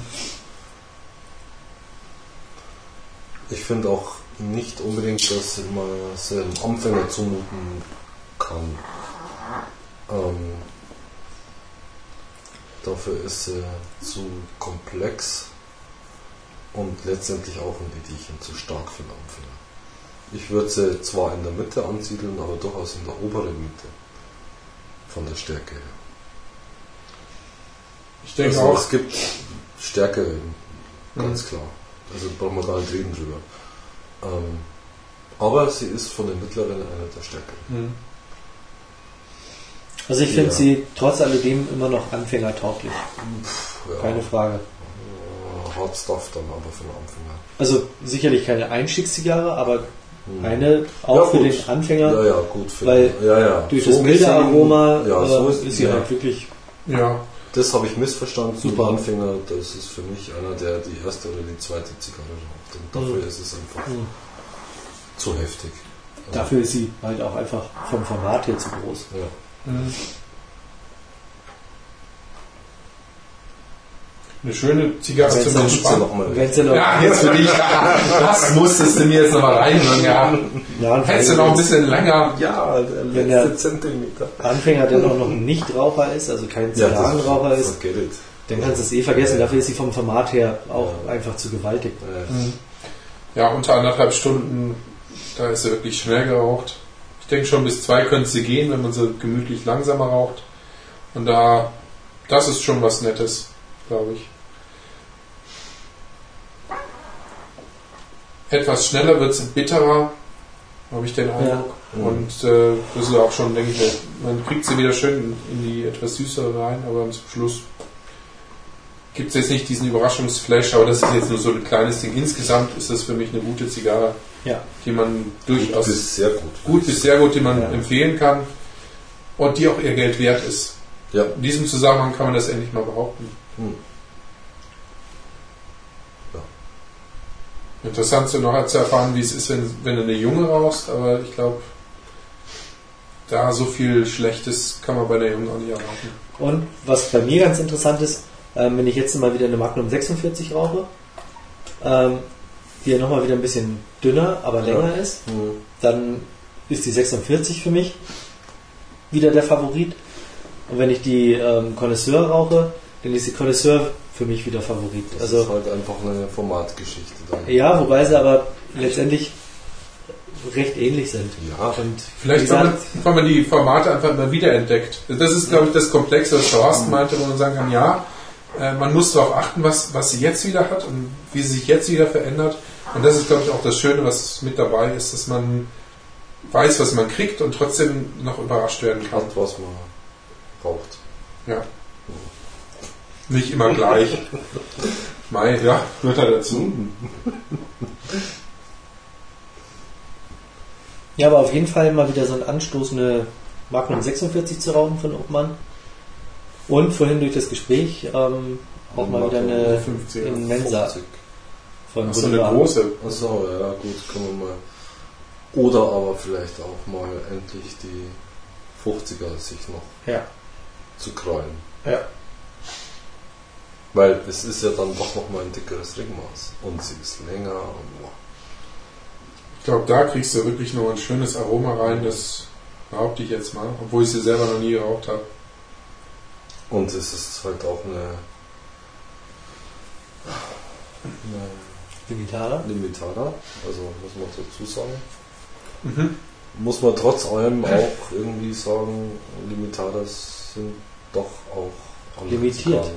Ich finde auch nicht unbedingt, dass man es einem Anfänger zumuten kann. Ähm, Dafür ist sie zu komplex und letztendlich auch ein Edierchen zu stark für den Anfänger. Ich würde sie zwar in der Mitte ansiedeln, aber durchaus in der oberen Mitte. Von der Stärke her. Ich denke also auch, es gibt Stärke, ganz klar. Also brauchen wir gar nicht reden drüber. Ähm, aber sie ist von den mittleren einer der stärkeren. Hm. Also ich finde Ja. sie trotz alledem immer noch anfängertauglich. Ja, Keine Frage. äh, Hard Stuff dann aber für den Anfänger. Also sicherlich keine Einstiegszigarre, aber Hm. eine auch Ja, für gut. den Anfänger. Ja, ja, gut. Für Weil ja, ja. Durch So das milde Aroma ja, äh, so ist, ist, sie ja. halt wirklich ja, Das habe ich missverstanden. Super. Anfänger, das ist für mich einer, der die erste oder die zweite Zigarre raucht. Und dafür Mhm. ist es einfach Mhm. zu heftig. Dafür ist sie halt auch einfach vom Format her zu groß. Ja. Hm. Eine schöne Zigarre Wenn zum Entspannen. Wenn Ja, jetzt für dich. Das musstest du mir jetzt nochmal reinhören. Ja. ja, Hättest du noch ein bisschen länger. Ja, der Wenn letzte der- Zentimeter. Anfänger, der noch ein Nichtraucher ist, also kein Ja, Zigarrenraucher ist, Forget it. dann kannst du es eh vergessen. Dafür ist sie vom Format her auch Ja. einfach zu gewaltig. Äh, Ja, unter anderthalb Stunden, da ist sie wirklich schnell geraucht. Ich denke schon bis zwei könnte sie gehen, wenn man sie gemütlich langsamer raucht. Und da, das ist schon was Nettes, glaube ich. Etwas schneller wird sie bitterer, habe ich den Eindruck. Ja. Und äh, das ist auch schon, denke ich, man kriegt sie wieder schön in die etwas süßere rein, aber zum Schluss gibt es jetzt nicht diesen Überraschungsflash, aber das ist jetzt nur so ein kleines Ding. Insgesamt ist das für mich eine gute Zigarre, Ja. die man durchaus Das ist sehr gut. gut bis sehr gut, die man Ja. empfehlen kann und die auch ihr Geld wert ist. Ja. In diesem Zusammenhang kann man das endlich mal behaupten. Hm. Interessant so noch zu erfahren, wie es ist, wenn, wenn du eine Junge rauchst, aber ich glaube, da so viel Schlechtes kann man bei der Jungen auch nicht erwarten. Und was bei mir ganz interessant ist, ähm, wenn ich jetzt mal wieder eine Magnum 46 rauche, ähm, die ja nochmal wieder ein bisschen dünner, aber Ja. länger ist, Hm. dann ist die 46 für mich wieder der Favorit. Und wenn ich die ähm, Connoisseur rauche, dann ist die Connoisseur für mich wieder Favorit. Das Also ist halt einfach eine Formatgeschichte dann. ja, wobei sie aber letztendlich recht ähnlich sind. Ja. Und Vielleicht, wenn man, gesagt, man die Formate einfach mal wiederentdeckt. Das ist, glaube ich, das Komplexe, was Thorsten meinte, wo man sagen kann, ja, äh, man muss darauf achten, was, was sie jetzt wieder hat und wie sie sich jetzt wieder verändert. Und das ist, glaube ich, auch das Schöne, was mit dabei ist, dass man weiß, was man kriegt und trotzdem noch überrascht werden kann. Hat, was man braucht. Ja. Nicht immer gleich. Mai, ja, gehört da dazu. ja, aber auf jeden Fall mal wieder so ein Anstoß, eine Magnum 46 zu rauchen von Obmann. Und vorhin durch das Gespräch ähm, auch mal wieder eine 50. in Mensa 50. von Ach so eine große. Achso, ja gut, können wir mal. Oder aber vielleicht auch mal endlich die 50er sich noch Ja. zu krallen. Ja. Weil es ist ja dann doch nochmal ein dickeres Ringmaß. Und sie ist länger und boah. Ich glaube, da kriegst du wirklich noch ein schönes Aroma rein, das behaupte ich jetzt mal, obwohl ich sie selber noch nie geraucht habe. Und es ist halt auch eine, eine Limitada. Limitada, also muss man dazu sagen. Mhm. Muss man trotz allem auch irgendwie sagen, Limitadas sind doch auch Limitiert.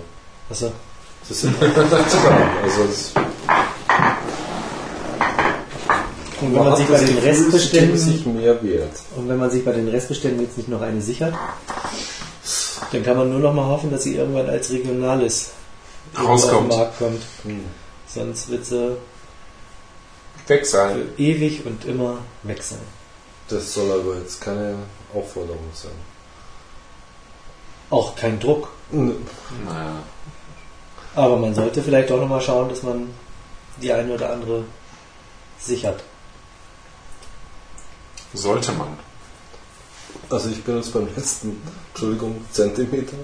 Also, Das sind andere Zigarren. Also es und wenn man sich bei das den Gefühl, Restbeständen sich mehr wert. und wenn man sich bei den Restbeständen jetzt nicht noch eine sichert, dann kann man nur noch mal hoffen, dass sie irgendwann als regionales irgendwo auf Rauskommt. den Markt kommt. Hm. Sonst wird sie Weg sein. für ewig und immer weg sein. Das soll aber jetzt keine Aufforderung sein. Auch kein Druck. Naja. Aber man sollte vielleicht auch noch mal schauen, dass man die eine oder andere sichert. Sollte man. Also ich bin jetzt beim letzten, Entschuldigung, Zentimeter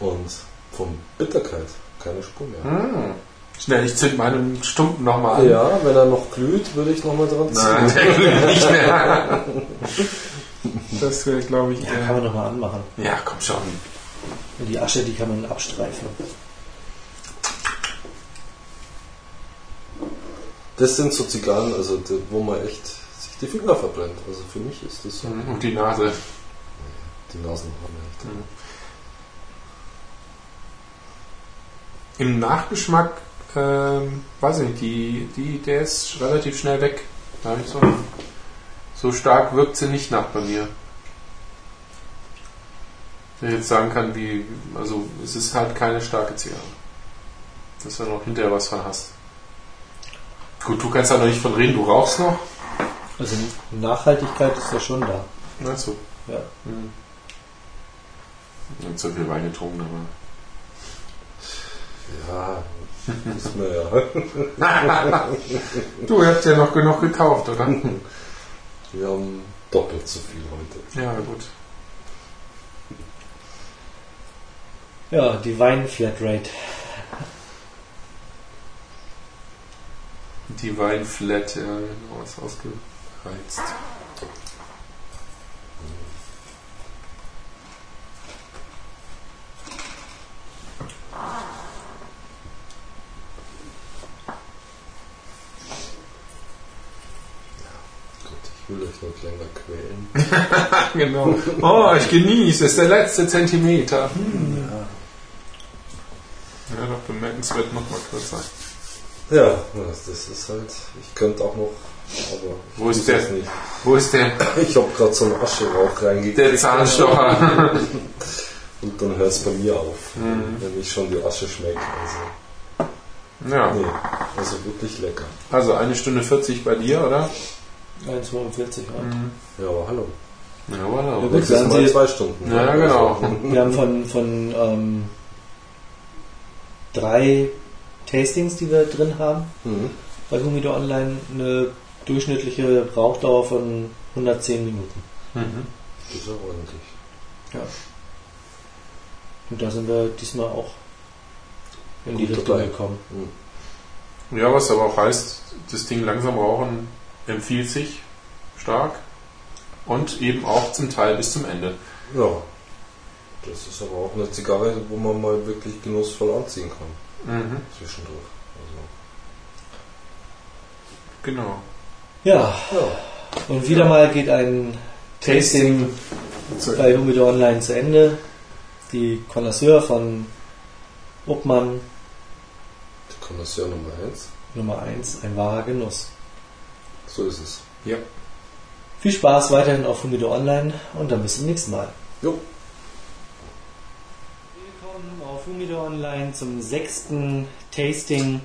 und von Bitterkeit keine Spur mehr. Hm. Schnell, ich zünd meinen Stumpen nochmal an. Ja, wenn er noch glüht, würde ich nochmal dran Nein, ziehen. der glüht nicht mehr. Das wäre, glaube ich, Ja, kann äh, man noch mal anmachen. ja, komm schon. Und die Asche, die kann man abstreifen. Das sind so Zigarren, also die, wo man echt sich die Finger verbrennt. Also für mich ist das so. Und die Nase. Die Nasenhaare echt. Im Nachgeschmack, ähm, weiß ich nicht, die, die, der ist relativ schnell weg. Da hab ich so, so stark wirkt sie nicht nach bei mir. Wenn ich jetzt sagen kann, wie, also es ist halt keine starke Zigarre. Dass du noch hinterher was von hast. Gut, du kannst da noch nicht von reden, du rauchst noch. Also Nachhaltigkeit ist ja schon da. Meinst du? Ja. Hm. Hab so viel Wein getrunken, aber. Ja, ist mir ja. Du hast ja noch genug gekauft, oder? Wir haben doppelt so viel heute. Ja, gut. Ja, die Wein-Flatrate. Die Weinflat, ja, genau, ist ausgereizt. Gut, ich will euch noch länger quälen. genau. Oh, ich genieße, ist der letzte Zentimeter. Hm. Ja. Ja, doch bemerkenswert nochmal kürzer. Ja, das ist halt. Ich könnte auch noch, aber. Wo ist der? Nicht. Wo ist der, Ich habe gerade so einen Ascherauch reingekriegt. der Zahnstocher? Und dann hört es bei mir auf, Mhm. wenn ich schon die Asche schmecke. Also, Ja, nee, also wirklich lecker. also eine Stunde 40 bei dir, oder? 1,42. Ja. Ja, aber hallo. Ja, gut, Nächstes sagen Mal zwei Stunden. Ja, genau. Wir haben von, von ähm, drei Tastings, die wir drin haben, Mhm. bei Humido Online eine durchschnittliche Rauchdauer von 110 Minuten. Mhm. Das ist ja ordentlich. Ja. Und da sind wir diesmal auch in die Gut Richtung dabei. gekommen. Mhm. Ja, was aber auch heißt, das Ding langsam rauchen empfiehlt sich stark und eben auch zum Teil bis zum Ende. Ja. Das ist aber auch eine Zigarre, wo man mal wirklich genussvoll anziehen kann. Mhm. Zwischendurch. Genau. Ja, Also, ja. und wieder mal geht ein Tasting bei Humido Online zu Ende. Die Connoisseur von Obmann Die Connoisseur Nummer 1. Nummer 1, ein wahrer Genuss. So ist es. Ja. Viel Spaß weiterhin auf Humido Online und dann bis zum nächsten Mal. Jo. Willkommen auf Humido Online zum sechsten Tasting,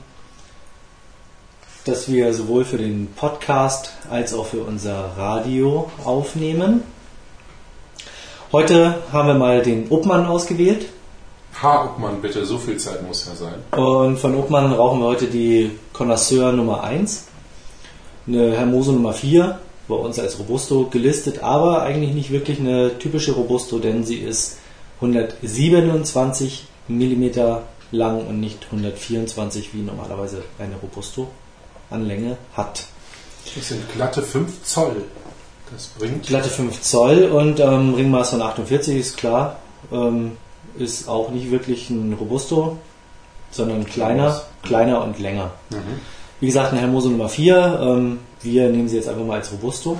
das wir sowohl für den Podcast als auch für unser Radio aufnehmen. Heute haben wir mal den Obmann ausgewählt Ha, Obmann, bitte, so viel Zeit muss ja sein. und von Obmann rauchen wir heute die Connoisseur Nummer 1, eine Hermoso Nummer 4, bei uns als Robusto gelistet, aber eigentlich nicht wirklich eine typische Robusto, denn sie ist 127 mm lang und nicht 124 wie normalerweise eine Robusto an Länge hat. Das sind glatte 5 Zoll. Das bringt. Glatte 5 Zoll und ähm, Ringmaß von 48 ist klar. Ähm, ist auch nicht wirklich ein Robusto, sondern kleiner, kleiner und länger. Mhm. Wie gesagt, eine Hermoso Nummer 4. Ähm, wir nehmen sie jetzt einfach mal als Robusto.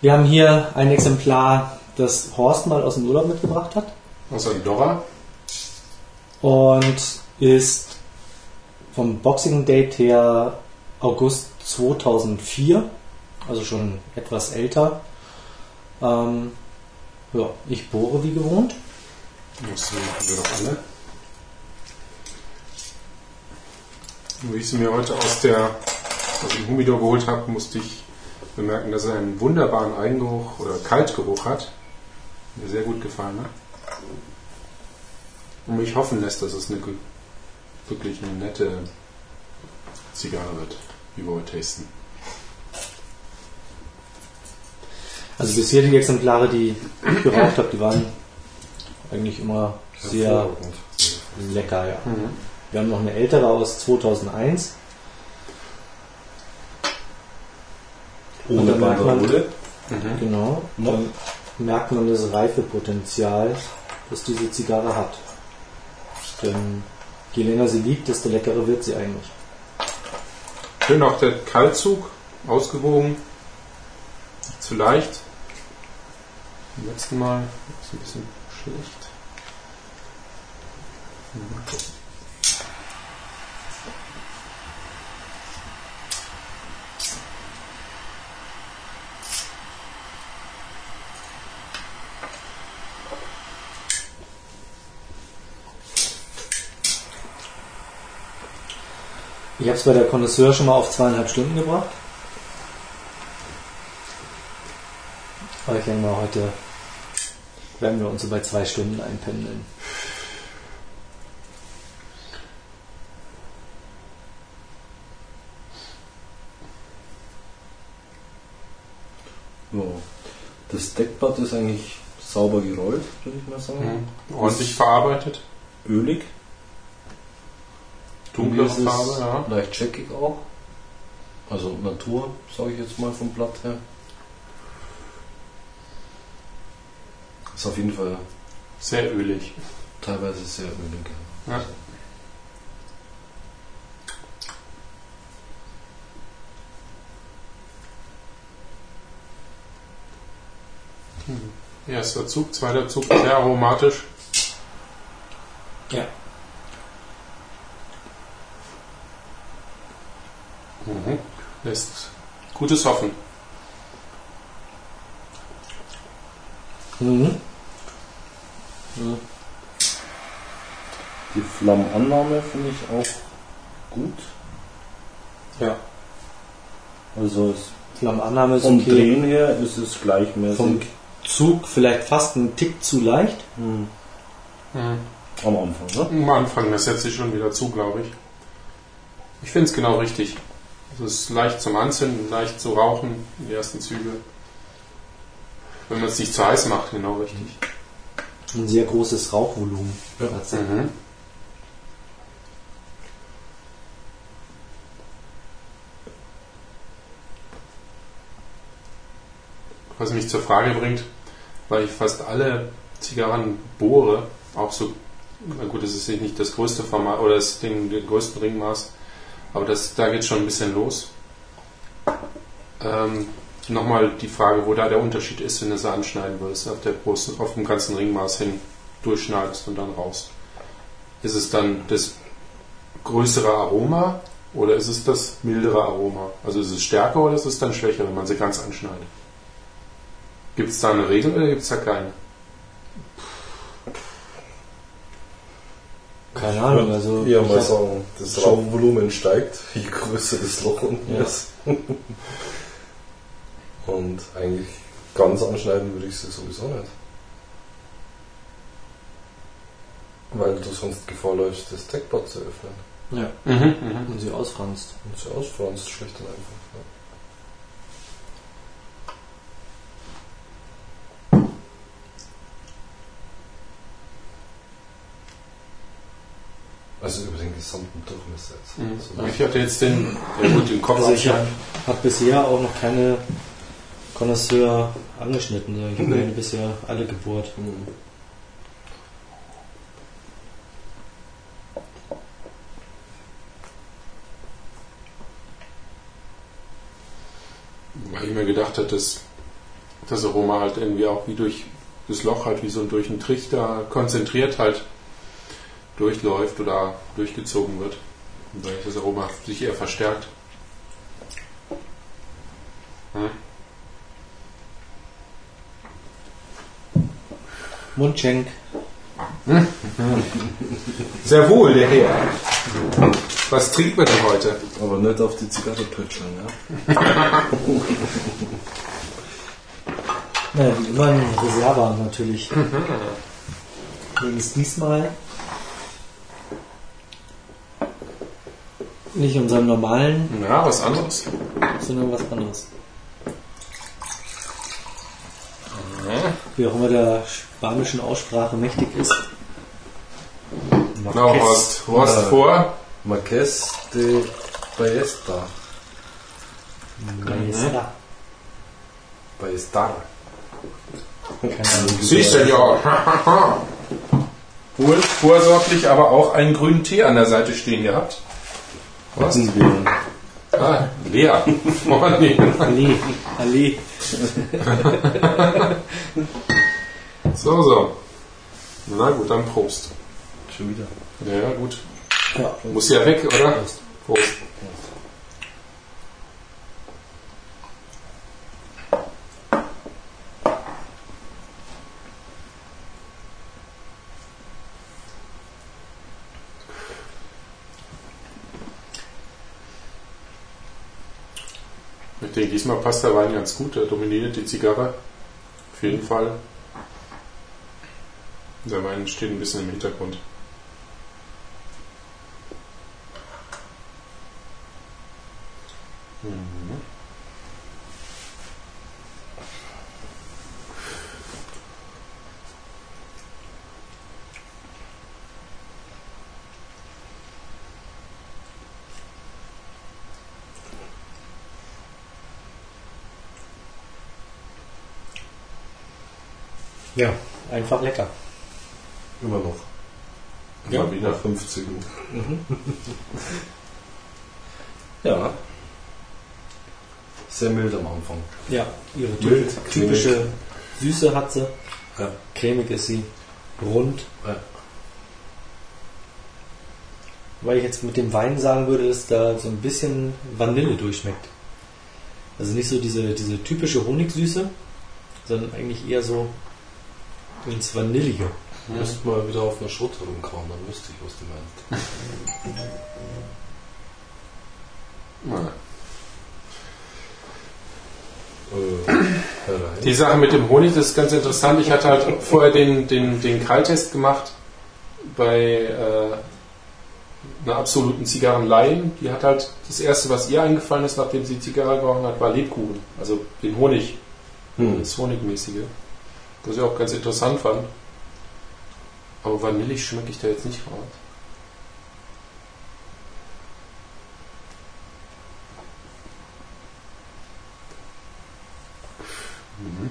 Wir haben hier ein Exemplar, das Horst mal aus dem Urlaub mitgebracht hat Aus Andorra. und ist vom Boxing Date her August 2004, also schon etwas älter. Ähm, ja, ich bohre wie gewohnt. Das haben wir doch alle. Wie ich sie mir heute aus der aus dem Humidor geholt habe, musste ich bemerken, dass er einen wunderbaren Eigengeruch oder Kaltgeruch hat. Mir sehr gut gefallen hat. Und mich hoffen lässt, dass es eine wirklich eine nette Zigarre wird, wie wir heute tasten. Also bisher die Exemplare, die ich geraucht habe, die waren eigentlich immer sehr lecker. Ja. Wir haben noch eine ältere aus 2001. Und Ohne Banderole. genau, dann merkt man das Reifepotenzial das diese Zigarre hat. Denn je länger sie liegt, desto leckerer wird sie eigentlich. Schön auch der Kaltzug, ausgewogen, nicht zu leicht. Beim letzten Mal ist ein bisschen schlecht. Ich habe es bei der Connoisseur schon mal auf zweieinhalb Stunden gebracht. Aber ich denke mal, heute werden wir uns so bei zwei Stunden einpendeln. Ja. Das Deckblatt ist eigentlich sauber gerollt, würde ich mal sagen. Mhm. Ordentlich verarbeitet, Ölig. Dunklere Farbe, ja. Leicht checkig auch. Also Natur, sage ich jetzt mal vom Blatt her. Ist auf jeden Fall Sehr ölig. teilweise sehr ölig. Ja. Erster Zug, zweiter Zug, sehr aromatisch. Ja. Mhm. Lässt gutes hoffen. Mhm. Die Flammenannahme finde ich auch gut. Ja. Also es, Flammenannahme ist vom okay. Drehen her ist es gleichmäßig. Vom Zug vielleicht fast ein Tick zu leicht. Hm. Mhm. Am Anfang, ne? Am Anfang, das setzt sich schon wieder zu, glaube ich. Ich finde es genau richtig. Es ist leicht zum Anzünden, leicht zu rauchen, die ersten Züge. Wenn man es nicht zu heiß macht, genau richtig. Ein sehr großes Rauchvolumen. hat's. Mhm. Was mich zur Frage bringt, weil ich fast alle Zigarren bohre, auch so, na gut, es ist nicht das größte Format oder das Ding, den größten Ringmaß, aber das, da geht schon ein bisschen los. Ähm, Nochmal die Frage, wo da der Unterschied ist, wenn du sie anschneiden würdest, auf der Brust, auf dem ganzen Ringmaß hin durchschneidest und dann raus. Ist es dann das größere Aroma oder ist es das mildere Aroma? Also ist es stärker oder ist es dann schwächer, wenn man sie ganz anschneidet? Gibt es da eine Regel oder gibt es da keine? Keine Ahnung, also Ja, mal sagen, das Rauchvolumen steigt, je größer das Loch unten Ja. ist. Und eigentlich ganz anschneiden würde ich sie sowieso nicht. Weil du sonst Gefahr läufst, das Deckblatt zu öffnen. ja, Mhm, mhm. und sie ausfranst. Und sie ausfranst schlicht und einfach. Ja. Also über den gesamten Durchmesser. Mhm. Also Ich hatte jetzt den, ja gut, den Kopf Also ich habe hab bisher auch noch keine Connoisseur angeschnitten. Ja. Ich habe Nee. bisher alle gebohrt. Mhm. Weil ich mir gedacht habe, dass das Aroma halt irgendwie auch wie durch das Loch halt wie so durch einen Trichter konzentriert halt durchläuft oder durchgezogen wird. Und dadurch das Aroma sich eher verstärkt. Hm. Mundschenk. Sehr wohl, der Herr. Was trinkt man denn heute? Aber nicht auf die Zigarre pütscheln, ja? Ja, wie immer ein Reserva natürlich. Übrigens diesmal nicht unserem normalen, Ja, was anderes. sondern was anderes. Wie auch immer der spanischen Aussprache mächtig ist. Genau, Horst. Horst Ja. vor. Marqués de Ballesta. Maestra. Ballestar. Keine Ahnung. Sie, Senor. wohl vorsorglich aber auch einen grünen Tee an der Seite stehen gehabt. Was? Ah. Vornehmen. Allee. Allee. So, so. Na gut, dann Prost. Schon wieder. Ja, gut. Ja. Muss ja weg, oder? Prost. Ich denke, diesmal passt der Wein ganz gut. Der dominiert die Zigarre. Auf jeden Fall. Der Wein steht ein bisschen im Hintergrund. Ja, einfach lecker. Immer noch. Ja, Nach wieder. 50. Mhm. Ja. Sehr mild am Anfang. Ja, ihre Mild, typ- typische Süße hat sie. Ja. Cremig ist sie. Rund. Ja. Weil ich jetzt mit dem Wein sagen würde, dass da so ein bisschen Vanille durchschmeckt. Also nicht so diese, diese typische Honigsüße, sondern eigentlich eher so ins Vanillige. Müsste mal wieder auf einer Schrot rumkauen, dann wüsste ich, was du meinst. Ja. Äh. Die Sache mit dem Honig, das ist ganz interessant. Ich hatte halt vorher den, den, den Kralltest gemacht bei äh, einer absoluten Zigarrenlaien. Die hat halt das erste, was ihr eingefallen ist, nachdem sie Zigarre geraucht hat, war Lebkuchen. Also den Honig, Hm. das Honigmäßige. Was ich auch ganz interessant fand. Aber vanillig schmecke ich da jetzt nicht raus. Mhm.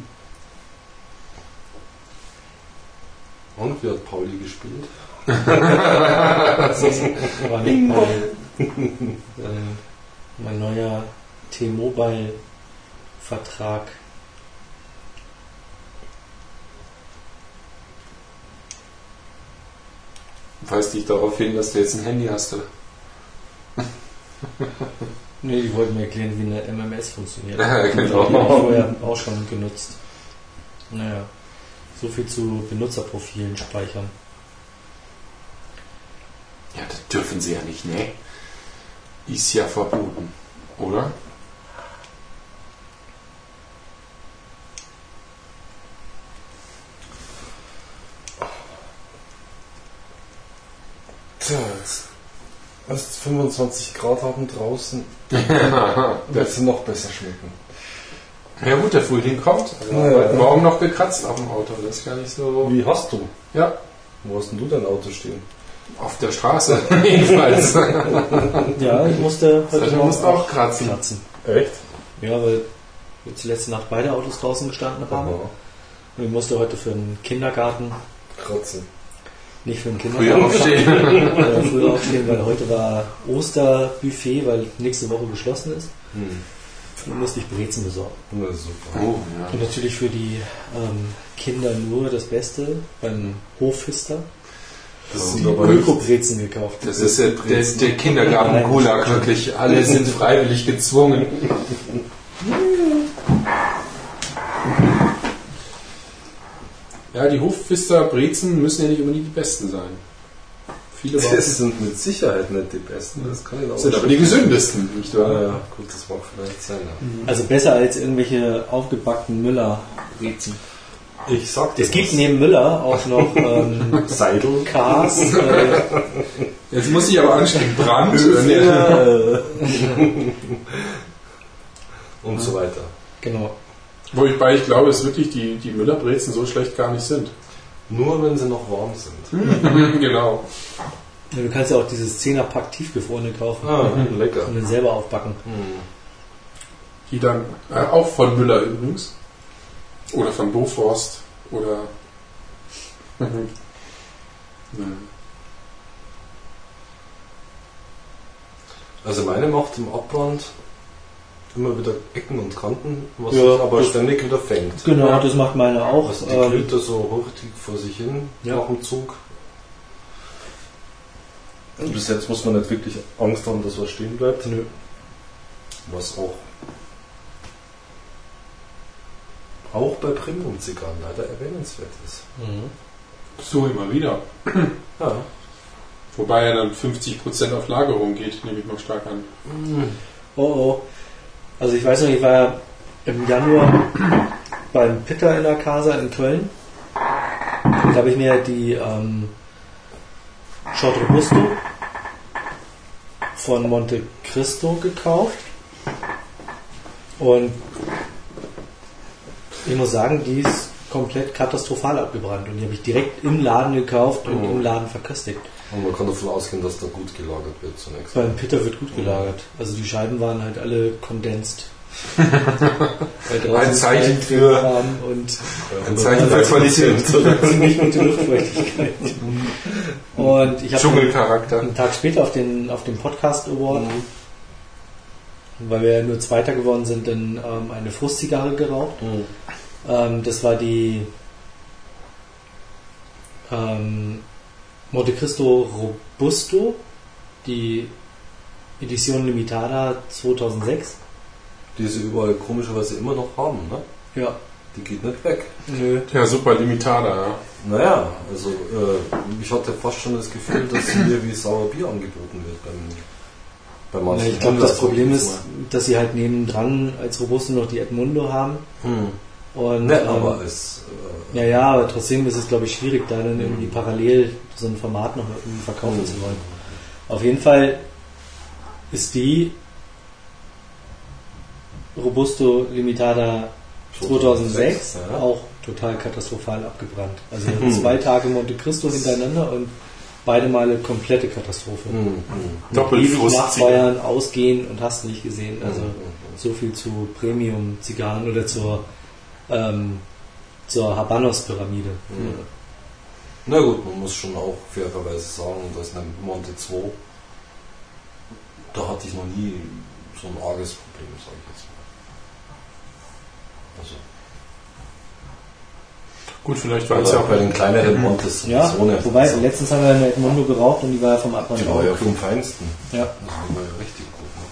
Und wie hat Pauli gespielt? Das ist nicht mein, äh, mein neuer T-Mobile-Vertrag. Weist dich darauf hin, dass du jetzt ein Handy hast. Oder? Nee, die wollten mir erklären, wie eine MMS funktioniert. Ja, genau. Die habe ich vorher auch schon genutzt. Naja, so viel zu Benutzerprofilen speichern. Ja, das dürfen sie ja nicht, ne? Ist ja verboten, oder? Tja, jetzt erst 25 Grad haben draußen. Ja, Wird sie noch besser schmecken. ja gut, der Frühling kommt. Also Ja, ja. heute Morgen noch gekratzt auf dem Auto. Das ist gar nicht so. Wie hast du? Ja, Wo hast denn du dein Auto stehen? auf der Straße jedenfalls. Ja, ich musste heute Du Morgen musst auch kratzen. kratzen. Echt? Ja, weil jetzt die letzte Nacht beide Autos draußen gestanden haben. Aha. Und ich musste heute für einen Kindergarten, Kratzen. Nicht für Früher Kindergarten, aufstehen. äh, früher aufstehen, weil heute war Osterbuffet, weil nächste Woche geschlossen ist. Hm. Dann musste ich Brezen besorgen. Na super. Oh, ja. Und natürlich für die ähm, Kinder nur das Beste beim Hoffister. Das Die sind nicht, Öko-Brezen gekauft. Das ist der, der, der Kindergarten-Gulag, wirklich. Alle sind freiwillig gezwungen. Ja, die Hofpfister Brezen müssen ja nicht unbedingt die besten sein. Viele das sind mit Sicherheit nicht die besten. Das kann ich auch sind aber die gesündesten, nicht Ja, wahr? ja, gut, das mag vielleicht sein. Ja. Also besser als irgendwelche aufgebackten Müller-Brezen. Ich sag dir Es gibt was. neben Müller auch noch ähm, Seidel. Cars. Äh, Jetzt muss ich aber anstehen. Brand. äh, und so weiter. genau. Wobei ich glaube, dass wirklich die, die Müllerbrezen so schlecht gar nicht sind. Nur wenn sie noch warm sind. genau. Ja, Du kannst ja auch dieses 10er-Pack tiefgefrorene kaufen Ah, lecker. und dann selber aufbacken. Hm. Die dann äh, auch von Müller übrigens. Oder von Boforst. Oder. Also meine macht im Abband immer wieder Ecken und Kanten, was Ja, sich aber ständig wieder fängt. Genau, Ja. das macht meine auch. Also die Ähm, glüht da so hurtig vor sich hin Ja. nach dem Zug. Und bis jetzt muss man nicht wirklich Angst haben, dass was stehen bleibt. nö. Was auch auch bei Premium-Zigarren leider erwähnenswert ist. Mhm. So immer wieder. Ja. Wobei ja dann 50% auf Lagerung geht, nehme ich mal stark an. Oh oh. Also ich weiß noch, ich war ja im Januar beim Pitter in der Casa in Köln. Und da habe ich mir die ähm, Short Robusto von Monte Cristo gekauft. Und ich muss sagen, die ist komplett katastrophal abgebrannt. Und die habe ich direkt im Laden gekauft und Oh. im Laden verköstigt. Und man kann davon ausgehen, dass da gut gelagert wird zunächst. Beim Pitter wird gut gelagert. Also die Scheiben waren halt alle kondensiert. Ein Zeichen für- und Ein Zeichen für Qualität. ziemlich gute Luftfeuchtigkeit. Und ich habe einen Tag später auf den, auf dem Podcast Award, weil wir ja nur Zweiter geworden sind, dann ähm, eine Frustzigarre geraucht. Mhm. Ähm, das war die ähm, Monte Cristo Robusto, die Edition Limitada 2006. Die sie überall komischerweise immer noch haben, ne? Ja. Die geht nicht weg. Nö. Ja, super Limitada, ja. Naja, also äh, ich hatte fast schon das Gefühl, dass hier wie Sauerbier angeboten wird beim, bei Ja, manchen ich glaube, das Problem ist, dass sie halt nebendran als Robusto noch die Edmundo haben. Hm. Und, Ne, ähm, aber es. Äh, ja, ja, aber trotzdem ist es, glaube ich, schwierig, da dann irgendwie parallel so ein Format noch irgendwie verkaufen Mhm. zu wollen. Auf jeden Fall ist die Robusto Limitada 2006 ja. auch total katastrophal abgebrannt. Also Mhm. zwei Tage Monte Cristo hintereinander und beide Male komplette Katastrophe. Hm, hm. Mit Doppelt ewig nachfeuern, ausgehen und hast nicht gesehen. Also Mhm. so viel zu Premium-Zigarren oder zur, ähm, zur Habanos-Pyramide. Hm. Na gut, man muss schon auch fairerweise sagen, dass eine Monte 2, da hatte ich noch nie so ein arges Problem, sage ich jetzt mal. Also, Gut, vielleicht war es ja auch bei den kleineren Montes Ja, so nicht. wobei letztens haben wir eine Edmundo geraucht und die war ja vom Abbrand die war ja vom Feinsten. Ja. Also die war ja richtig gut. Ne?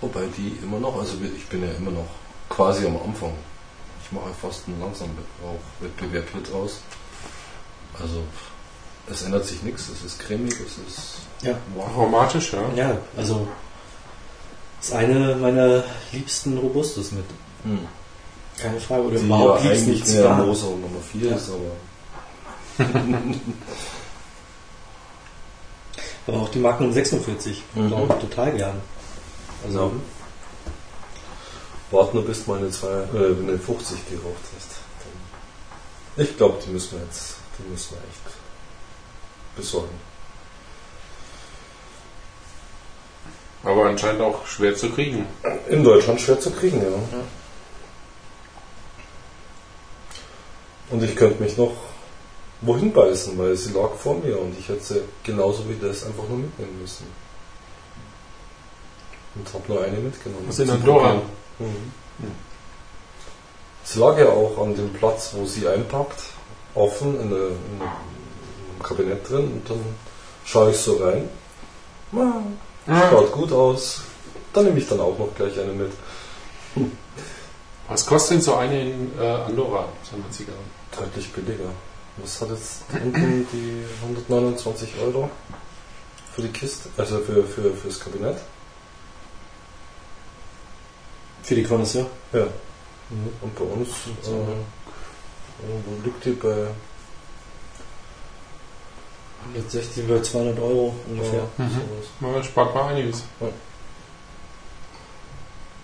Wobei die immer noch, also ich bin ja immer noch quasi am Anfang. Ich mache ja fast einen langsamen auch Wettbewerb hier draus. Also es ändert sich nichts, es ist cremig, es ist Ja. aromatisch, ja. Ja, also ist eine meiner liebsten Robustus mit. Hm. Keine Frage. Oder Die überhaupt ja eigentlich Zigarren. Moser Nummer 4 Ja. ist, aber Aber auch die Magnum 46. Mhm. Auch total gern. Also, Ja. Warte nur bis du mal eine, zwei, äh, eine 50 geraucht hast. Dann- Ich glaube, die müssen wir jetzt, die müssen wir echt besorgen. Aber anscheinend auch schwer zu kriegen. In Deutschland schwer zu kriegen, ja. Und ich könnte mich noch wohin beißen, weil sie lag vor mir und ich hätte sie genauso wie das einfach nur mitnehmen müssen. Und habe nur eine mitgenommen. Was in Andorra? Mhm. Sie lag ja auch an dem Platz, wo sie einpackt, offen in, der, in einem Kabinett drin und dann schaue ich so rein. Ah, Schaut gut aus. Dann nehme ich dann auch noch gleich eine mit. Was kostet denn so eine in äh, Andorra, so eine Zigarre? Deutlich billiger. Was hat jetzt unten die 129 Euro für die Kiste, also für, für, fürs Kabinett? Für die Connoisseur. Ja. Und bei uns, äh, wo liegt die bei? 160 bei 200 Euro ungefähr. Ja, Mhm. sowas. Man spart mal einiges.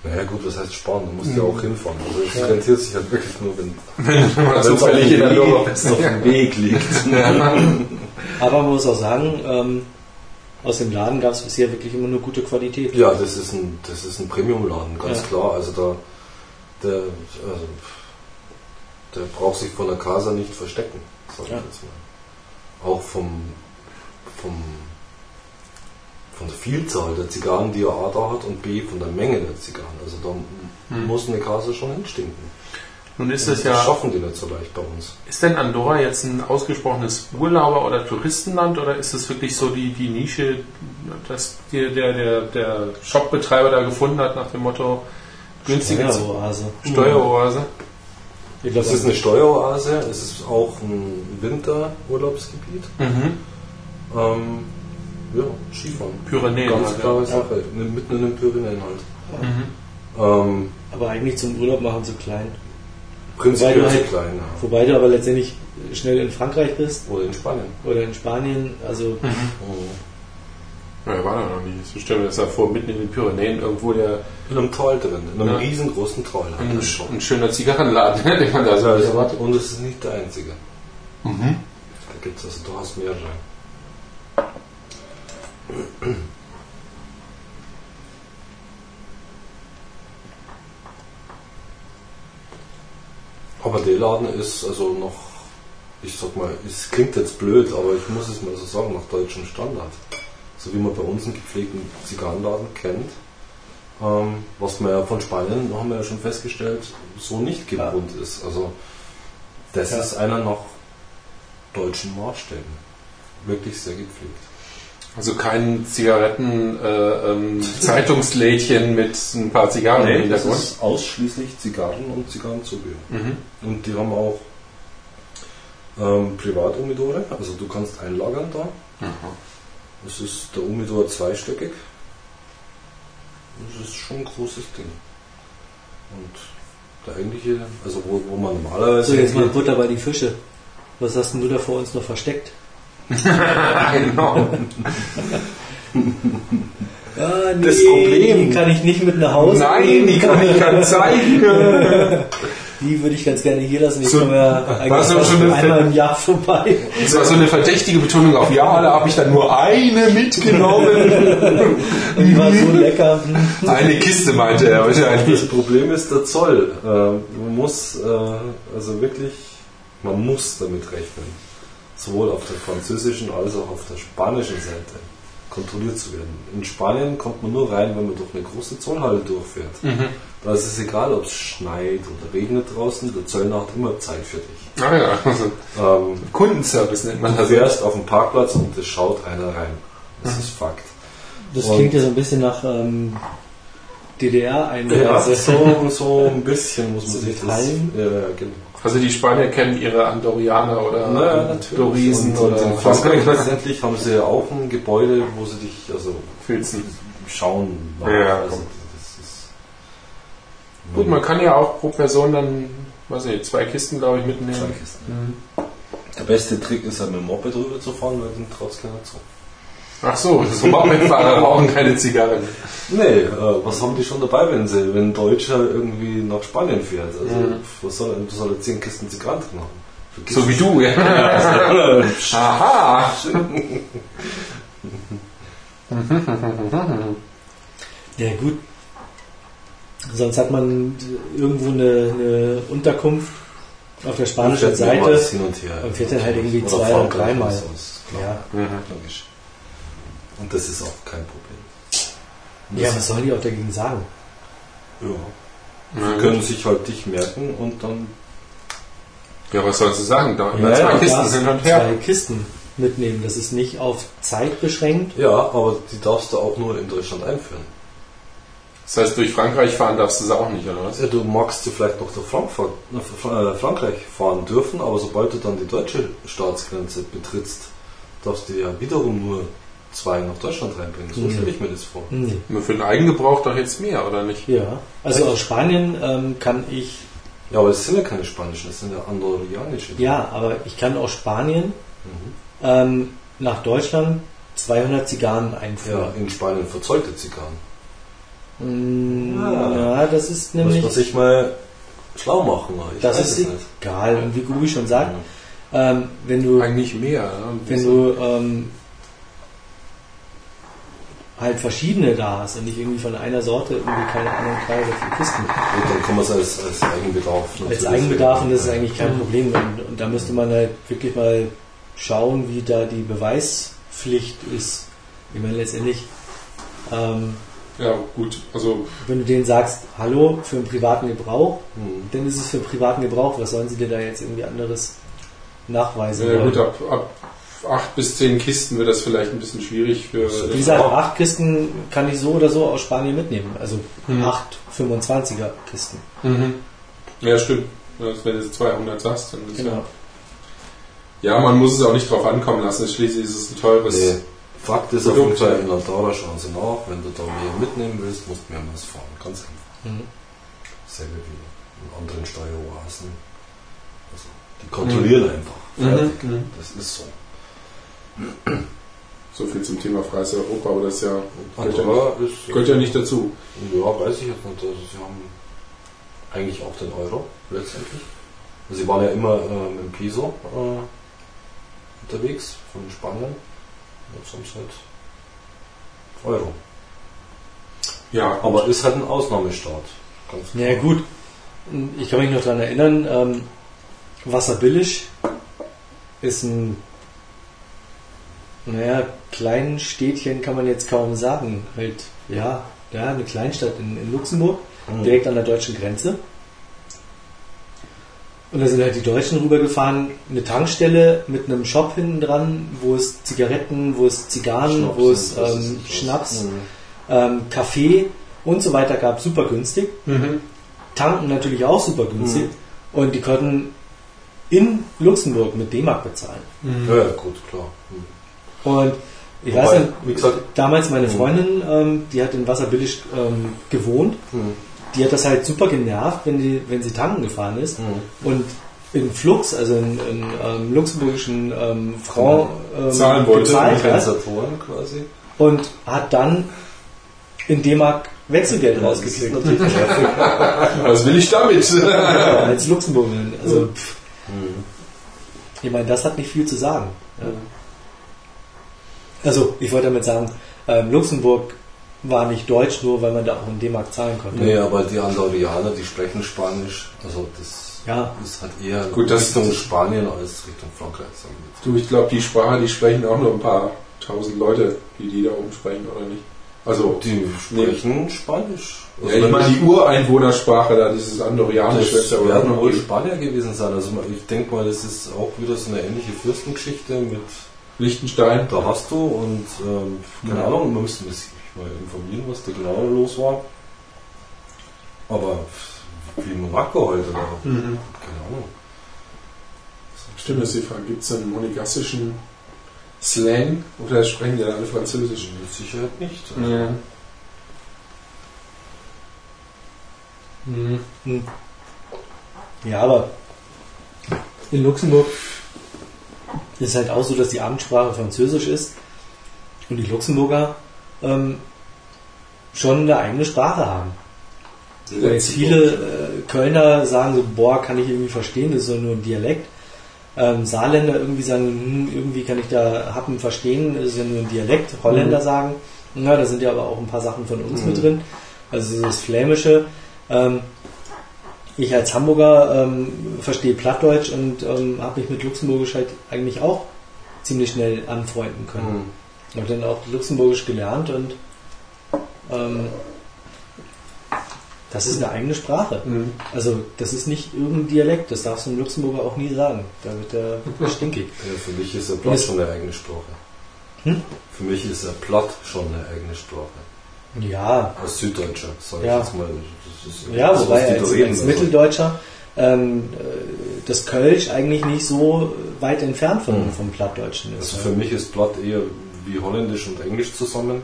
Naja gut, das heißt sparen, du musst ja Mhm. auch hinfahren. Also es Ja. rentiert sich halt wirklich nur, wenn Wenn man wenn es auf zufällig in der Weg liegt. Aber man muss auch sagen, ähm, aus dem Laden gab es bisher wirklich immer nur gute Qualität. Ja, das ist ein, das ist ein Premium-Laden, ganz Ja. klar. Also da, der, also, der braucht sich von der Casa nicht verstecken, sag ich Ja. jetzt mal. Auch vom, vom, von der Vielzahl der Zigarren, die er A da hat und B von der Menge der Zigarren. Also da Hm. muss eine Casa schon hinstinken. Nun ist es das ja, schaffen die nicht so leicht bei uns. ist denn Andorra jetzt ein ausgesprochenes Urlauber- oder Touristenland oder ist es wirklich so die, die Nische, dass die, der, der, der Shopbetreiber da gefunden hat nach dem Motto günstige Steueroase. Steueroase? Ich glaube, Es ist eine Steueroase, es ist auch ein Winterurlaubsgebiet. Mhm. Ähm, ja, Skifahren. Pyrenäen. Ganz halt, klare ja. Sache. Mitten in den Pyrenäen halt. Mhm. Ähm, aber eigentlich zum Urlaub machen so klein. Prinzipiell Wobei du zu halt- klein. Ja. Wobei du aber letztendlich schnell in Frankreich bist Oder in Spanien. oder in Spanien. Also Mhm. Ja, er war da noch. Ich stelle mir das ja vor, mitten in den Pyrenäen irgendwo der In einem Tal drin, in einem Ja. riesengroßen halt. ein, ein schöner Zigarrenladen, den man da so Also, erwartet. und es ist nicht der einzige. Mhm. Da gibt es also durchaus mehrere. Aber der Laden ist also noch, ich sag mal, es klingt jetzt blöd, aber ich muss es mal so sagen, nach deutschem Standard. So wie man bei uns einen gepflegten Zigarrenladen kennt. Ähm, was man ja von Spanien, haben wir ja schon festgestellt, so nicht gewohnt ist. Also das Ja. ist einer nach deutschen Maßstäben. Wirklich sehr gepflegt. Also kein Zigaretten äh, ähm, Zeitungslädchen mit ein paar Zigarren im das Hintergrund. ist ausschließlich Zigarren und Zigarrenzubehör. Mhm. Und die haben auch ähm, Privatumidore, also du kannst einlagern da. Aha. Das ist der Umidor zweistöckig. Das ist schon ein großes Ding. Und der eigentliche, also wo, wo man normalerweise. so jetzt mal Butter bei die Fische. Was hast denn du da vor uns noch versteckt? genau. Ah, nee, Das Problem- die kann ich nicht mit nach Hause Nein, nehmen. die kann ich gar nicht zeigen. Die würde ich ganz gerne hier lassen. Ich So- komme ja Was eigentlich so schon eine einmal im Jahr vorbei. Das war so eine verdächtige Betonung auf Ja, da habe ich dann nur eine mitgenommen. Und die war so lecker. eine Kiste meinte er wahrscheinlich. Das Problem ist der Zoll. Äh, man muss äh, also wirklich, man muss damit rechnen, sowohl auf der französischen als auch auf der spanischen Seite kontrolliert zu werden. In Spanien kommt man nur rein, wenn man durch eine große Zollhalle durchfährt. Mhm. Da ist es egal, ob es schneit oder regnet draußen, der Zöllner hat immer Zeit für dich. Ah ja, also Ähm, Kundenservice nennt man du das. fährst auf dem Parkplatz und es schaut einer rein. Das ist Fakt. Das Und- klingt ja so ein bisschen nach ähm, Ja, DDR-Einreise. so, so ein bisschen muss man sich das. Ja, ja, genau. Also die Spanier kennen ihre Andorianer oder Naja. Dorisen und, oder und in Frankreich letztendlich haben sie ja auch ein Gebäude, wo sie dich also Filzen. schauen. Ja, also, Gut, man kann ja auch pro Person dann, weiß nicht, zwei Kisten, glaube ich, mitnehmen. Zwei Kisten. Mhm. Der beste Trick ist ja mit dem Moped drüber zu fahren, weil den traut keiner zu. Ach so, so Mopedfahrer rauchen keine Zigarren. Nee, äh, was haben die schon dabei, wenn sie, wenn ein Deutscher irgendwie nach Spanien fährt? Also, Mhm. was soll, er- soll er 10 Kisten Zigarren drin haben? Vergiss So wie du, ja. Aha! Ja gut. Sonst hat man irgendwo eine, eine Unterkunft auf der spanischen Seite. hin und her. und fährt dann halt irgendwie zwei- dreimal. oder klar. Ja. Mhm. Logisch. Und das ist auch kein Problem. Und ja, das- was sollen die auch dagegen sagen? ja. Ja, Die können sich halt dich merken und dann Ja, was sollst du sagen? Da Ja, zwei ja, Kisten hin und zwei her. Kisten mitnehmen. Das ist nicht auf Zeit beschränkt. Ja, aber die darfst du auch nur in Deutschland einführen. Das heißt, durch Frankreich fahren darfst du sie auch nicht, oder was? Ja, du magst sie vielleicht noch durch nach äh, Frankreich fahren dürfen, aber sobald du dann die deutsche Staatsgrenze betrittst, darfst du ja wiederum nur zwei nach Deutschland reinbringen. So Mhm. stelle ich mir das vor. Nur für den Eigengebrauch doch jetzt mehr, oder nicht? Ja. Also aus Spanien ähm, kann ich, Ja, aber es sind ja keine spanischen, es sind ja andorianische. ja, aber ich kann aus Spanien Mhm. ähm, nach Deutschland 200 Zigarren Ja, einführen. in Spanien verzollte Zigarren. Mm, Ah. Ja, das ist Muss nämlich. man sich mal schlau machen. Ich das ist egal. Und wie Gubi schon sagt, ähm, wenn du, Eigentlich mehr. ne? wenn du ähm, halt verschiedene da hast und nicht irgendwie von einer Sorte irgendwie keine Ahnung drei oder vier Kisten. Gut, dann kann man es als, als Eigenbedarf Als Eigenbedarf und das ist eigentlich kein Problem. Und, und da müsste man halt wirklich mal schauen, wie da die Beweispflicht ist. Ich meine, letztendlich, ähm, Ja, gut. Also, wenn du denen sagst, hallo, für einen privaten Gebrauch, Hm. dann ist es für privaten Gebrauch. Was sollen sie dir da jetzt irgendwie anderes nachweisen? ja, wollen? gut, ab, ab acht bis zehn Kisten wird das vielleicht ein bisschen schwierig für. Wie gesagt, acht Kisten kann ich so oder so aus Spanien mitnehmen. Also Mhm. acht 25er Kisten. Mhm. Ja, stimmt. Wenn du jetzt 200 sagst, dann ist Genau. ja. Ja, man muss es auch nicht drauf ankommen lassen. Schließlich ist es ein teures. Nee. Fakt ist auf jeden Produkt, Fall, in Andorra schauen sie nach. Wenn du da mehr mitnehmen willst, musst du mehrmals fahren. Ganz einfach. Mhm. Selbe wie in anderen Steueroasen. Also, die kontrollieren einfach. Mhm. Mhm. Das ist so. So viel zum Thema freies Europa, aber das ist ja, gehört ja, nicht, gehört ja nicht dazu. Ja, weiß ich jetzt nicht. Also, sie haben eigentlich auch den Euro letztendlich. Sie waren ja immer äh, mit dem Piso äh, unterwegs von Spanien. Jetzt haben sie halt Euro. Ja, Aber ist halt ein Ausnahmestaat. Ganz Ja gut, ich kann mich noch daran erinnern, ähm, Wasserbillig ist ein, naja, kleinen Städtchen kann man jetzt kaum sagen. Halt, ja, ja eine Kleinstadt in, in Luxemburg, Mhm. direkt an der deutschen Grenze. Und da sind halt die Deutschen rübergefahren, eine Tankstelle mit einem Shop hinten dran, wo es Zigaretten, wo es Zigarren, Schnaps wo es was ähm. Schnaps, Mhm. ähm, Kaffee und so weiter gab, super günstig. Mhm. Tanken natürlich auch super günstig. Mhm. Und die konnten in Luxemburg mit D-Mark bezahlen. Mhm. Ja, ja, gut, klar. Und ich Wobei, weiß nicht, wie gesagt- damals meine Mhm. Freundin, ähm, die hat in Wasserbillig ähm, gewohnt, Mhm. die hat das halt super genervt, wenn, die, wenn sie tanken gefahren ist. Mhm. Und in Flux, also in, in ähm, luxemburgischen ähm, Franc ähm, Zahlen wollte, Kompensatoren quasi. und hat dann in D-Mark Wechselgeld rausgekriegt. Ist natürlich nervig. Was will ich damit? Ja, als Luxemburgerin. Also, pff, Mhm. ich meine, das hat nicht viel zu sagen. Ja. Also, ich wollte damit sagen, ähm, Luxemburg war nicht deutsch, nur weil man da auch in D-Mark zahlen konnte. Nee, aber die Andorianer, die sprechen Spanisch. Also das Ja. ist halt eher Gut, das- Richtung Spanien als Richtung Frankreich. Du, ich glaube, die Sprache, die sprechen auch nur ein paar tausend Leute, die die da oben sprechen, oder nicht? Also, Die sprechen Spanisch. ja, ich meine, die Ureinwohnersprache da, dieses Andorianisch, das ja werden wohl. Spanier gewesen sein. Also ich denke mal, das ist auch wieder so eine ähnliche Fürstengeschichte mit Liechtenstein. da hast du und ähm, keine Ja. Ahnung, man müsste sich mal informieren, was da genau los war. Aber wie Monaco heute da, Mhm. keine Ahnung. Stimmt, das ist die Frage. Gibt es einen monegassischen Slang oder sprechen die dann alle Französisch? Mit Sicherheit nicht. Ja. Mhm. Hm. Ja, aber in Luxemburg ist halt auch so, dass die Amtssprache Französisch ist und die Luxemburger ähm, schon eine eigene Sprache haben. Wo jetzt viele äh, Kölner sagen so, boah, kann ich irgendwie verstehen, das ist so nur ein Dialekt. Ähm, Saarländer irgendwie sagen, hm, irgendwie kann ich da Happen verstehen, das ist ja nur ein Dialekt. Holländer sagen, na, da sind ja aber auch ein paar Sachen von uns Mhm. mit drin. Also das Flämische. Ähm, ich als Hamburger ähm, verstehe Plattdeutsch und ähm, habe mich mit Luxemburgisch halt eigentlich auch ziemlich schnell anfreunden können. Mhm. Habe dann auch Luxemburgisch gelernt und ähm, das ist eine eigene Sprache. Mhm. Also das ist nicht irgendein Dialekt, das darfst du im Luxemburger auch nie sagen. Da wird der stinkig. Ja, für mich ist er platt Das- schon eine eigene Sprache. Hm? Für mich ist er platt schon eine eigene Sprache. Ja, Als Süddeutscher, sag Ja. ich jetzt mal. Ja, so, wobei als, als. Mitteldeutscher ähm, äh, das Kölsch eigentlich nicht so weit entfernt von, Mhm. vom Plattdeutschen ist. Also für mich ist platt eher wie Holländisch und Englisch zusammen,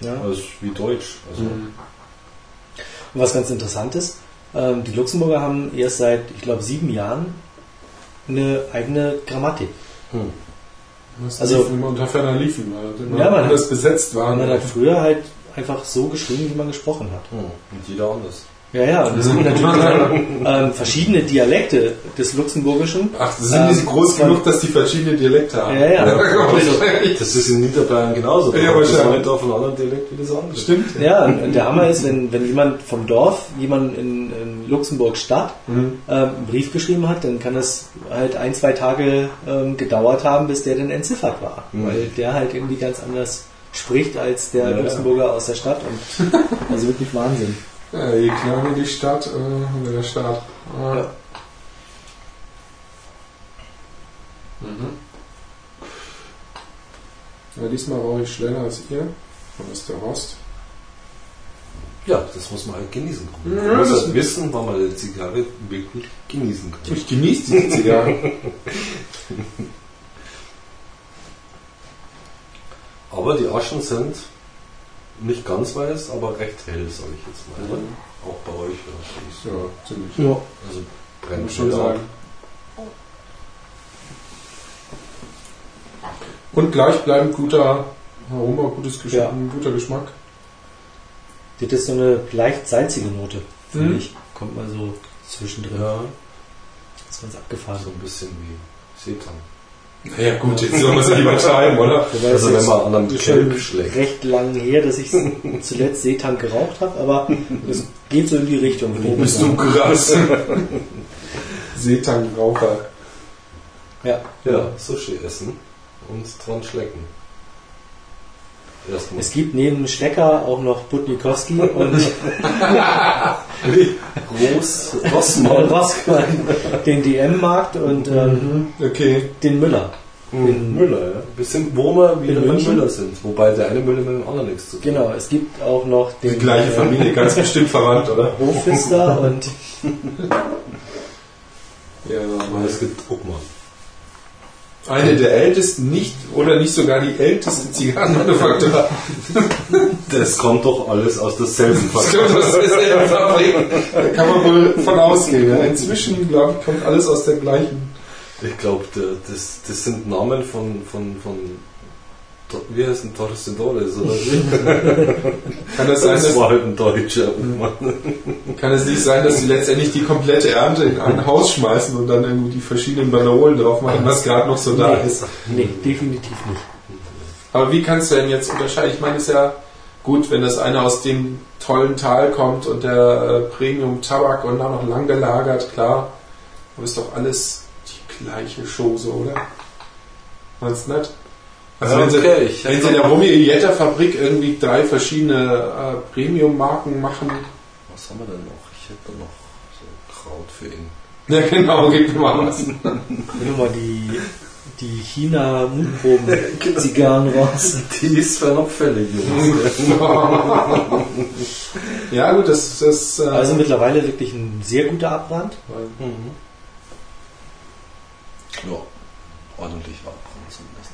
ja. als wie Deutsch. Also Mhm. Und was ganz interessant ist, ähm, die Luxemburger haben erst seit, ich glaube, sieben Jahren eine eigene Grammatik. Das Also- liefen immer unter ferner liefen, weil immer Ja, man- anders besetzt waren. Man hat früher halt einfach so geschrieben, wie man gesprochen hat. Hm. Und jeder anders. Ja, ja, und es gibt natürlich ähm, verschiedene Dialekte des Luxemburgischen. Ach, sind die Ähm, groß zwar- genug, dass die verschiedene Dialekte haben? Ja, ja. Das ist in Niederbayern genauso. Ja, hat das wahrscheinlich. eine Dorf einen anderen Dialekt wie das andere. Stimmt. Ja, und der Hammer ist, wenn, wenn jemand vom Dorf, jemand in, in Luxemburg Stadt, Mhm. ähm, einen Brief geschrieben hat, dann kann es halt ein, zwei Tage ähm, gedauert haben, bis der dann entziffert war. Mhm. Weil der halt irgendwie ganz anders spricht als der Ja, ja. Luxemburger aus der Stadt. Und also wirklich Wahnsinn. Ja, je kleiner die Stadt, äh, oder der Staat. Ah. Ja. Mhm. Ja, diesmal war ich schneller als ihr. Dann ist der Rost. Ja, das muss man halt genießen können. Ja, man muss das- halt wissen, wann man eine Zigarre wirklich genießen kann. Ich genieße diese Zigarre. Aber die Aschen sind nicht ganz weiß, aber recht hell, sage ich jetzt mal. Mhm. Auch bei euch wahrscheinlich. ja, ziemlich. Ja. Also brennt schon sagen. Und gleichbleibend guter Aroma, gutes Geschmack, Ja. guter Geschmack. Das ist so eine leicht salzige Note, finde Mhm. ich. Kommt mal so zwischendrin. Ja, Das ist ganz abgefahren. so ein bisschen wie Seetang. Naja, gut, jetzt soll man es nicht übertreiben, oder? Wobei Also wenn man an einem ist schon Kelb schlägt. recht lang her, dass ich zuletzt Seetank geraucht habe, aber es geht so in die Richtung. Wo bist du krass? Seetangraucher. Ja. Ja, Sushi essen und dran schlecken. Es gibt neben Schlecker auch noch Butnikowski und Groß Rossmann. Rossmann, den DM-Markt und ähm, Okay. den Müller. In Müller, ja. Wir sind, wo wir wieder In bei München? Müller sind. Wobei der eine Müller mit dem anderen nichts zu tun Genau, es gibt auch noch den Die gleiche äh, Familie, ganz bestimmt verwandt, oder? Hofpfister und Ja, Aber es gibt Obmann. Eine der ältesten, nicht oder nicht sogar die älteste Zigarrenmanufaktur. Das kommt doch alles aus derselben Das kommt aus derselben Fabrik. Da kann man wohl von ausgehen. Ja. Inzwischen, glaube ich, kommt alles aus der gleichen. Ich glaube, das, das sind Namen von, von, von wie heißt ein Torcedores oder wie? Kann das sein, Das war halt ein deutscher Obmann. kann es nicht sein, dass sie letztendlich die komplette Ernte in ein Haus schmeißen und dann irgendwie die verschiedenen Banaolen drauf machen, was gerade noch so da Nee. ist? nee, definitiv nicht. Aber wie kannst du denn jetzt unterscheiden? Ich meine, es ist ja gut, wenn das eine aus dem tollen Tal kommt und der äh, Premium Tabak und dann noch lang gelagert, klar. Aber ist doch alles die gleiche Chose, oder? Meinst du nicht? Also wenn, sie, okay, wenn sie in der noch- Romeo Ietta Fabrik irgendwie drei verschiedene äh, Premium-Marken machen, Was haben wir denn noch? Ich hätte noch so Kraut für ihn. ja genau, gib mir mal was. Nehmen wir mal die, die china mundproben zigarren raus. Die ist zwar noch fällig, Jungs. ja gut, das ist äh, Also mittlerweile wirklich ein sehr guter Abbrand. Mhm. Ja, ordentlich abbrennen zumindest.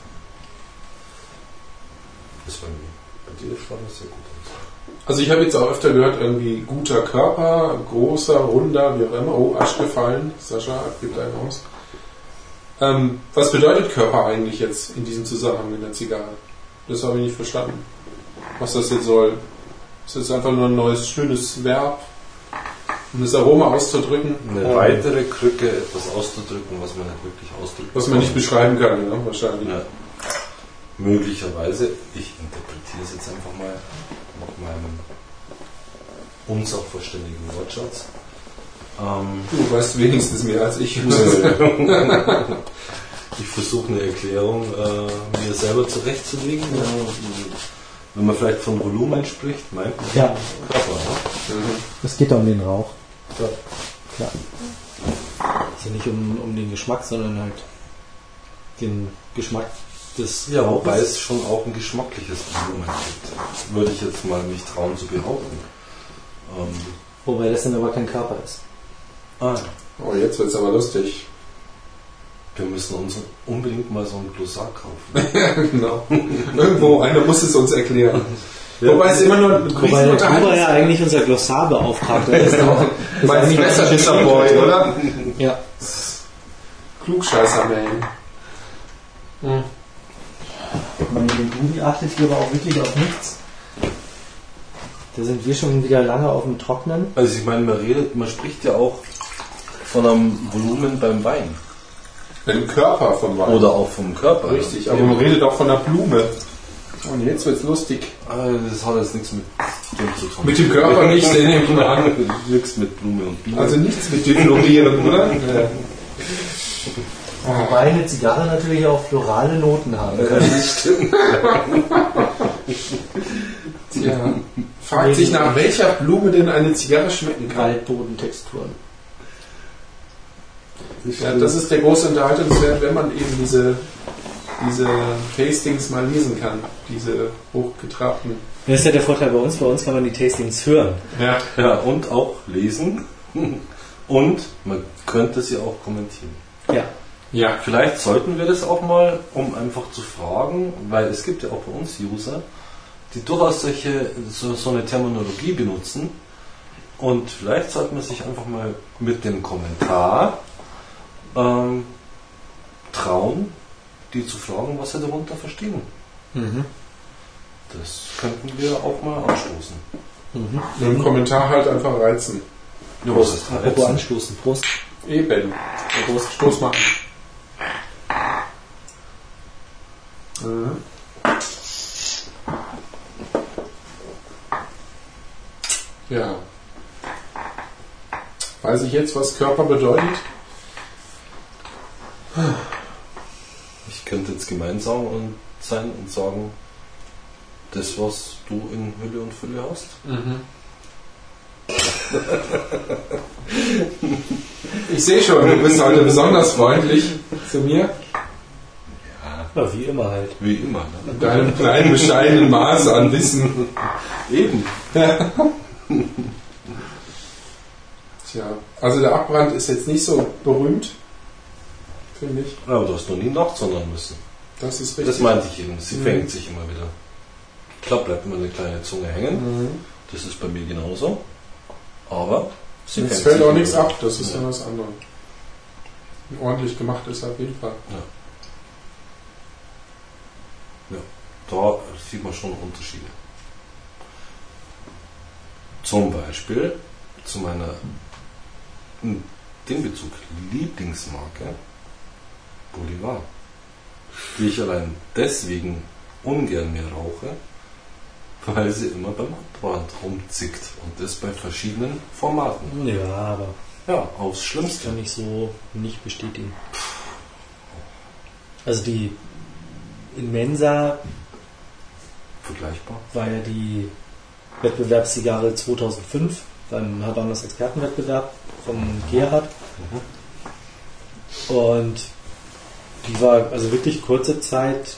Ist bei mir. Bei dir schaut das sehr gut aus. Also ich habe jetzt auch öfter gehört, irgendwie guter Körper, großer, runder, wie auch immer. Oh, Asch gefallen. Sascha gibt einen aus. Ähm, was bedeutet Körper eigentlich jetzt in diesem Zusammenhang in der Zigarre? Das habe ich nicht verstanden. Was das jetzt soll. Ist das einfach nur ein neues, schönes Verb, um das Aroma auszudrücken, Eine weitere Krücke, etwas auszudrücken, was man nicht wirklich ausdrücken was man nicht beschreiben kann, ja, wahrscheinlich. Ja. Möglicherweise, ich interpretiere es jetzt einfach mal nach meinem unsachverständigen Wortschatz. Ähm, Du weißt wenigstens mehr als ich. ich versuche eine Erklärung äh, mir selber zurechtzulegen. Äh, wenn man vielleicht von Volumen spricht, meint man Ja, Körper. Ne? es geht da um den Rauch. Ja. Klar. Also nicht um, um den Geschmack, sondern halt den Geschmack des Ja, wobei es schon auch ein geschmackliches Volumen gibt. Würde ich jetzt mal mich trauen zu behaupten. Ähm, Wobei das dann aber kein Körper ist. ah, Oh, jetzt wird's aber lustig. wir müssen uns unbedingt mal so ein Glossar kaufen. genau. Irgendwo, einer muss es uns erklären. Wobei es immer nur ein Wobei der Tuba ist. ja eigentlich unser Glossarbeauftragter ist. Mein Messerwischer Boy, oder? ja. Klugscheißer Man. Hm. Ich meine, den Gumi achtet hier aber auch wirklich auf nichts. Da sind wir schon wieder lange auf dem Trocknen. Also ich meine, man redet, man spricht ja auch von einem Volumen beim Wein. Im Körper vom Wein. Oder auch vom Körper. Richtig, ja. aber man redet auch von der Blume. Und jetzt wird's lustig. Ah, Das hat jetzt nichts mit dem zu tun. Mit dem Körper nicht, den nehme ich mal an. Nichts mit Blume und Biene. Also nichts mit Difflorieren, oder? Ja. Wobei eine Zigarre natürlich auch florale Noten haben kann. Tja. Fragt sich, nach welcher Blume denn eine Zigarre schmecken kann. Waldbodentexturen. Ja, das ist der große Unterhaltungswert, wenn man eben diese, diese Tastings mal lesen kann. Diese hochgetrabten. Das ist ja der Vorteil bei uns. Bei uns kann man die Tastings hören. Ja. Ja, und auch lesen. Und man könnte sie auch kommentieren. Ja. Ja. Vielleicht sollten wir das auch mal, um einfach zu fragen, weil es gibt ja auch bei uns User, die durchaus solche, so, so eine Terminologie benutzen. Und vielleicht sollte man sich einfach mal mit dem Kommentar ähm, trauen, die zu fragen, was sie darunter verstehen. Mhm. Das könnten wir auch mal anstoßen. Mhm. Im Kommentar halt einfach reizen. Ja, was ist Apropos anstoßen. Prost. Eben. Prost, Stoß machen. Mhm. Ja. Weiß ich jetzt, was Körper bedeutet? Ich könnte jetzt gemeinsam und sein und sagen, das, was du in Hülle und Fülle hast. Ich sehe schon, du bist heute besonders freundlich zu mir. Ja, wie immer halt. Wie immer. Ne? In deinem kleinen, bescheidenen Maß an Wissen. Eben. Tja, also der Abbrand ist jetzt nicht so berühmt, finde ich. Aber du hast noch nie nachsondern müssen. Das ist richtig. Das meinte ich eben. Sie Mhm. fängt sich immer wieder. Klar bleibt immer eine kleine Zunge hängen. Mhm. Das ist bei mir genauso. Aber sie Es fängt fällt sich auch nichts ab, das ist Ja. ja was anderes. Ordentlich gemacht ist auf jeden Fall. Da sieht man schon Unterschiede. Zum Beispiel zu meiner in dem Bezug Lieblingsmarke Bolivar, die ich allein deswegen ungern mehr rauche, weil sie immer beim Abbrand rumzickt und das bei verschiedenen Formaten. Ja, aber Ja, aufs Schlimmste. kann ich so nicht bestätigen. Also die in Mensa Vergleichbar. war ja die Wettbewerbszigarre 2005 beim Habanos Expertenwettbewerb von Gerhard. Und die war also wirklich kurze Zeit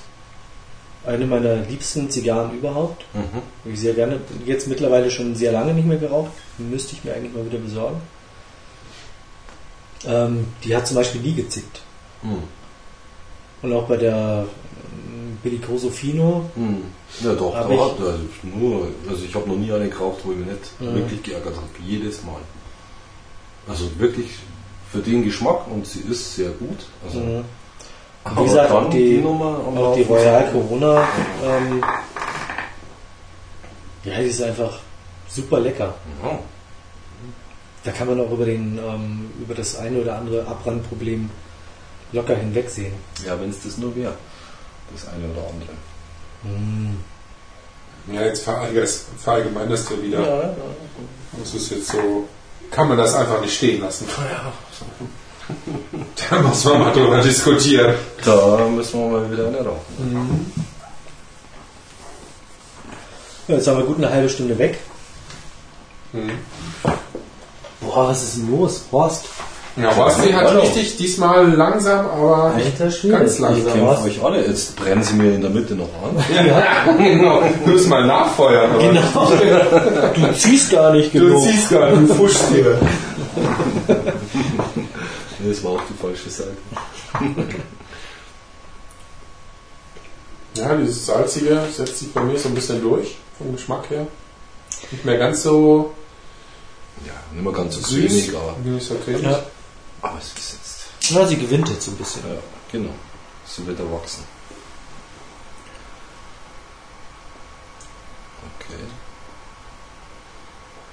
eine meiner liebsten Zigarren überhaupt. Mhm. Ich sehr gerne, jetzt mittlerweile schon sehr lange nicht mehr geraucht. Müsste ich mir eigentlich mal wieder besorgen. Ähm, die hat zum Beispiel nie gezickt. Mhm. Und auch bei der Bellicoso Fino, Hm. Ja doch, Hab da ich- hat also nur, also ich habe noch nie eine geraucht, wo ich mich nicht Mhm. wirklich geärgert habe. Jedes Mal. Also wirklich für den Geschmack und sie ist sehr gut. Also, mhm. aber wie gesagt, dann auch die- Nummer auch die Royal. Corona, ähm, ja, die ist einfach super lecker. Ja. Da kann man auch über, den, ähm, über das eine oder andere Abbrandproblem locker hinwegsehen. ja, wenn es das nur wäre. Das eine oder andere. Ja, jetzt verallgemein- verallgemeinerst du wieder. Ja, ja. Das ist jetzt so. Kann man das einfach nicht stehen lassen. Da muss man mal drüber diskutieren. Da müssen wir mal wieder eine rauchen. Ja, Jetzt haben wir gut eine halbe Stunde weg. Mhm. Boah, was ist denn los? Horst, Ja, Basti hat richtig diesmal langsam, aber. Ganz langsam. Ich kämpfe euch alle, jetzt brennen sie mir in der Mitte noch an. genau. Du musst mal nachfeuern. aber Genau. Du ziehst gar nicht Du genug. ziehst gar nicht, du fuschst hier. Nee, Das war auch die falsche Seite. Ja, dieses Salzige setzt sich bei mir so ein bisschen durch, vom Geschmack her. Nicht mehr ganz so Ja, nicht mehr ganz so süß, cremig, aber, nicht so cremig. Ja. Aber es ist jetzt. Na, sie gewinnt jetzt so ein bisschen. Ja, genau. Sie wird erwachsen. Okay.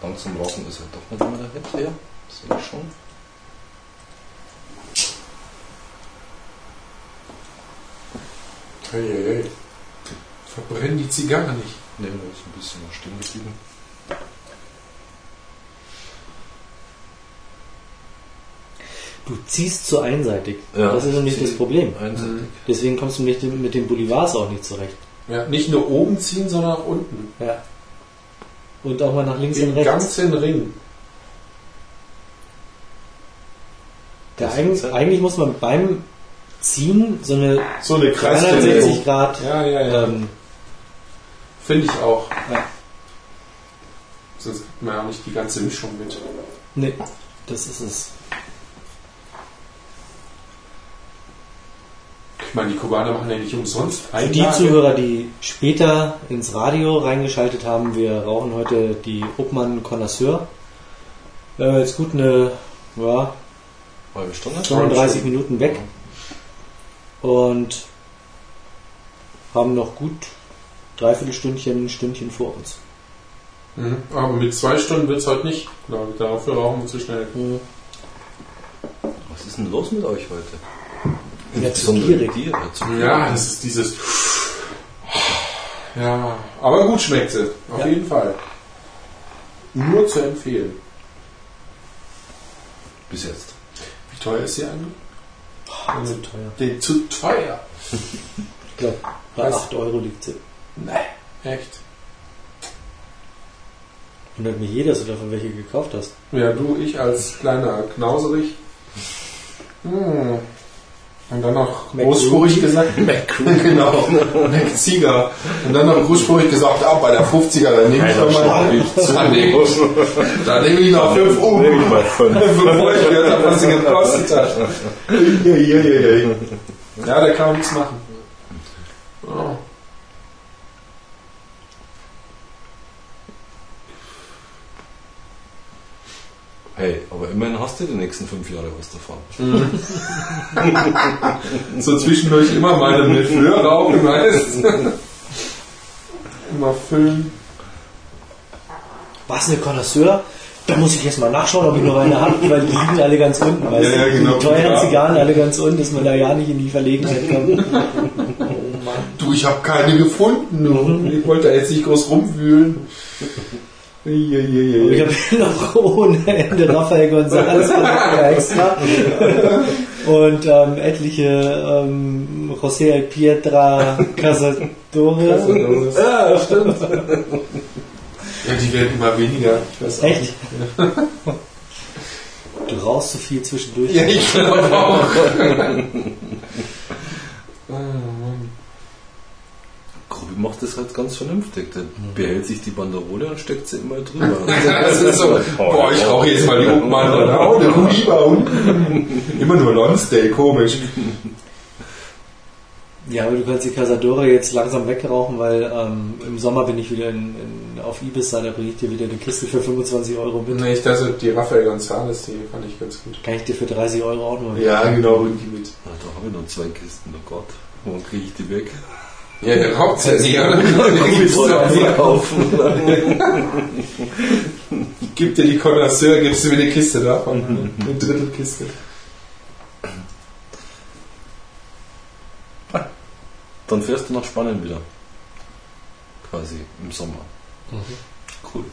Langsam rauchen ist halt doch nicht immer der Hit her. Sehe ich schon. Hey, hey, hey. Verbrennen die Zigarre nicht. Ne, da ist ein bisschen was stehen geblieben. Du ziehst zu einseitig. Ja. das ist nämlich das Problem. Einseitig. Deswegen kommst du mit dem, mit den Bolivars auch nicht zurecht. Ja, nicht nur oben ziehen, sondern auch unten. Ja. Und auch mal nach links und Den rechts. ganzen Ring. Der eigentlich, eigentlich muss man beim Ziehen so eine So eine 360 Grad Ja, ja, ja. ähm, Finde ich auch. Ja. Sonst kriegt man ja auch nicht die ganze Mischung mit. Nee, das ist es. Ich meine, die Kubaner machen ja nicht umsonst Für die. Zuhörer, die später ins Radio reingeschaltet haben, wir rauchen heute die Obmann Connoisseur. Wir haben jetzt gut eine ja, Halbe Stunde? 35 Minuten weg und haben noch gut dreiviertel Stündchen, Stündchen vor uns. Mhm. Aber mit zwei Stunden wird es heute nicht. Dafür rauchen wir zu schnell. Was ist denn los mit euch heute? Ja, zu gierig. ja, das ist dieses. Ja, aber gut schmeckt sie. Auf Ja. jeden Fall. Nur zu empfehlen. Bis jetzt. Wie teuer ist sie eigentlich? Zu teuer. Den zu teuer. Ich glaube, bei Was? 8 Euro liegt sie. Nee, echt. Wundert mich jeder, dass du davon welche gekauft hast. Ja, du, ich als kleiner Knauserich. Hm. Und dann noch Mac großspurig gesagt, genau, McZieger. Und dann noch großspurig gesagt, ah, bei der 50er, da nehme ich noch mal, da nehme ich, da nehme ich noch 5 Euro. Bevor ich gehört habe, was sie gekostet hat. Ja, da kann man nichts machen. Oh. Hey, aber immerhin hast du die nächsten fünf Jahre was davon. So zwischendurch immer meine Milfleur rauchen, weißt Immer füllen. Was, eine Connoisseur? Da muss ich jetzt mal nachschauen, ob ich noch eine habe, weil die liegen alle ganz unten. Weißt Ja, ja, du? genau. Die teuren Ja. Zigarren alle ganz unten, dass man da ja nicht in die Verlegenheit kommt. Du, ich habe keine gefunden. Du. Ich wollte da jetzt nicht groß rumwühlen. Ich habe noch ohne Ende Rafael González extra und ähm, etliche ähm, José Pietra Casadores. Ja, stimmt. Ja, die werden immer weniger. Ich weiß auch Echt? Du rauchst so viel zwischendurch. Ja, ich glaube auch. Macht das halt ganz vernünftig. Der behält sich die Banderole und steckt sie immer drüber. Das ist so, boah, ich rauche jetzt mal die Obmann dran. Oh, Kuhiba unten. Immer nur Lonsdale, komisch. Ja, aber du kannst die Casadora jetzt langsam wegrauchen, weil ähm, im Sommer bin ich wieder in, in, auf Ibiza, da bringe ich dir wieder eine Kiste für 25 Euro mit. Nee, ich dachte, die Rafael González, die fand ich ganz gut. Kann ich dir für 30 Euro auch nur Ja, genau, bring die mit. Da habe ich noch zwei Kisten, oh Gott. Wann kriege ich die weg? Ja, der raucht ja? Gib dir die Connoisseur, gibst du mir eine Kiste davon. Eine Drittelkiste. Dann fährst du nach Spanien wieder. Quasi im Sommer. Cool.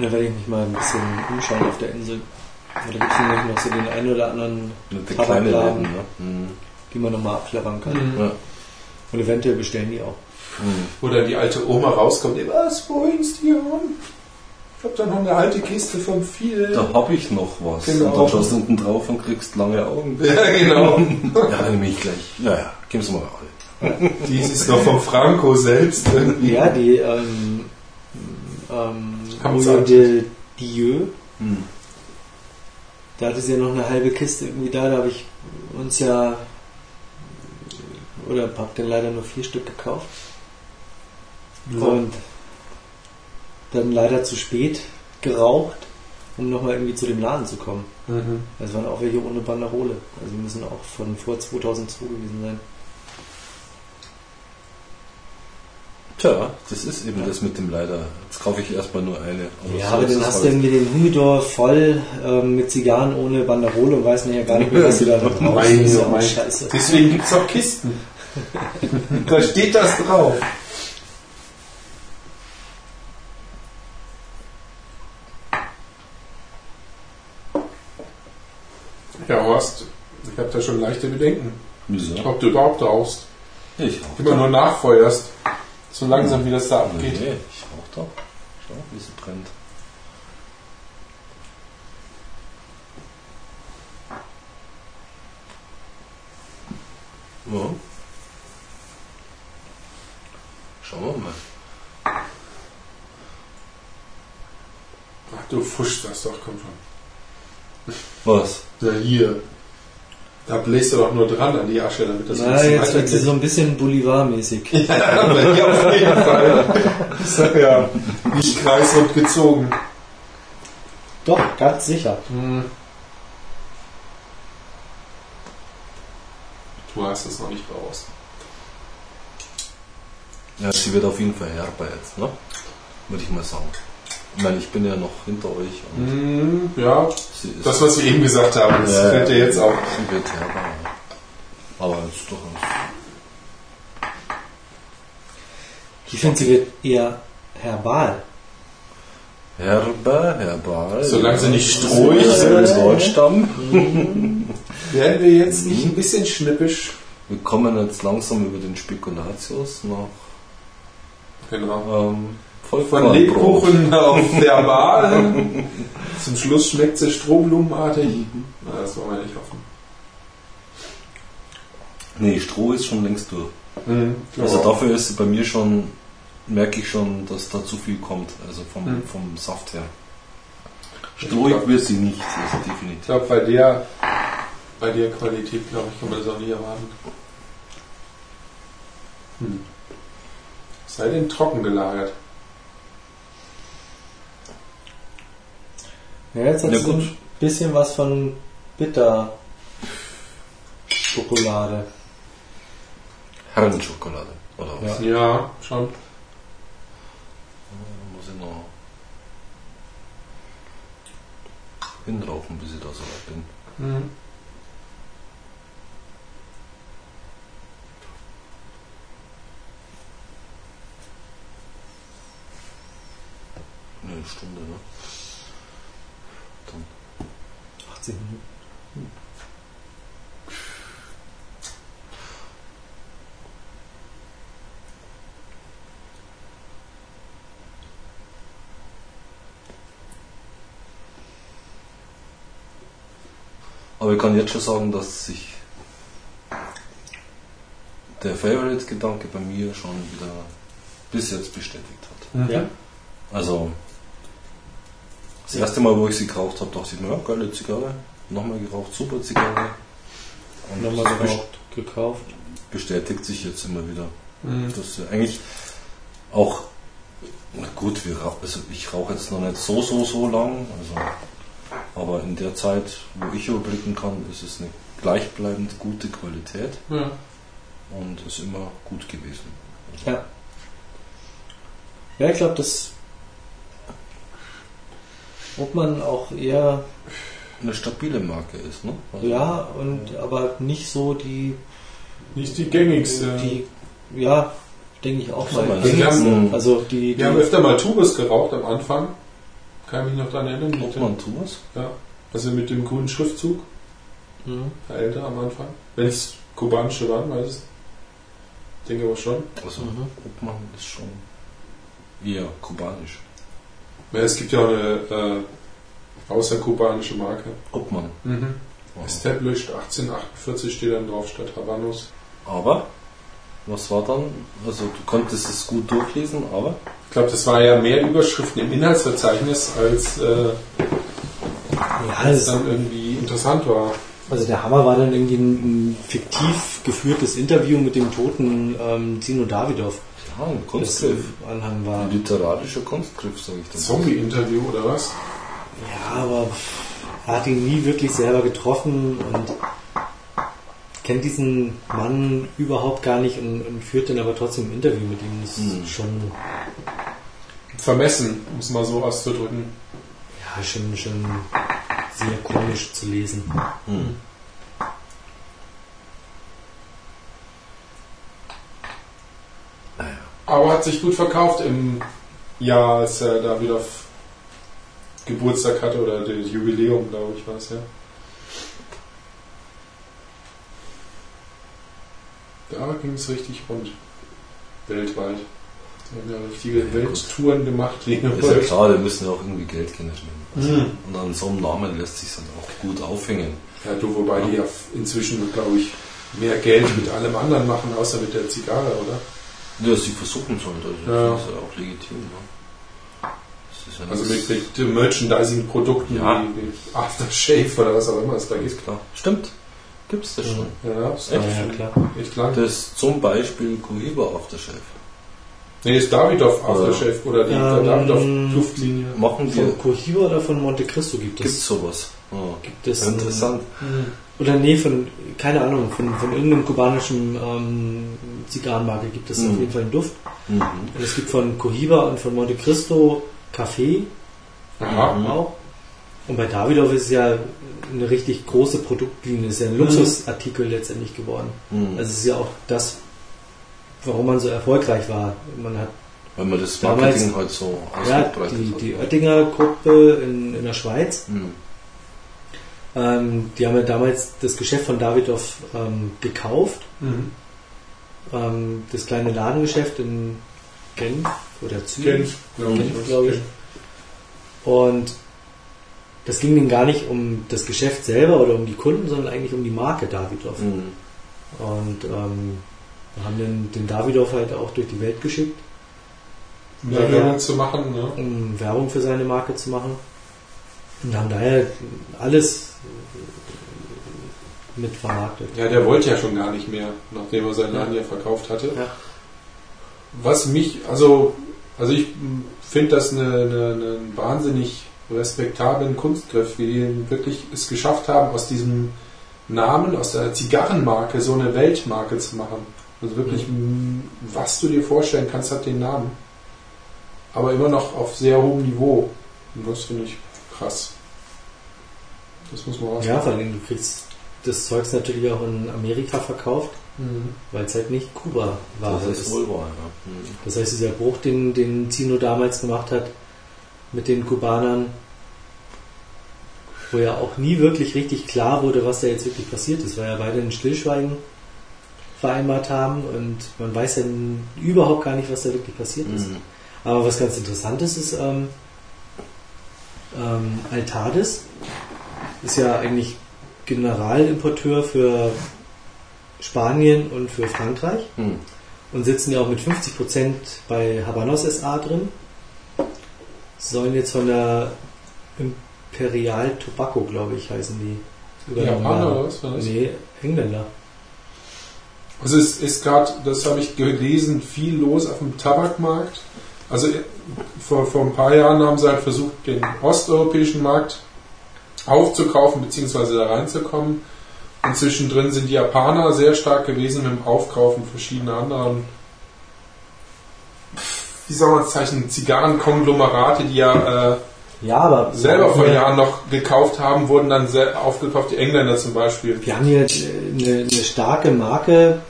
Und dann werde ich mich mal ein bisschen umschauen auf der Insel. Da gibt es nämlich noch so den einen oder anderen Tabakladen, ne? Mhm. die man nochmal abklappern kann. Mhm. Und eventuell bestellen die auch. Mhm. Dann die alte Oma rauskommt, die, was, wohin ist die an? Ich hab da noch eine alte Kiste vom viel. Da habe ich noch was. Genau. Und dann schaust du unten drauf und kriegst lange Augen. Ja, genau. Ja, dann nehme ich gleich. Ja, ja, geben Sie mal alle. Die ist noch vom Franco selbst. irgendwie. Ja, die ähm, ähm, Sie- de Dieu, Mhm. da hatte sie ja noch eine halbe Kiste irgendwie da, da habe ich uns ja oder hab dann leider nur vier Stück gekauft. Und dann leider zu spät geraucht um nochmal irgendwie zu dem Laden zu kommen. Mhm. Es waren auch welche ohne Banderole. Also die müssen auch von vor 2002 gewesen sein. Tja, das ist eben das mit dem leider. Jetzt kaufe ich erstmal nur eine. ja, so aber dann hast halt. du irgendwie den Humidor voll ähm, mit Zigarren ohne Banderole und weißt nachher gar nicht mehr, was du da brauchst. Mein Das ist ja auch mein- scheiße. Deswegen gibt es auch Kisten. da steht das drauf. Ja, Horst, ich habe da schon leichte Bedenken, Wieso? ob du überhaupt rauchst. Ich rauche Immer nur nachfeuerst. So langsam, wie das da Nee, abgeht. ich rauche doch. Schau, wie sie brennt. Ja. Schauen wir mal. Ach, du fuschst das doch, komm schon. Was? Na hier. Da bläst du doch nur dran an die Asche, damit das ein Na, bisschen jetzt wird sie so ein bisschen Bolivar-mäßig. Ja, auf jeden Fall. Ich sag ja, nicht kreisrund gezogen. Doch, ganz sicher. Du hast es noch nicht raus. Ja, sie wird auf jeden Fall herber jetzt, ne? Würde ich mal sagen. Ich meine, ich bin ja noch hinter euch und Hm, ja, das, was wir eben gesagt haben, das Ja, fällt dir jetzt. Sie wird herber. Aber es ist durchaus. Ich finde, sie wird eher herbal. Herber, herbal. Solange sie nicht strohig sind. Deutschstamm. Werden wir jetzt nicht ein bisschen schnippisch? Wir kommen jetzt langsam über den Spekulatius nach Genau. ähm, Von Vollkornbrot. Lebkuchen auf Verbal. Zum Schluss schmeckt sie strohblumenartig. Na, das wollen wir nicht hoffen. Nee, Stroh ist schon längst durch. Mhm. Also dafür ist bei mir schon, merke ich schon, dass da zu viel kommt, also vom, Mhm. vom Saft her. Ich Strohig glaub- wird sie nicht, also Ich definitiv. glaube, bei der, bei der Qualität, glaube ich, kann man das auch nicht erwarten. Hm. Sei denn trocken gelagert. Ja, jetzt hat Ja, sie gut. ein bisschen was von Bitter-Schokolade. Herrenschokolade, oder was? Ja. Ja, schon. Muss ich noch hinrauchen, bis ich da so weit bin. Mhm. Ne, eine Stunde, ne? Dann 18 Minuten. Aber ich kann jetzt schon sagen, dass sich der Favorite-Gedanke bei mir schon wieder bis jetzt bestätigt hat. Mhm. Ja. Also, das erste Mal, wo ich sie geraucht habe, dachte ich mir, ja, geile Zigarre. Nochmal geraucht, super Zigarre. Und Nochmal das geraucht, gekauft. bestätigt sich jetzt immer wieder. Mhm. dass sie eigentlich auch, na gut, wir, also ich rauche jetzt noch nicht so, so, so lang, also, aber in der Zeit, wo ich überblicken kann, ist es eine gleichbleibend gute Qualität Ja. und ist immer gut gewesen. Ja. Ja, ich glaube, das ob man auch eher, Eine stabile Marke ist, ne? Also, ja, und aber nicht so die, Nicht die gängigste. die ja, denke ich auch mal. wir haben- also die, die Wir haben öfter mal Tubus geraucht am Anfang. Kann ich mich noch daran erinnern. Mit Ob dem, man Thomas? ja. Also mit dem grünen Schriftzug. Mhm. Der älter am Anfang. Wenn es kubanische waren, weiß ich. Denke aber schon. Also, Mhm. Obmann ist schon eher kubanisch. Ja, es gibt ja auch eine äh, außerkubanische Marke. Obmann. Mhm. Established 1848 steht dann drauf statt Habanos. Aber, was war dann? Also, du konntest es gut durchlesen, aber Ich glaube, das war ja mehr Überschriften im Inhaltsverzeichnis, als äh, Ja, als das, dann irgendwie interessant war. also der Hammer war dann irgendwie ein, ein fiktiv geführtes Interview mit dem toten ähm, Zino Davidoff, ein Kunstgriff. Anhang war. Ein literarischer Kunstgriff, sage ich dann. Zombie-Interview oder was? Ja, aber er hat ihn nie wirklich selber getroffen und kennt diesen Mann überhaupt gar nicht und, und führt dann aber trotzdem ein Interview mit ihm. Das Hm. ist schon, Vermessen, um es mal so auszudrücken. ja, schon, schon sehr komisch zu lesen. Hm. Aber hat sich gut verkauft im Jahr, als er da wieder Geburtstag hatte oder das Jubiläum, glaube ich, war es ja. Da ging es richtig rund. Weltweit. Die haben ja richtige Welttouren gemacht Ist ja klar, die müssen ja auch irgendwie Geld generieren. Also, Mhm. Und an so einem Namen lässt sich dann auch gut aufhängen. Ja, du, wobei die ja inzwischen, glaube ich, mehr Geld mit allem anderen machen, außer mit der Zigarre, oder? Ja, sie versuchen es halt, also Ja. das ist ja auch legitim. Ne? Das ist ja Also mit, mit den Merchandising-Produkten Ja. wie, wie Aftershave oder was auch immer es da gibt. klar. Stimmt. Gibt's das schon. Ja, Echt? Ja, klar. echt lang. Das ist zum Beispiel Cohiba Aftershave. Nee, ist Davidoff Aftershave oder die Ähm, Davidoff Duftlinie. Machen die, Von Cohiba oder von Monte Cristo gibt gibt's es? sowas? Ja. Gibt es ein- Interessant. Oder nee, von, keine Ahnung, von, von irgendeinem kubanischen ähm, Zigarrenmarke gibt es Mhm. auf jeden Fall einen Duft. Mhm. Und es gibt von Cohiba und von Monte Cristo Kaffee Aha. Mhm. auch. Und bei Davidoff ist es ja eine richtig große Produktlinie, ist ja ein Luxusartikel letztendlich geworden. Mhm. Also es ist ja auch das, warum man so erfolgreich war. Man hat Wenn man das Damals- Marketing halt so ja, die, hat. die Oettinger Gruppe in, in der Schweiz, Mhm. Ähm, die haben ja damals das Geschäft von Davidoff ähm, gekauft. Mhm. Ähm, das kleine Ladengeschäft in Genf oder Zürich. Genf, glaube ich. Genf, glaube ich. Und das ging denen gar nicht um das Geschäft selber oder um die Kunden, sondern eigentlich um die Marke Davidoff. Mhm. Und ähm, wir haben den, den Davidoff halt auch durch die Welt geschickt, Um Werbung zu machen, ne? um Werbung für seine Marke zu machen. Und haben daher alles mit vermarktet. Ja, der wollte ja schon gar nicht mehr, nachdem er seinen Laden ja verkauft hatte. Ja. Was mich, also, also ich finde das eine, eine, einen wahnsinnig respektablen Kunstgriff, wie die wirklich es geschafft haben, aus diesem Namen, aus der Zigarrenmarke so eine Weltmarke zu machen. Also wirklich, m, was du dir vorstellen kannst, hat den Namen. Aber immer noch auf sehr hohem Niveau. Und das finde ich krass. Das muss man Ja, ausmachen. vor allem du kriegst das Zeugs natürlich auch in Amerika verkauft, Mhm. weil es halt nicht Kuba war. Das ist wohl wahr, ja. Mhm. Das heißt, dieser Bruch, den, den Zino damals gemacht hat mit den Kubanern, wo ja auch nie wirklich richtig klar wurde, was da jetzt wirklich passiert ist, weil ja beide ein Stillschweigen vereinbart haben und man weiß ja überhaupt gar nicht, was da wirklich passiert ist. Mhm. Aber was ganz interessant ist, ist ähm, ähm, Altades ist ja eigentlich Generalimporteur für Spanien und für Frankreich Mhm. und sitzen ja auch mit 50% bei Habanos SA drin. Sollen jetzt von der Imperial Tobacco, glaube ich, heißen die. übernommen Japaner oder was war das? Nee, Engländer. Also es ist gerade, das habe ich gelesen, viel los auf dem Tabakmarkt. Also vor, vor ein paar Jahren haben sie halt versucht, den osteuropäischen Markt aufzukaufen bzw. da reinzukommen. Und zwischendrin sind die Japaner sehr stark gewesen dem Aufkaufen verschiedener anderen, wie soll man es zeichnen, Zigarrenkonglomerate, die ja äh, Ja, aber selber vor Jahren noch gekauft haben, wurden dann sehr aufgekauft, die Engländer zum Beispiel. wir haben hier eine, eine starke Marke,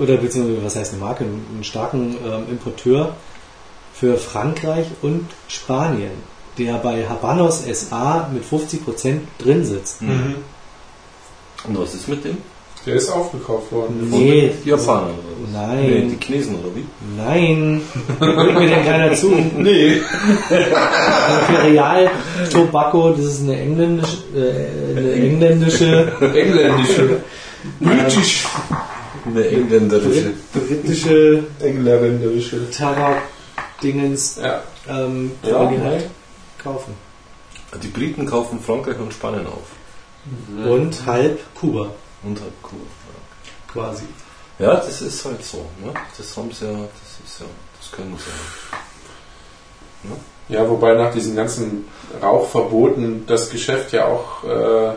oder beziehungsweise was heißt eine Marke, einen starken ähm, Importeur für Frankreich und Spanien, der bei Habanos SA mit 50% drin sitzt. Mhm. Und was ist mit dem? Der ist aufgekauft worden. Nee, Die Japaner oder was? Nein. Nee, die Chinesen oder wie? Nein, hört mir denn keiner zu. Nee. Imperial Tobacco, das ist eine engländische, äh, eine engländische Engländische. British. Eine engländerische. Brit britische Engländerische. Tabak-Dingens, Ja. ähm, Ja, die nein. halt kaufen. Die Briten kaufen Frankreich und Spanien auf. Und halb Kuba, Und halt cool. quasi. Ja, das ist halt so. Ne? Das haben sie ja, das ist ja, das können sie ja. Ja, wobei nach diesen ganzen Rauchverboten das Geschäft ja auch äh,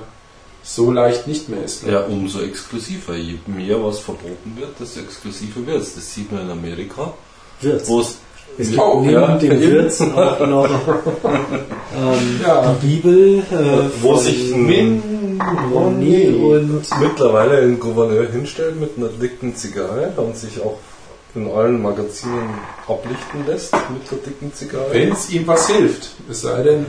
so leicht nicht mehr ist. ne? Ja, umso exklusiver. Je mehr was verboten wird, desto exklusiver wird es. Das sieht man in Amerika, Wird's. wo es Es gibt Oh, neben ja, dem. Würzen auch noch ähm, Ja. die Bibel, äh, Wo sich Min Ronny und mittlerweile ein Gouverneur hinstellt mit einer dicken Zigarre und sich auch in allen Magazinen ablichten lässt mit der dicken Zigarre. Wenn es ihm was hilft. Es sei denn,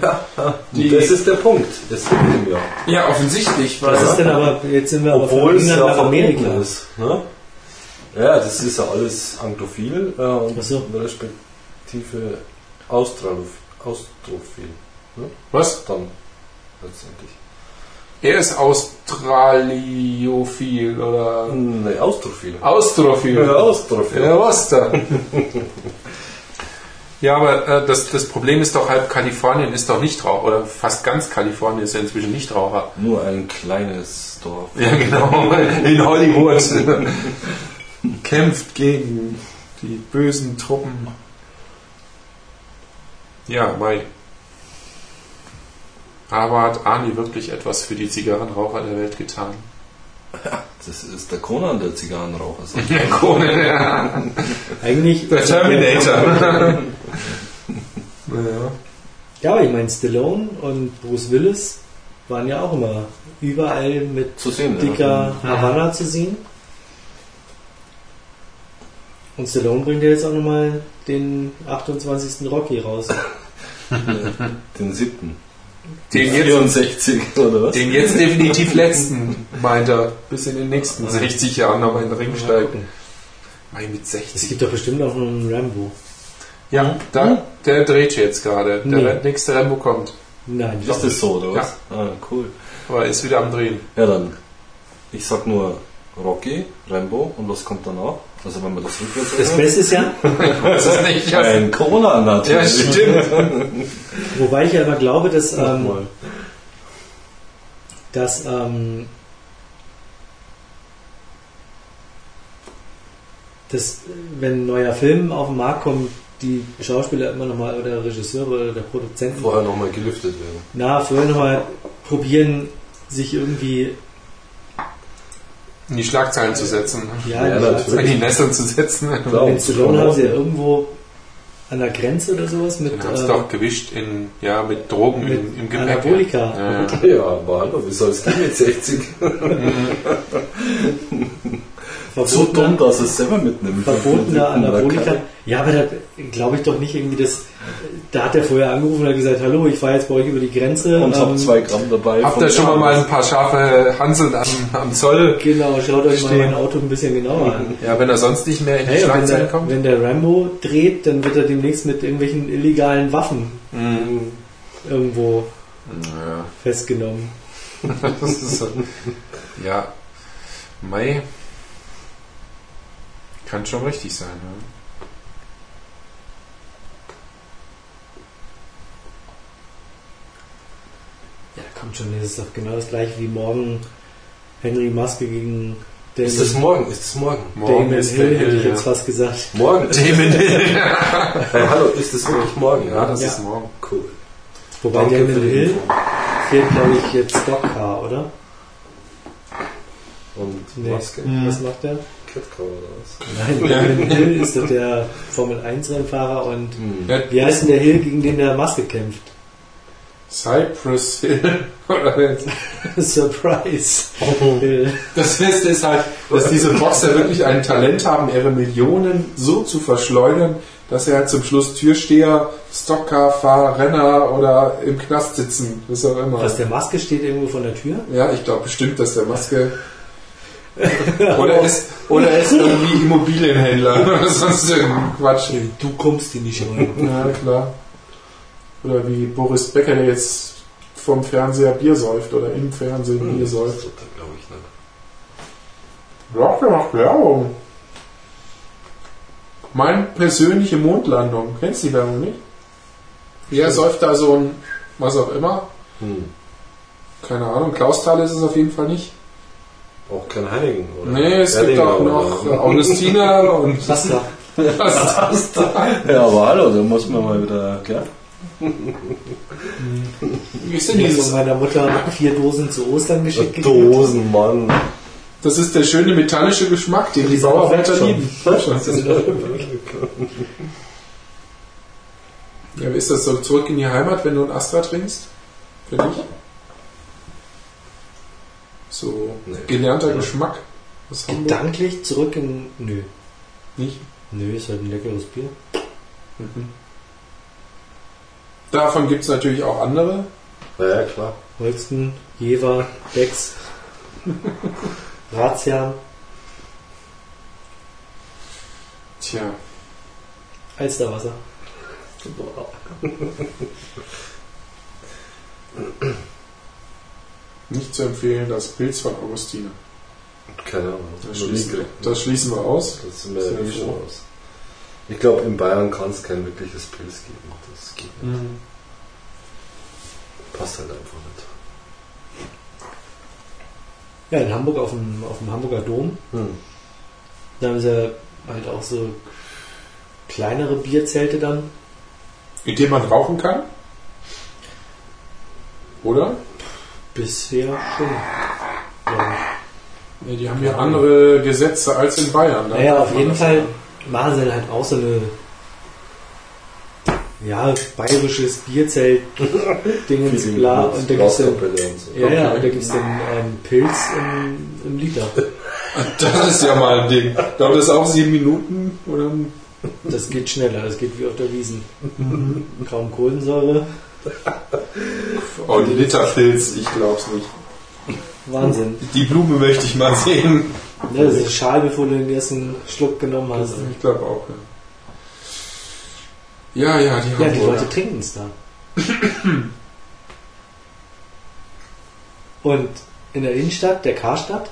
die, das ist der Punkt. Es hilft ihm ja. ja offensichtlich, weil was ist denn aber, jetzt sind wir Obwohl es ja verboten Amerika. ist. Ne? Ja, das ist ja alles anglophil äh, und so. respektive Australophil. Austrophil. was? Dann letztendlich. Er ist Australiophil oder Ne, Austrophil. Austrophil. Ja, Austrophil. Ja, was da? Ja, aber äh, das, das Problem ist doch, halb Kalifornien ist doch nicht Raucher, oder fast ganz Kalifornien ist ja inzwischen nicht Raucher. nur ein kleines Dorf. Ja, genau, in Hollywood. Kämpft gegen die bösen Truppen. Ja, Mai. Aber hat Arnie wirklich etwas für die Zigarrenraucher der Welt getan? Das ist der Conan der Zigarrenraucher. Der Conan, ja. Eigentlich. Der Terminator. naja. Ja, aber ich meine, Stallone und Bruce Willis waren ja auch immer überall mit Zu sehen, dicker Havanna zu sehen. Und Stallone bringt ja jetzt auch nochmal den 28. Rocky raus. Den siebten. Den jetzt, 64, oder was? den jetzt definitiv letzten, meint er, bis in den nächsten 60 Jahren nochmal in den Ring steigen. Mai mit Es 60. gibt doch bestimmt auch noch einen Rambo. Ja, da, der dreht jetzt gerade. Der Nee. nächste Rambo kommt. Nein, Ist das so, oder was? Ah, cool. Aber er ist wieder am Drehen. Ja, dann. Ich sag nur Rocky, Rambo und was kommt danach? Also wenn man das rückwärts das Beste ist ja, Das ist nicht Ein Conan Ja, natürlich. stimmt. wobei ich aber glaube, dass, ähm, dass ähm, dass wenn ein neuer Film auf den Markt kommt, die Schauspieler immer nochmal oder Regisseure oder der Produzenten Vorher nochmal gelüftet werden. na, vorher nochmal probieren, sich irgendwie In die Schlagzeilen zu setzen. ja, Ja, die natürlich. In die Nässe zu setzen. Klar. Den Stallone haben sie ja irgendwo an der Grenze oder sowas mit, haben sie äh, doch gewischt in, ja, mit Drogen mit im, im Gepäck. Anabolika. Ja, ja. Ja, aber hallo, wie soll es gehen mit 60? So dumm, dass es selber mitnimmt. verbotener Anabolika. Ja, aber da glaube ich doch nicht irgendwie das. Da hat er vorher angerufen und hat gesagt, hallo, ich fahre jetzt bei euch über die Grenze. Und ähm, hab zwei Gramm dabei. Habt ihr schon mal, mal ein paar scharfe Hanseln am, am Zoll? Genau, schaut euch mal Stehen. mein Auto ein bisschen genauer an. Ja, wenn er sonst nicht mehr in die Hey, und wenn, Schlagzeilen der, kommt. wenn der Rambo dreht, dann wird er demnächst mit irgendwelchen illegalen Waffen Mhm. irgendwo Ja. festgenommen. Das ist so. Ja. Mai. Kann schon richtig sein, ne? Ja, kommt schon, das ist doch genau das gleiche wie morgen Henry Maske gegen Damon, Ist das morgen? Ist das morgen? Morgen Damon ist der Hill, hätte Hill, ich ja. jetzt fast gesagt. Morgen? Damon Hill. Hey, hallo, ist das wirklich morgen? Ja, das Ja. ist morgen. Cool. Wobei Danke Damon Hill fährt, glaube ich, jetzt Stockcar, oder? Und Nee. Maske? Was macht der? Catcar oder was? Nein, Hill ist doch der Formel 1 Rennfahrer und Hm. Ja, wie heißt denn der Hill, gegen den der Maske kämpft? Cypress Hill. Oder jetzt. Surprise. Hill. Das Beste ist halt, dass diese Boxer wirklich ein Talent haben, ihre Millionen so zu verschleudern, dass sie halt zum Schluss Türsteher, Stockcar-Fahrer, Renner oder im Knast sitzen. Was auch immer. Was, der Maske steht irgendwo vor der Tür? Ja, ich glaube bestimmt, dass der Maske. oder er ist, oder er ist irgendwie Immobilienhändler oder sonst irgendein Quatsch. Du kommst hier nicht rein. Ja, klar. Oder wie Boris Becker, der jetzt vom Fernseher Bier säuft oder im Fernsehen Bier säuft. Das glaube ich nicht. Ja, der macht Werbung. Mein persönliche Mondlandung. Kennst du die Werbung nicht? Er säuft da so ein, was auch immer. Hm. Keine Ahnung, Klausthal ist es auf jeden Fall nicht. Auch kein Heiligen, oder? Nee, es gibt Erdinger auch noch oder- Augustiner und Was da? Was ist das da? Ja, aber hallo, da muss man mal wieder, gell? Wie ist denn Ich habe dieses? von meiner Mutter vier Dosen zu Ostern geschickt. Dosen, Mann. Das ist der schöne metallische Geschmack, den die sind Bauarbeiter schon. lieben. Ja, ist das so zurück in die Heimat, wenn du ein Astra trinkst? Für dich? So Nee. gelernter Geschmack? Gedanklich zurück in. Nö. Nicht? Nö, ist halt ein leckeres Bier. Mhm. Davon gibt es natürlich auch andere. Ja, klar. Holsten, Jever, Becks, Razian, Tja, Alsterwasser. nicht zu empfehlen, das Pilz von Augustine. Keine Ahnung. Das schließen, das schließen wir aus. Das sind wir ja eh schon aus. Ich glaube, in Bayern kann es kein wirkliches Pilz geben. Das geht nicht. Passt halt einfach nicht. Ja, in Hamburg auf dem, auf dem Hamburger Dom. Hm. Da haben sie halt auch so kleinere Bierzelte dann. In dem man rauchen kann? Oder? Bisher schon. Ja. Ja, die haben ja andere Gesetze als in Bayern. ne? Naja, auf jeden Fall machen sie dann halt auch so eine ja, bayerisches Bierzelt Dingens bla und da gibt's dann, Glaskapelle und so. ja, ja, und da gibt's dann ähm, Pilz im, im Liter. Das ist ja mal ein Ding. Dauert das auch sieben Minuten? Oder? Das geht schneller, das geht wie auf der Wiesen. Kaum Kohlensäure. Oh, die Literpilz, ich glaub's nicht. Wahnsinn. Die Blume möchte ich mal sehen. Ja, das ist schal, bevor du den ersten Schluck genommen hast. Ich glaube auch, ja. Ja, ja, die Ja, die. Leute trinken es da. Und in der Innenstadt, der Karstadt,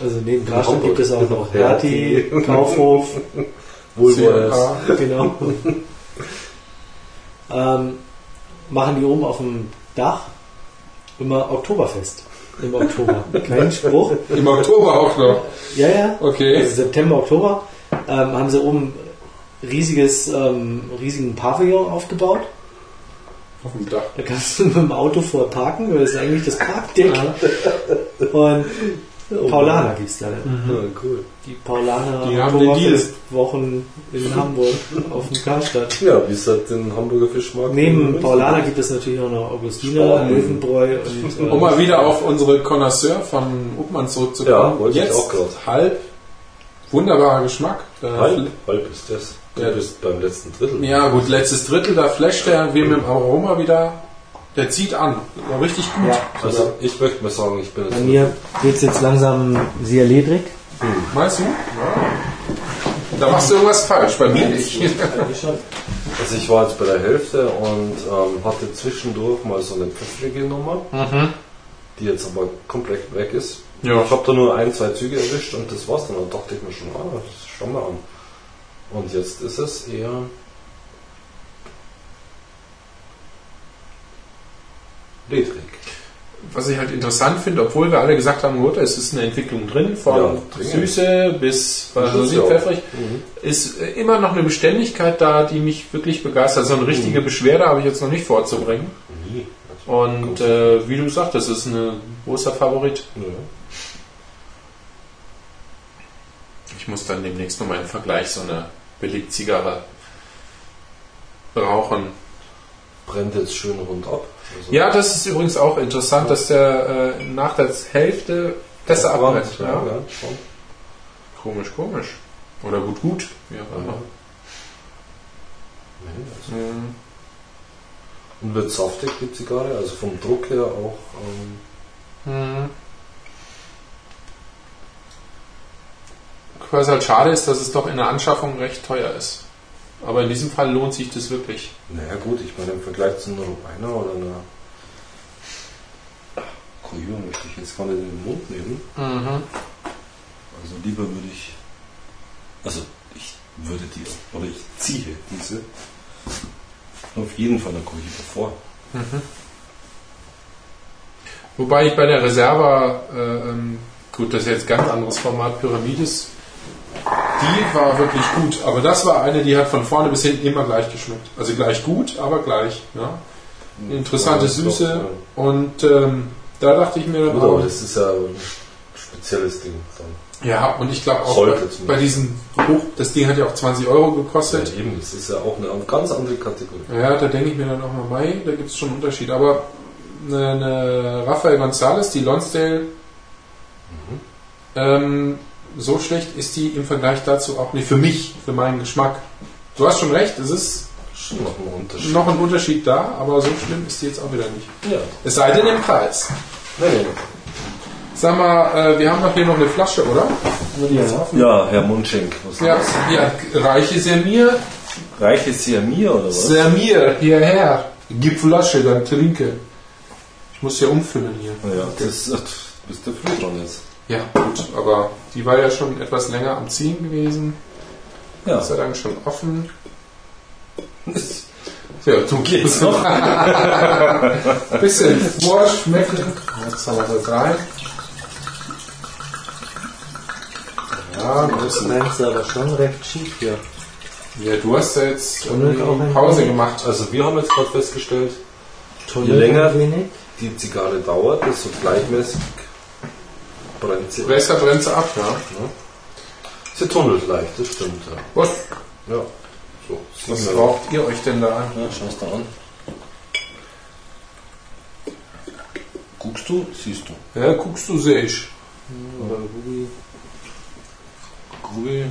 also neben Karstadt gibt es auch noch Hertie. Hertie, Kaufhof, Wohlwollers. Genau. ähm, machen die oben auf dem Dach immer Oktoberfest. Im Oktober. Kein Spruch. Im Oktober auch noch. Ja, ja. Okay. Also September, Oktober ähm, haben sie oben riesiges, ähm, riesigen Pavillon aufgebaut. Auf dem Dach. Da kannst du mit dem Auto vor parken, weil das ist eigentlich das Parkdeck. Und Paulaner gibt es da. Ja, cool. Die Paulaner Die haben den Deal. Wochen in Hamburg auf dem Karstadt. Ja, wie es halt den Hamburger Fischmarkt. Neben Paulaner gibt es natürlich auch noch Augustiner. Löwenbräu und äh, Um mal wieder auf unsere Connoisseur von Uppmann zurückzukommen. Ja, wollte ich Jetzt auch gerade. halb. Wunderbarer Geschmack. Äh, Halb, halb ist das. Du Ja. bist beim letzten Drittel. Ja, gut, letztes Drittel, da flasht der wie mit dem Aroma wieder. Der zieht an. War richtig gut. Ja. Also ich möchte mal sagen, ich bin bei jetzt mir wird es jetzt langsam sehr ledrig. Meinst du? Ja. Da machst du irgendwas falsch, bei mir nicht. Also ich war jetzt bei der Hälfte und ähm, hatte zwischendurch mal so eine pfeffrige Nummer, die jetzt aber komplett weg ist. Ja. Ich habe da nur ein, zwei Züge erwischt und das war's dann. Und dachte ich mir schon, ah, das schau mal an. Und jetzt ist es eher ledrig. Was ich halt interessant finde, obwohl wir alle gesagt haben, gut, es ist eine Entwicklung drin, von Ja. Süße bis ja auch- pfeffrig, Mhm. ist immer noch eine Beständigkeit da, die mich wirklich begeistert. So eine richtige Mhm. Beschwerde habe ich jetzt noch nicht vorzubringen. Und äh, wie du sagst, das ist ein großer Favorit. Ja. Ich muss dann demnächst nochmal im Vergleich so eine Billigzigarre rauchen. Brennt jetzt schön rund ab. Also Ja, das ist übrigens auch interessant, dass der äh, nach der Hälfte besser Abbrennt, abbrennt. ja, Ja. Komisch, komisch. Oder gut, gut. Wie auch immer. Mhm. Und wird saftig die Zigarre, also vom Druck her auch. Ähm, Mhm. Was halt schade ist, dass es doch in der Anschaffung recht teuer ist. Aber in diesem Fall lohnt sich das wirklich. naja gut, ich meine im Vergleich zu einer Rubiner oder einer Koyo möchte ich jetzt gar nicht in den Mund nehmen. Also lieber würde ich, also ich würde die, oder ich ziehe diese auf jeden Fall einer Koyo davor. Wobei ich bei der Reserva, äh, ähm, gut, das ist jetzt ein ganz anderes Format, Pyramides, Die war wirklich gut. Aber das war eine, die hat von vorne bis hinten immer gleich geschmeckt. Also gleich gut, aber gleich. Ja. Eine interessante Süße. Und ähm, da dachte ich mir dann Gut, aber das ist ja ein spezielles Ding. Ja, und ich glaube auch bei, bei diesen Hoch, das Ding hat ja auch 20 Euro gekostet. Ja, eben, das ist ja auch eine ganz andere Kategorie. Ja, da denke ich mir dann auch mal, mei, da gibt es schon einen Unterschied. Aber eine, eine Rafael González, die Lonsdale, ähm, so schlecht ist die im Vergleich dazu auch nicht für mich, für meinen Geschmack. Du hast schon recht, es ist Schon noch ein Unterschied. noch ein Unterschied da, aber so schlimm ist die jetzt auch wieder nicht. Ja. Es sei denn im Preis. Nee. Sag mal, äh, wir haben doch hier noch eine Flasche, oder? Ja. Ja, Herr Munschenk, was Ja, ja reiche Semir, Reiche mir oder was? Semir, hierher. Gib Flasche, dann trinke. Ich muss ja umfüllen hier. Ja, das ach, bist du früh dran jetzt. Ja, gut, aber die war ja schon etwas länger am Ziehen gewesen. Ja. Gott sei Dank schon offen. Ja, du Geht's noch? bisschen vorschmecken. Jetzt haben wir das rein. Ja, Das ist aber schon recht schief hier. Ja, du hast ja jetzt Pause gemacht. Also wir haben jetzt gerade festgestellt, Tunnel länger- wenig. die Zigarre dauert, desto gleichmäßig brennt sie. Besser brennt sie ab, ja. Sie tunnelt leicht, das stimmt. Ja. Was, ja. So, was sieben Minuten. raucht ihr euch denn da an? Ja, schau's da an. Guckst du, siehst du. Ja, guckst du, sehe ich. Oder Ruby. Grün.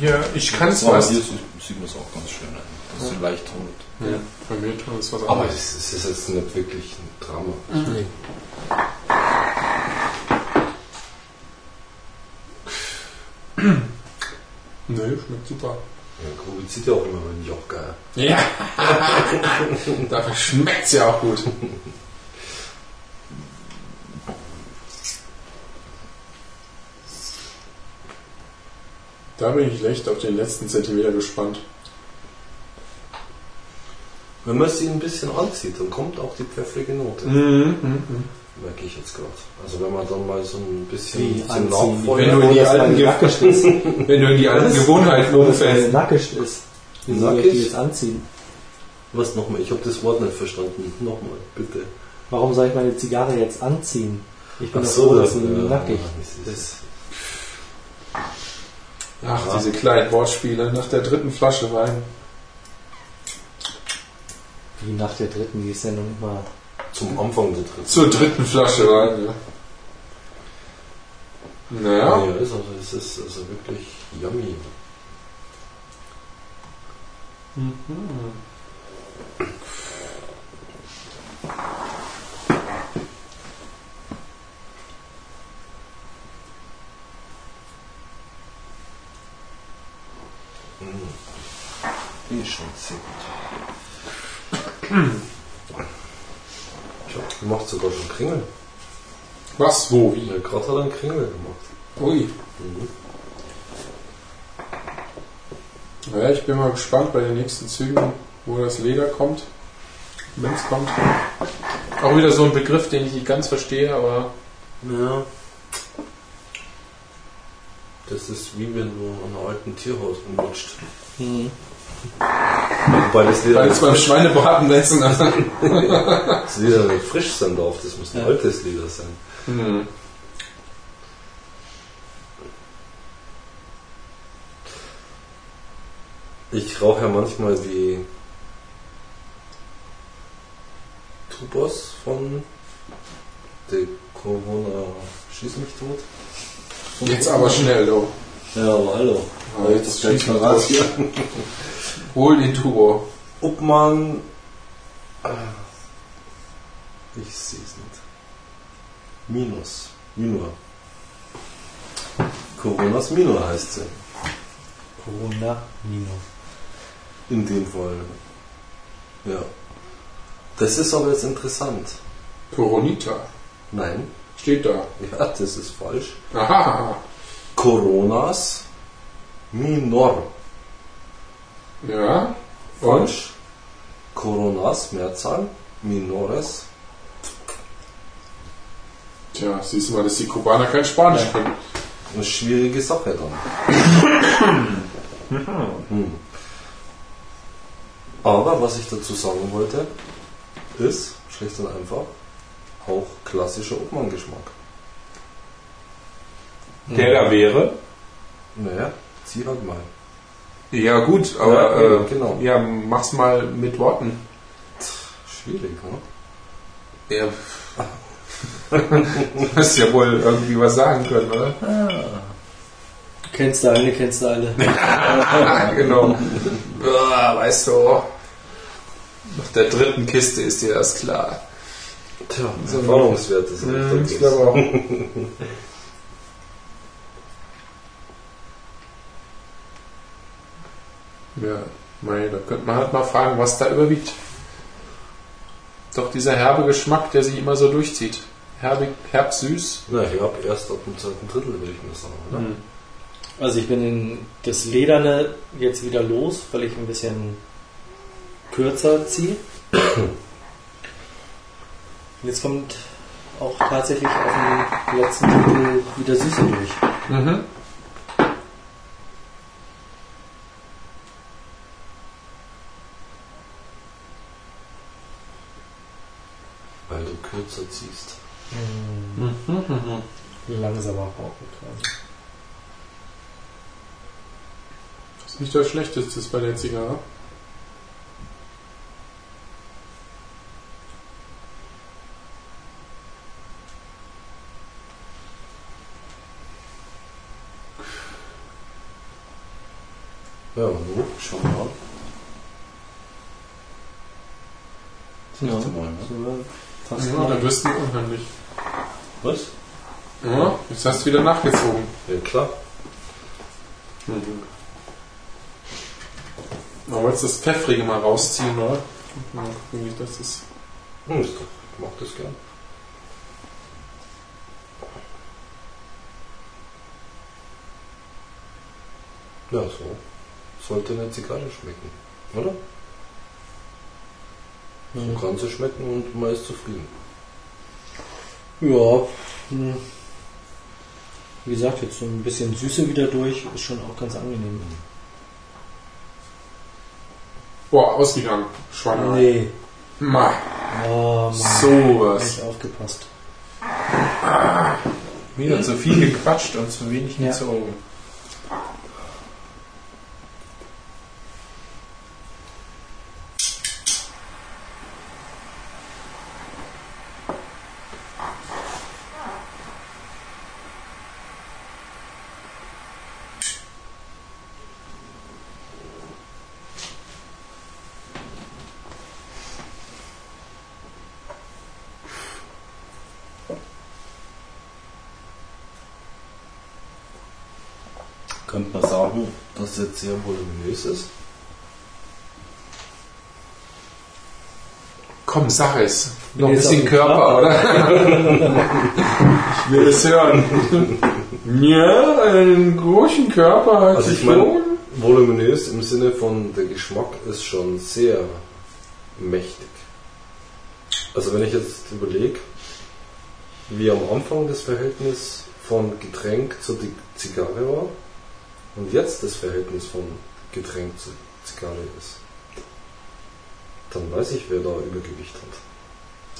Ja, ich kann es Ja, was. hier sieht, man es auch ganz schön an. Dass sie leicht tunnelt. Ja, bei mir tun es was Aber es ist, es jetzt nicht wirklich ein Drama. Nee. Nö, schmeckt super. Ja, Grubi zieht ja auch immer wenn ich auch geil. Ja. Dafür schmeckt es ja auch gut. Da bin ich echt auf den letzten Zentimeter gespannt. Wenn man sie ein bisschen anzieht, dann kommt auch die pfeffrige Note. Mhm. Merke ich jetzt gerade. Also wenn man dann mal so ein bisschen Wie zum anziehen. Wenn du in die alten. Wenn du in die alten Gewohnheiten umfällst. nackig ist. Wie soll ich die jetzt anziehen? Was nochmal? Ich habe das Wort nicht verstanden. Nochmal, bitte. Warum soll ich meine Zigarre jetzt anziehen? Ich bin Ach so, froh, dass ja, nackig das ist. Ach, diese kleinen Wortspiele nach der dritten Flasche Wein. Wie nach der dritten, die ist ja noch nicht mal. Zum Anfang der dritten. Zur dritten Flasche Wein, ja. Naja, Ja, ist also, es ist also wirklich yummy. Die ist schon sehr gut. Tja, du machst sogar schon Kringel. was, wo, wie? Ja, gerade hat er einen Kringel gemacht. Ui. Naja, ich bin mal gespannt bei den nächsten Zügen, wo das Leder kommt. Wenn es kommt. Auch wieder so ein Begriff, den ich nicht ganz verstehe, aber Ja. Das ist wie wenn du an einem alten Tierhaus rumrutscht. Hm. Wobei das Leder, weil es beim frisch, Schweinebraten essen. das Leder nicht frisch sein darf. Das muss ein Ja. altes Leder sein. hm. Ich rauche ja manchmal die Tubos von der Corona Schieß mich tot. Jetzt aber schnell, du. Ja, aber hallo. Aber jetzt stellt schieß mal mal raus raus. Hol den Turbo. Ob man. Ah, Ich sehe es nicht. Minus. Minor. Coronas Minor heißt sie. Corona Minus. In dem Fall. Ja. Das ist aber jetzt interessant. Coronita. Nein. Steht da. Ja, das ist falsch. Aha. Coronas Minor. Ja. Und? Falsch. Coronas Mehrzahl. Minores. Tja, siehst du mal, dass die Kubaner kein Spanisch können. eine schwierige Sache dann. Hm. Aber was ich dazu sagen wollte, ist, schlicht und einfach, auch klassischer Obmann-Geschmack. Der da wäre. Naja, zieh halt mal. Ja gut, aber Ja, äh, genau. ja, mach's mal mit Worten. Schwierig, ne? Ja. du musst ja wohl irgendwie was sagen können, oder? Kennst du eine, kennst du alle. genau. Ah, weißt du, nach der dritten Kiste ist dir das klar. Tja, So Erfahrungswerte sind Hm, nicht ich glaube auch. ja, mei, da könnte man halt mal fragen, was da überwiegt. Doch dieser herbe Geschmack, der sich immer so durchzieht. Herbig, herb süß. Na, ich habe erst ab dem zweiten Drittel, würde ich mal sagen, oder? Hm. Also ich bin in das Lederne jetzt wieder los, weil ich ein bisschen kürzer ziehe. Und jetzt kommt auch tatsächlich auf dem letzten Drittel wieder Süße durch. Mhm. Weil du kürzer ziehst. Langsamer brauchen quasi. Das ist nicht das Schlechteste bei der Zigarre. Ja, und du? Schau mal. Ja, Fast Ja, da wirst du unheimlich. Was? Ja, jetzt hast du wieder nachgezogen. Ja, klar. Man wollte das Pfeffrige mal rausziehen, oder? Mal gucken, wie das ist. Hm, ist doch, ich mag das gern. Ja, so. Sollte eine Zigarre schmecken, oder? Mhm. So kann sie schmecken und man ist zufrieden. Ja, hm. wie gesagt, jetzt so ein bisschen Süße wieder durch, ist schon auch ganz angenehm. Boah, ausgegangen. Schwanger. Nee. Ma, Oh Mann. sowas. Nicht aufgepasst. Wieder zu viel gequatscht und zu wenig Ja. gezogen. Könnte man sagen, dass es jetzt sehr voluminös ist. Komm, sag es. Noch ein bisschen Körper, oder? ich will es hören. Ja, einen großen Körper hat Also ich schon. voluminös im Sinne von der Geschmack ist schon sehr mächtig. Also wenn ich jetzt überlege, wie am Anfang das Verhältnis von Getränk zur Zigarre war und jetzt das Verhältnis von Getränk zur Zigarre ist, dann weiß ich, wer da Übergewicht hat.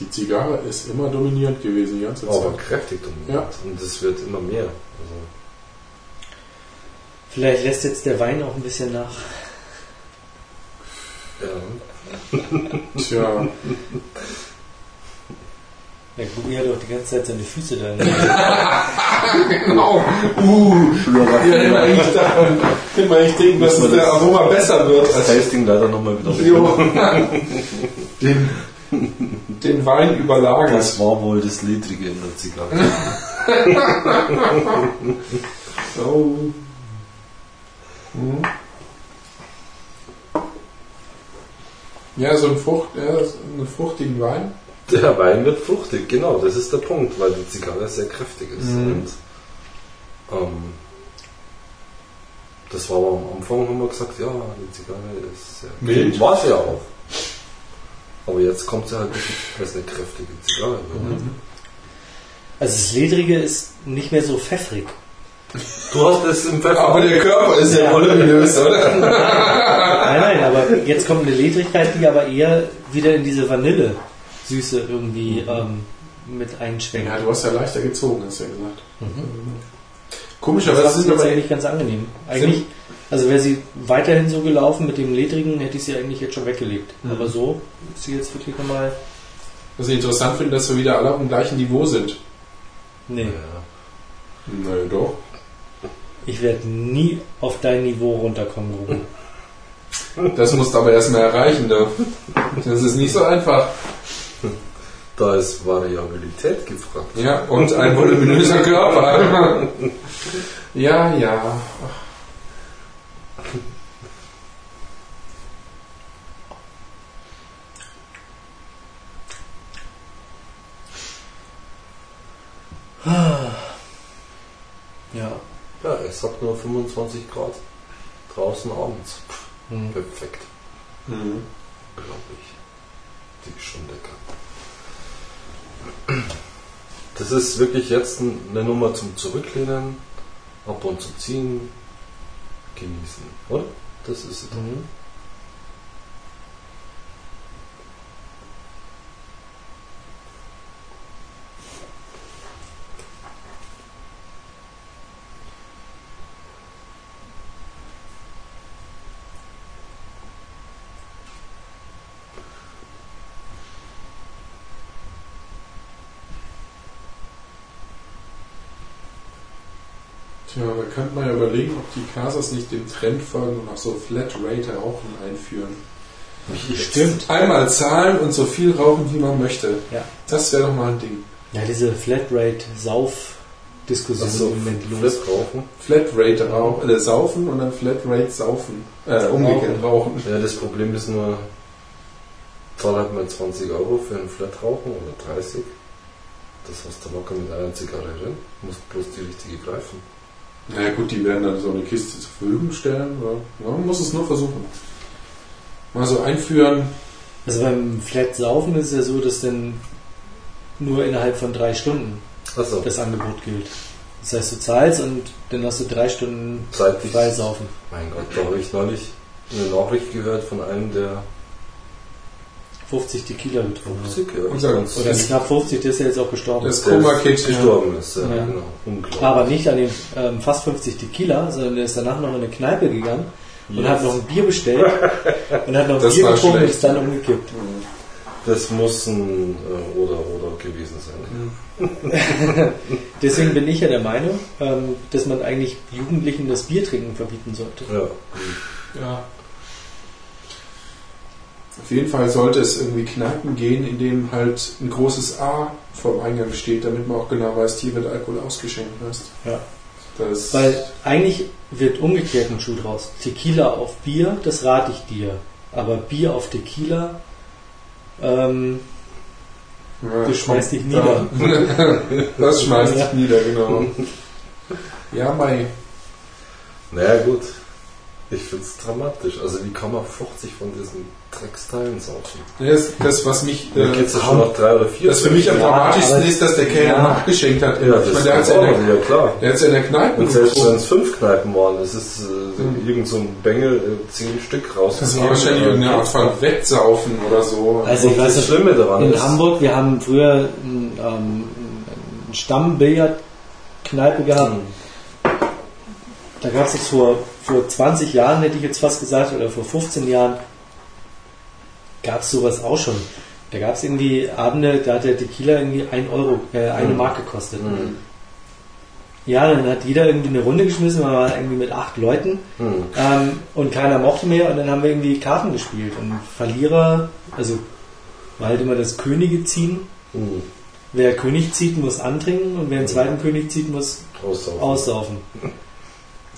Die Zigarre ist immer dominierend gewesen die ganze Aber Zeit. kräftig dominant. Und es wird immer mehr. Also, Vielleicht lässt jetzt der Wein auch ein bisschen nach. ja. Tja, Ja, Gubi hat doch die ganze Zeit seine Füße da. genau. Uh, ja, immer ich, daran, immer ich denke, dass wir der das- Aroma besser wird. Das Tasting leider nochmal wieder. Jo. den, den Wein überlagert. Das war wohl das Ledrige in der Zigarre. Oh. Mhm. Ja, so ein Frucht, ja, so einen fruchtigen Wein. Der Wein wird fruchtig, genau, das ist der Punkt, weil die Zigarre sehr kräftig ist. Mhm. Und, ähm, das war aber am Anfang, haben wir gesagt, ja, die Zigarre ist sehr Mild. War sie ja auch. Aber jetzt kommt sie halt als eine kräftige Zigarre. Mhm. Also das Ledrige ist nicht mehr so pfeffrig. Du hast es im Pfeffer. Aber der Körper ist ja Ja. voluminös, oder? Nein, nein, aber jetzt kommt eine Ledrigkeit, die aber eher wieder in diese Vanille-Süße irgendwie ähm, mit einschwenkt. Ja, du hast ja leichter gezogen, hast du ja gesagt. Mhm. Komischerweise das sind ist jetzt aber eigentlich ganz angenehm. Eigentlich, also wäre sie weiterhin so gelaufen mit dem Ledrigen, hätte ich sie eigentlich jetzt schon weggelegt. Mhm. Aber so ist sie jetzt wirklich nochmal. Was ich interessant finde, dass wir wieder alle auf dem gleichen Niveau sind. Nee, Ja. Naja, doch. ich werde nie auf dein Niveau runterkommen, Ruben. Das musst du aber erstmal erreichen, da. Das ist nicht so einfach. Da ist Variabilität gefragt. Ja, und ein voluminöser Körper. Ja, ja. Ja. Ja, es hat nur 25 Grad draußen abends. Hm. Perfekt, Mhm. glaube ich. Die ist schon lecker. Das ist wirklich jetzt eine Nummer zum Zurücklehnen, ab und zu ziehen, genießen, oder? Das ist es. Mhm. Tja, da könnte man ja überlegen, ob die Casas nicht dem Trend folgen und auch so Flatrate Rauchen einführen. Stimmt. Einmal zahlen und so viel rauchen, wie man möchte. Ja. Das wäre doch mal ein Ding. Ja, diese Flatrate-Sauf-Diskussion Achso, im Moment los. Flatrate rauchen, äh, saufen und dann Flatrate saufen. Äh, umgekehrt rauchen. Ja, das Problem ist nur, zahl halt mal 20 Euro für ein Flat rauchen oder 30. Das hast du locker mit einer Zigarre drin. Du musst bloß die richtige greifen. Na ja, gut, die werden dann so eine Kiste zur Verfügung stellen. Oder? Ja, man muss es nur versuchen. Mal so einführen. Also beim Flat-Saufen ist es ja so, dass dann nur innerhalb von drei Stunden Achso, das Angebot gilt. Das heißt, du zahlst und dann hast du drei Stunden zeitlich. frei saufen. Mein Gott, da habe ich neulich eine Nachricht gehört von einem, der 50 Tequila getrunken hat. 50 ja, Oder knapp 50, der ist ja jetzt auch gestorben. Das der Koma-Kit. gestorben ist. Ja, Ja. Genau. Unglaublich. Aber nicht an den ähm, fast 50 Tequila, sondern der ist danach noch in eine Kneipe gegangen und Yes. hat noch ein Bier bestellt und hat noch ein Bier getrunken und ist dann umgekippt. Das muss ein äh, oder oder gewesen sein. Deswegen bin ich ja der Meinung, ähm, dass man eigentlich Jugendlichen das Biertrinken verbieten sollte. Ja. Ja. Auf jeden Fall sollte es irgendwie Kneipen gehen, in denen halt ein großes A vorm Eingang steht, damit man auch genau weiß, hier wird Alkohol ausgeschenkt. Weißt? Ja. Das Weil eigentlich wird umgekehrt ein Schuh draus. Tequila auf Bier, das rate ich dir. Aber Bier auf Tequila, ähm, ja, du schmeißt dich da- das schmeißt dich Ja. nieder, genau. Ja, Mai. Naja gut. Ich finde es dramatisch. Also wie kann man 50 von diesen Drecksteilen saufen? Das, das was mich. Da Äh, geht es ja schon nach drei oder vier. das für mich am Ja, dramatischsten ist, dass der Kellner Ja. nachgeschenkt hat. Ja, ich das meine, der hat ist ja in der, ja klar. der hat's ja in der Kneipe Und selbst wenn es fünf Kneipen waren, das ist äh, Mhm. irgend so ein Bengel, äh, zehn Stück raus. Das war wahrscheinlich irgendeine Art von Wettsaufen oder so. Also ich weiß das nicht, Schlimme daran in ist, Hamburg, wir haben früher ähm, eine Stammbillardkneipe gehabt. Hm. Da gab es jetzt vor, vor 20 Jahren, hätte ich jetzt fast gesagt, oder vor 15 Jahren, gab es sowas auch schon. Da gab es irgendwie Abende, da hat der Tequila irgendwie 1 Euro, äh, eine Mhm. Mark gekostet. Hm. Ja, dann hat jeder irgendwie eine Runde geschmissen, man war irgendwie mit acht Leuten Hm. ähm, und keiner mochte mehr und dann haben wir irgendwie Karten gespielt. Und Verlierer, also war halt immer das Könige ziehen. Hm. Wer König zieht, muss antrinken und wer den zweiten König zieht, muss Aussaufen. aussaufen.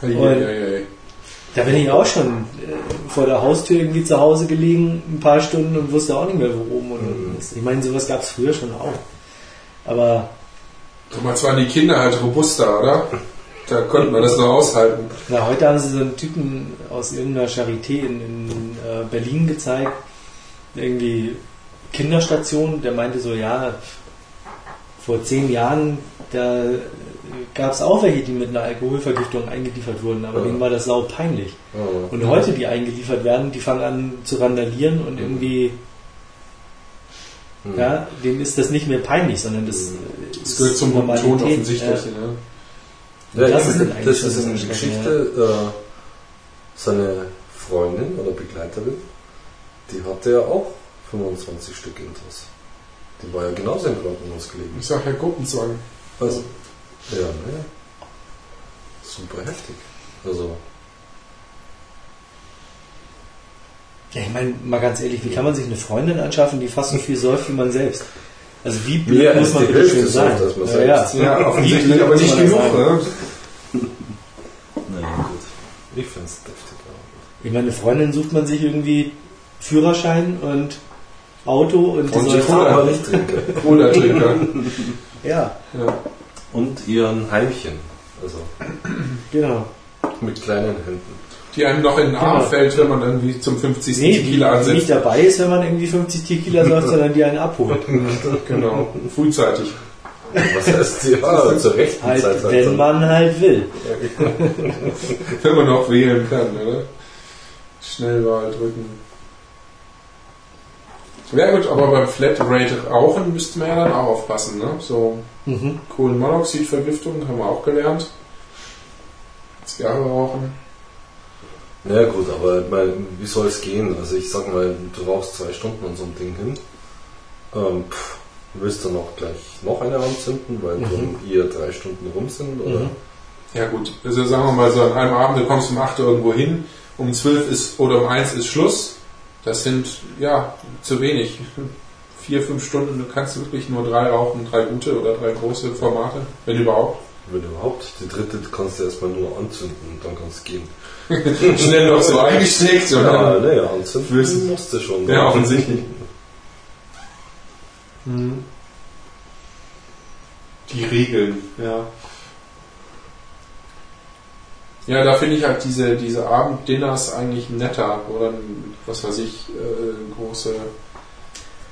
Ei, ei, ei. Da bin ich auch schon äh, vor der Haustür irgendwie zu Hause gelegen, ein paar Stunden und wusste auch nicht mehr, wo oben und unten ist. Ich meine, sowas gab es früher schon auch. Aber Damals waren die Kinder halt robuster, oder? Da konnte man das noch aushalten. na, heute haben sie so einen Typen aus irgendeiner Charité in, in äh, Berlin gezeigt, irgendwie Kinderstation, der meinte so, ja, vor zehn Jahren, da gab es auch welche, die mit einer Alkoholvergiftung eingeliefert wurden, aber Ja. denen war das sau peinlich. Ja. Und heute, die eingeliefert werden, die fangen an zu randalieren und irgendwie, Hm. ja, denen ist das nicht mehr peinlich, sondern das, Das gehört zum Ton offensichtlich. Ja. Ja. Ja, Das das, ist das schon ist eine Geschichte, äh, seine Freundin oder Begleiterin, die hatte ja auch 25 Stück Intos. Die war ja genauso im Krankenhaus gelegen. Ich sag ja Gruppenzwang. Also, ja, ne? Super heftig. Also, Ja, ich meine, mal ganz ehrlich, wie kann man sich eine Freundin anschaffen, die fast so viel säuft wie man selbst? Also wie blöd Mehr muss man bitte schön sein? als man ja, ja. Ja, offensichtlich, aber nicht genug. Ne? naja, gut. Ich finde es deftig. Ich meine, eine Freundin sucht man sich irgendwie Führerschein und Auto und die Und die trinken. Cola-Trinker. Ja, Ja. Und ihren Heimchen. Also, genau. mit kleinen Händen. Die einem noch in den Arm Genau. fällt, wenn man irgendwie zum 50. Nee, Tequila die nicht ansetzt. dabei ist, wenn man irgendwie 50 Tequila säuft, sondern die einen abholt. Genau, frühzeitig. Was heißt ja, zur rechten Halt, Zeit. halt wenn dann. man halt will. Wenn man noch wählen kann, oder? Schnellwahl drücken. Ja gut, aber beim Flatrate rauchen müsste man ja dann auch aufpassen, ne? So Mhm. Kohlenmonoxidvergiftung haben wir auch gelernt. Zigarre rauchen. Ja gut, aber meine, wie soll es gehen? Also ich sag mal, du rauchst zwei Stunden an so einem Ding hin. Ähm, pff, willst du noch gleich noch eine anzünden, weil Mhm. dann eher drei Stunden rum sind? Oder? Mhm. Ja gut, also sagen wir mal so an einem Abend, du kommst um 8 Uhr irgendwo hin, um 12 ist oder um 1 ist Schluss. Das sind ja zu wenig. Vier, fünf Stunden, du kannst wirklich nur drei rauchen, drei gute oder drei große Formate, wenn überhaupt. Wenn überhaupt. Die dritte kannst du erstmal nur anzünden und dann kannst du gehen. Schnell noch so eingesteckt. und Ja, dann- naja, anzünden musst du schon. Ja, offensichtlich. Die Regeln, ja. Ja, da finde ich halt diese, diese Abenddinners eigentlich netter, oder was weiß ich, äh, große,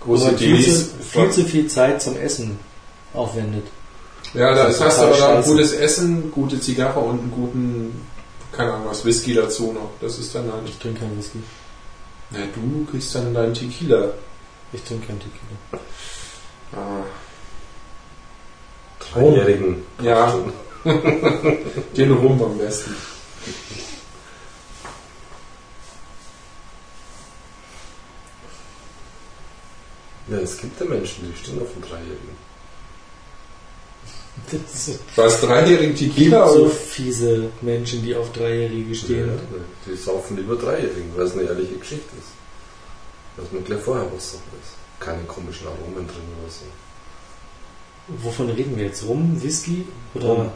Wo große man viel zu, viel zu viel Zeit zum Essen aufwendet. Ja, da Das ist ist hast du aber dann gutes Essen, gute Zigarre und einen guten, keine Ahnung was, Whisky dazu noch. Das ist dann halt. Ich trinke keinen Whisky. Na, du kriegst dann deinen Tequila. Ich trinke keinen Tequila. Ah, Dreijährigen. Ja. den Rum am besten. Ja, es gibt ja Menschen, die stehen auf den Dreijährigen. Das ist Was, dreijährigen Tequila? so oder? fiese Menschen, die auf Dreijährige stehen. Ja, die saufen lieber Dreijährigen, weil es eine ehrliche Geschichte ist. Dass man gleich vorher was sagt ist. Keine komischen Aromen drin oder so. Wovon reden wir jetzt? Rum, Whisky oder Rum.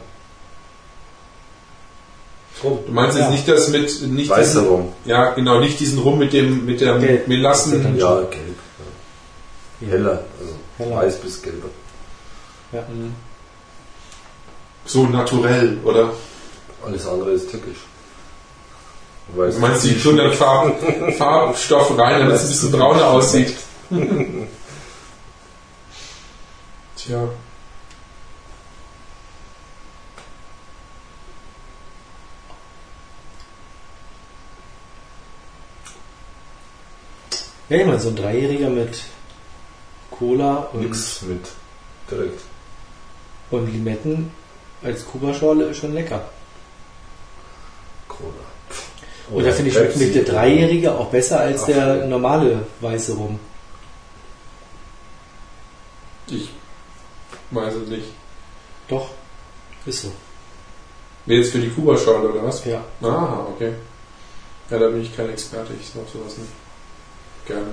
Rum. Du meinst Ja. jetzt nicht das mit, nicht Weißer diesen, Rum. ja, genau, nicht diesen Rum mit dem, mit der Gelb. Melassen. Ja, gelb. Ja. Heller. Also Heller. weiß bis gelber. Ja. Mhm. So naturell, oder? Alles andere ist tückisch. Weil Du meinst, die tun dann Farb, Farbstoff rein, damit es ein bisschen brauner aussieht. Tja. Ja, ich meine, so ein Dreijähriger mit Cola und, Nix mit. Direkt. und Limetten als Kuba-Schorle ist schon lecker. Cola. Und da finde ich, schmeckt mit der Dreijährige auch besser als Ach, der normale weiße Rum. Ich weiß es nicht. Doch, ist so. Nee, jetzt für die Kuba-Schale, oder was? Ja. Aha, okay. Ja, da bin ich kein Experte, ich sag sowas nicht. Gerne.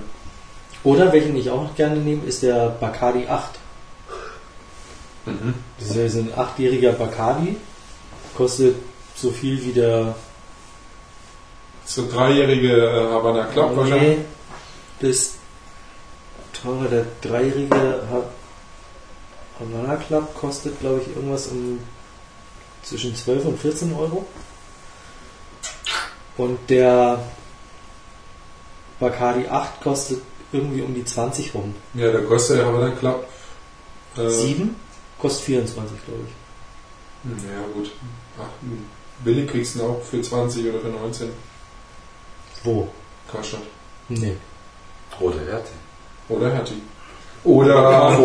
Oder welchen ich auch noch gerne nehme, ist der Bacardi 8. Mhm. Das ist ein achtjähriger Bacardi. Kostet so viel wie der. So dreijährige äh, Havana Club wahrscheinlich. Nee, das teure, der dreijährige Ha- Havana Club kostet, glaube ich, irgendwas um zwischen 12 und 14 Euro. Und der Bacardi 8 kostet irgendwie um die 20 rum. Ja, der größte Havana Club. Äh, 7 kostet 24, glaube ich. Ja, gut. Ach, hm. billig kriegst du ihn auch für 20 oder für 19. Wo? Karstadt. Nee. Oder Hertie. Oder Hertie. Oder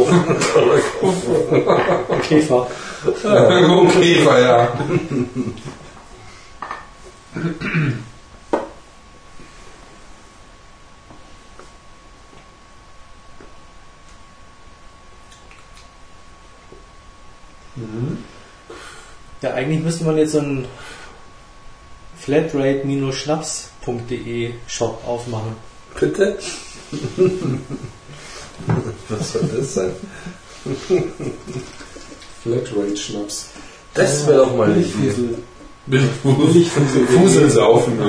Käfer. Käfer, ja. Mhm. Ja, eigentlich müsste man jetzt so einen flatrate-schnaps.de Shop aufmachen. Bitte? Was soll das sein? Flatrate-Schnaps. Das wäre doch mal eine Idee. Fuselsaufen.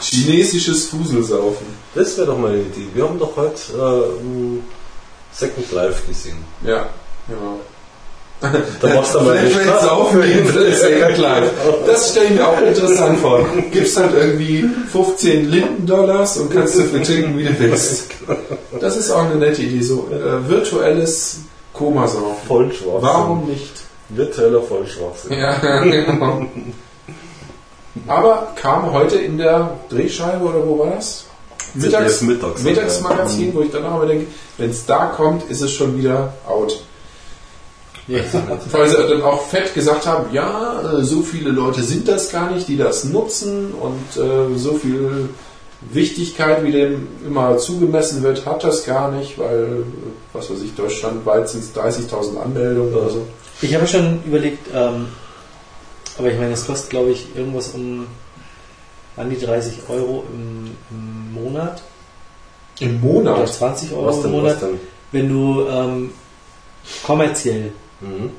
Chinesisches Fuselsaufen. Das wäre doch mal eine Idee. Wir haben doch heute äh, Second Life gesehen. Ja, genau. Da machst du mal nicht Flatrate saufen gegen Second Life. Das stelle ich mir auch interessant vor. Gibst halt irgendwie 15 Linden-Dollars und kannst dafür trinken, wie du willst. Das ist auch eine nette Idee. So äh, virtuelles Komasaufen. Vollschwachsinn. Warum nicht? Virtueller Vollschwachsinn. Ja, genau. Aber kam heute in der Drehscheibe oder wo war das? Mittags, Mittags, Mittagsmagazin, wo ich dann auch immer denke, wenn es da kommt, ist es schon wieder out. Ja. Weil sie dann auch fett gesagt haben, ja, äh, so viele Leute sind das gar nicht, die das nutzen und äh, so viel Wichtigkeit, wie dem immer zugemessen wird, hat das gar nicht, weil, was weiß ich, deutschlandweit sind es 30.000 Anmeldungen oder so. Ich habe schon überlegt, ähm, aber ich meine, es kostet, glaube ich, irgendwas um an die 30 Euro im, im Monat Im oder Monat? 20 Euro Was im denn, Monat, denn? wenn du ähm, kommerziell Mhm.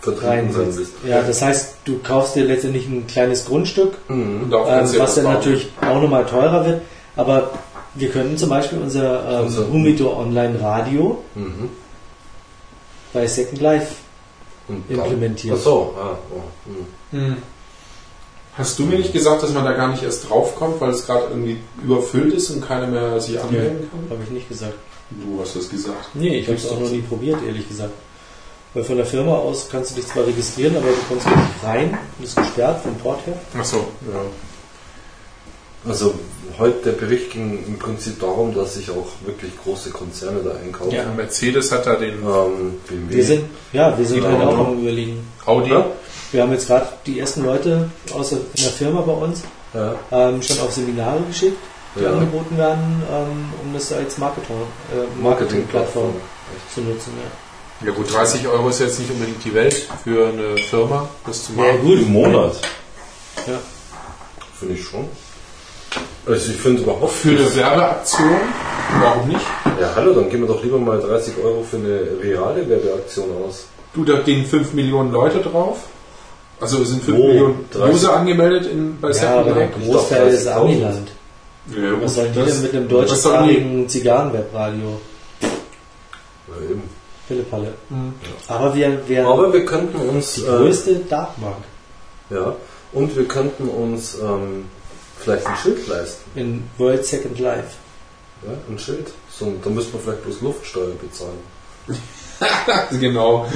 Vertreten rein sein willst. willst. Ja, das heißt, du kaufst dir letztendlich ein kleines Grundstück, Mhm. Ähm, was dann natürlich auch nochmal teurer wird, aber wir können zum Beispiel unser ähm, Also- Humidor Online Radio Mhm. bei Second Life implementieren. Ach so, ah, oh. mhm. Hm. Hast du mir nicht gesagt, dass man da gar nicht erst draufkommt, weil es gerade irgendwie überfüllt ist und keiner mehr sich anmelden kann? Habe ich nicht gesagt. Du hast das gesagt. Nee, ich habe es auch noch nie probiert, ehrlich gesagt. Weil von der Firma aus kannst du dich zwar registrieren, aber du kommst nicht rein. Das ist gesperrt vom Port her. Ach so. Ja. Also heute der Bericht ging im Prinzip darum, dass sich auch wirklich große Konzerne da einkaufen. Ja, Mercedes hat da den Ähm, BMW. Wir sind, ja, wir sind Ja, halt auch am überlegen. Audi. Ja? Wir haben jetzt gerade die ersten Leute aus der, in der Firma bei uns Ja. ähm, schon auf Seminare geschickt, die Ja. angeboten werden, ähm, um das als Marketing, äh, Marketingplattform zu nutzen. Ja. Ja gut, 30 Euro ist jetzt nicht unbedingt die Welt für eine Firma, das zu Ja, machen. gut. Im Monat. Ja. Finde ich schon. Also ich finde überhaupt Für eine Werbeaktion, warum nicht? Ja, hallo, dann geben wir doch lieber mal 30 Euro für eine reale Werbeaktion aus. Du, da gehen 5 Millionen Leute drauf. Also es sind 5 Wo? Millionen 30? User angemeldet in, bei Ja, aber der Großteil ist 30.000. Amiland. Ja, Was sollen die denn mit einem deutschsprachigen Zigarrenwebradio? Ja, eben. Pillepalle. Hm. Aber wir wären Aber wir könnten uns die äh, größte Datenbank ja, und wir könnten uns ähm, vielleicht ein Schild leisten. in World Second Life. Ja, ein Schild. So, da müssten wir vielleicht bloß Luftsteuer bezahlen. Genau.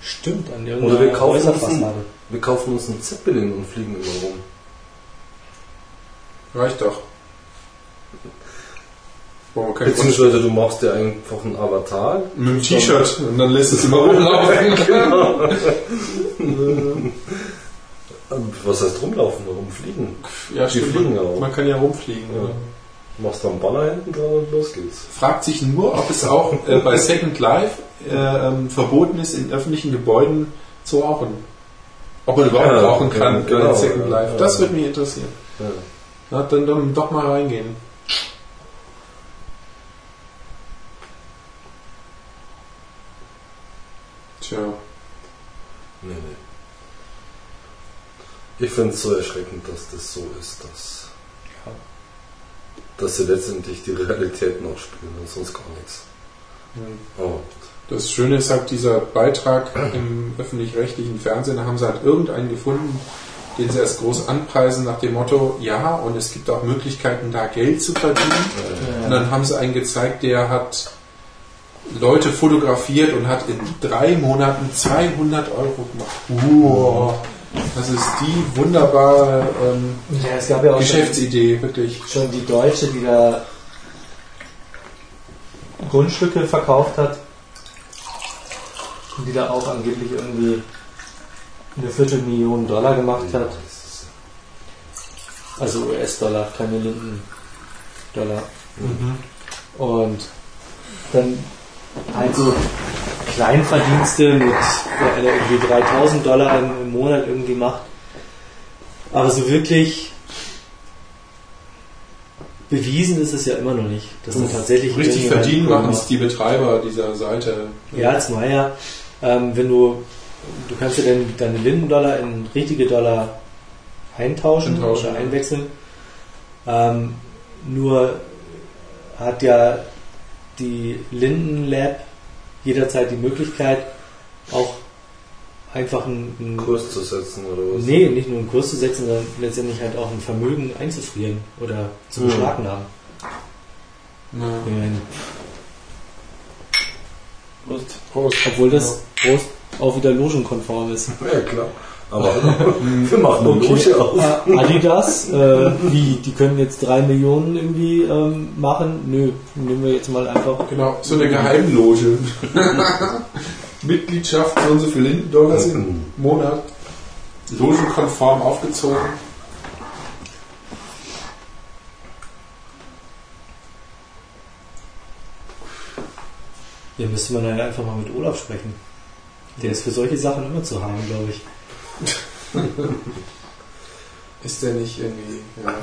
Stimmt, an Oder irgendeiner wir kaufen uns Häuserfassade. Wir kaufen uns einen Zeppelin und fliegen immer rum. Reicht doch. Kein Beziehungsweise du machst dir einfach einen Avatar. Mit dem T-Shirt und dann lässt es immer rumlaufen. Was heißt rumlaufen? Rumfliegen? ja, Die fliegen auch. Man kann ja rumfliegen. Ja. Ja. Machst da einen Banner hinten dran und los geht's. Fragt sich nur, ob es auch äh, bei Second Life äh, ähm, verboten ist, in öffentlichen Gebäuden zu rauchen. Ob man überhaupt Ja, rauchen kann ja, genau, in Second ja, Life. Das würde mich interessieren. Na, dann, dann doch mal reingehen. Tja. Nee, nee. Ich finde es so erschreckend, dass das so ist, dass, Ja. dass sie letztendlich die Realität noch spielen und sonst gar nichts. Aber Das Schöne ist halt dieser Beitrag im öffentlich-rechtlichen Fernsehen, da haben sie halt irgendeinen gefunden, den sie erst groß anpreisen nach dem Motto, ja, und es gibt auch Möglichkeiten, da Geld zu verdienen. Und dann haben sie einen gezeigt, der hat Leute fotografiert und hat in drei Monaten 200 Euro gemacht. Wow. Das ist die wunderbare ähm, Ja, es gab ja Geschäftsidee, wirklich. schon die Deutsche, die da Grundstücke verkauft hat. Und die da auch angeblich irgendwie eine Viertelmillion Dollar gemacht hat. Also US-Dollar, keine Linden-Dollar. Und dann halt so Kleinverdienste mit der einer irgendwie 3000 Dollar im, im Monat irgendwie macht. Aber so wirklich bewiesen ist es ja immer noch nicht, dass man tatsächlich Richtig verdienen machen es die Betreiber dieser Seite. Ja, zumal ja, ähm, wenn du, du kannst ja dann deine Linden-Dollar in richtige Dollar eintauschen, Eintauschen, oder ja. einwechseln. Ähm, nur hat ja die Linden Lab jederzeit die Möglichkeit, auch einfach einen, einen Kurs zu setzen oder was? Nee, nicht nur einen Kurs zu setzen, sondern letztendlich halt auch ein Vermögen einzufrieren oder zu Mhm. beschlagnahmen. Ja. Prost. Prost. Obwohl das Prost auch wieder logenkonform ist. Ja, klar. Aber wir machen eine Loge auf. Adidas, äh, wie, die können jetzt drei Millionen irgendwie ähm, machen? Nö, nehmen wir jetzt mal einfach. Genau, so eine Geheimloge. Mitgliedschaft, so und so viel Lindendollar im Monat. Logenkonform aufgezogen. Hier müsste man dann einfach mal mit Olaf sprechen. Der ist für solche Sachen immer zu haben, glaube ich. Ist der nicht irgendwie. Ja.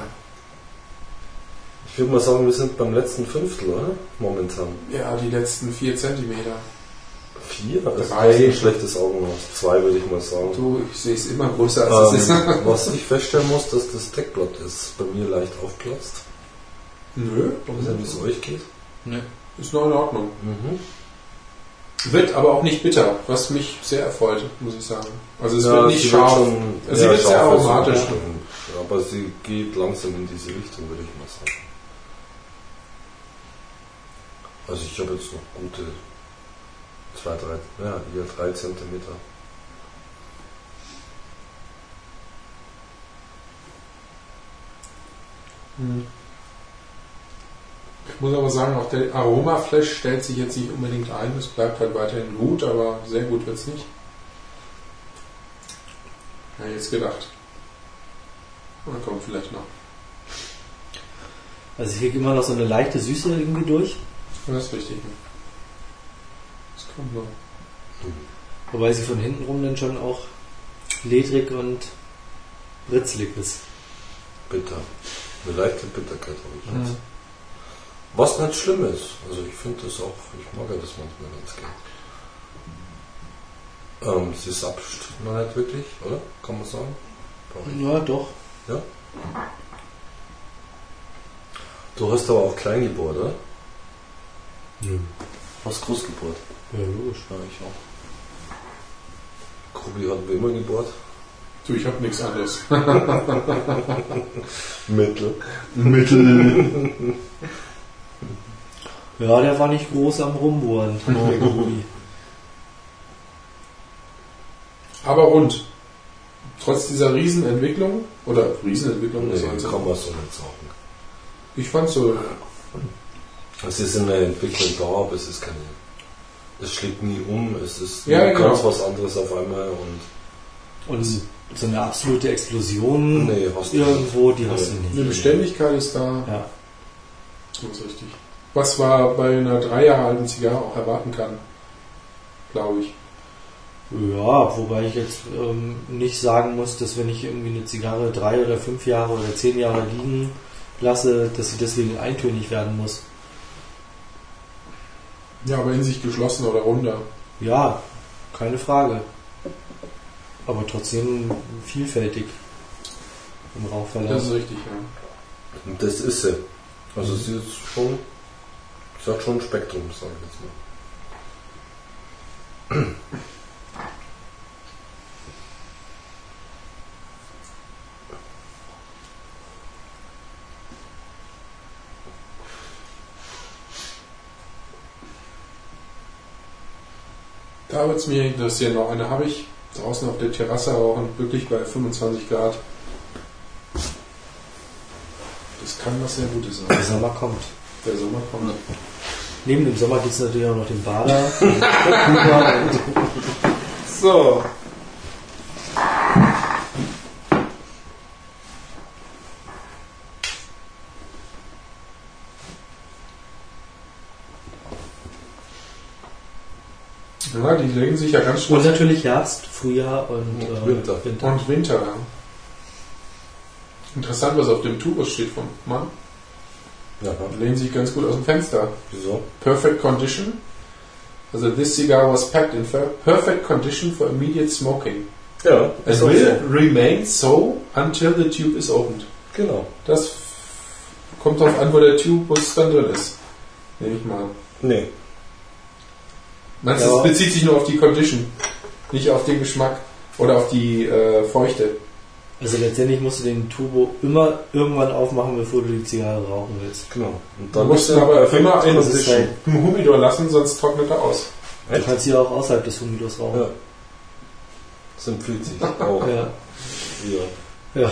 Ich würde mal sagen, wir sind beim letzten Fünftel, oder? Momentan. ja, die letzten vier Zentimeter. Vier? Das ist Drei. ein schlechtes Augenmaß. Zwei würde ich mal sagen. Du, ich sehe es immer größer als es ist. Ähm, was ich feststellen muss, dass das Deckblatt ist bei mir leicht aufplatzt. Nö, Ich weiß nicht, wie es euch geht. ist noch in Ordnung. Mhm. Wird aber auch nicht bitter, was mich sehr erfreut, muss ich sagen. Also es Ja, wird nicht scharf. schon- sie wird sehr aromatisch. ja. Aber sie geht langsam in diese Richtung, würde ich mal sagen. Also ich habe jetzt noch gute zwei, drei, ja, eher drei Zentimeter. Ich muss aber sagen, auch der Aromaflash stellt sich jetzt nicht unbedingt ein. Es bleibt halt weiterhin gut, aber sehr gut wird es nicht. Ja, jetzt gedacht. Dann kommt vielleicht noch. Also ich kriege immer noch so eine leichte Süße irgendwie durch. Das ist richtig. Das kommt noch. Wobei sie von hinten rum dann schon auch ledrig und britzlig ist. Bitter. Eine leichte Bitterkeit habe ich jetzt. Was nicht schlimm ist. Also ich finde das auch, ich mag ja das manchmal ganz gern. Ähm, sie sapscht noch nicht wirklich, oder? Kann man sagen? Ja, doch. Du hast aber auch klein gebohrt, oder? Hast groß gebohrt. Ja, logisch. Ja, ich auch. Krubi hat immer gebohrt. Du, ich habe nichts anderes. Mittel. Ja, der war nicht groß am Rumbohren. der. Aber rund. Trotz dieser Riesenentwicklung, oder Riesenentwicklung, Nee, was kann soll's? man so nicht sagen. ich fand so, Es ist eine Entwicklung da, aber es ist keine. Es schlägt nie um, es ist Ja, genau. ganz was anderes auf einmal und Und so eine absolute Explosion nee, hast du irgendwo, die hast du Nee. eine nicht. Beständigkeit ist da. Ja. Das ist richtig. Was man bei einer drei Jahre alten Zigarre auch erwarten kann, glaube ich. Ja, wobei ich jetzt ähm, nicht sagen muss, dass wenn ich irgendwie eine Zigarre drei oder fünf Jahre oder zehn Jahre liegen lasse, dass sie deswegen eintönig werden muss. Ja, aber in sich geschlossen oder runter. Ja, keine Frage. Aber trotzdem vielfältig im Rauchverlauf. Das ist richtig, ja. Und das ist sie. Also sie ist schon, sie hat schon ein Spektrum, sage ich jetzt mal. Da würde es mich interessieren. Noch eine habe ich draußen auf der Terrasse rauchen, wirklich bei 25 Grad. Das kann was sehr Gutes sein. Der Sommer kommt. Der Sommer kommt. Neben dem Sommer gibt es natürlich auch noch den Bader. und So. Ja, die legen sich ja ganz Und schön. natürlich Herbst, Frühjahr und, Und äh, Winter. Und Winter. ja. Interessant, was auf dem Tubus steht vom Mann. Ja, lehnen sich ganz gut aus dem Fenster. wieso? Perfect condition. Also this cigar was packed in perfect condition for immediate smoking. Ja, auch will so. remain so until the tube is opened. Genau. Das kommt darauf an, wo der Tubus dann drin ist. Nehme ich mal. Nee. Meinst Ja. es bezieht sich nur auf die Condition, nicht auf den Geschmack oder auf die äh, Feuchte? Also letztendlich musst du den Tubo immer irgendwann aufmachen, bevor du die Zigarre rauchen willst. Genau. Und Du musst ihn aber immer ist halt- im Humidor lassen, sonst trocknet er aus. Du kannst sie auch außerhalb des Humidors rauchen. Ja. Das empfiehlt sich auch. Ja. Ja. ja.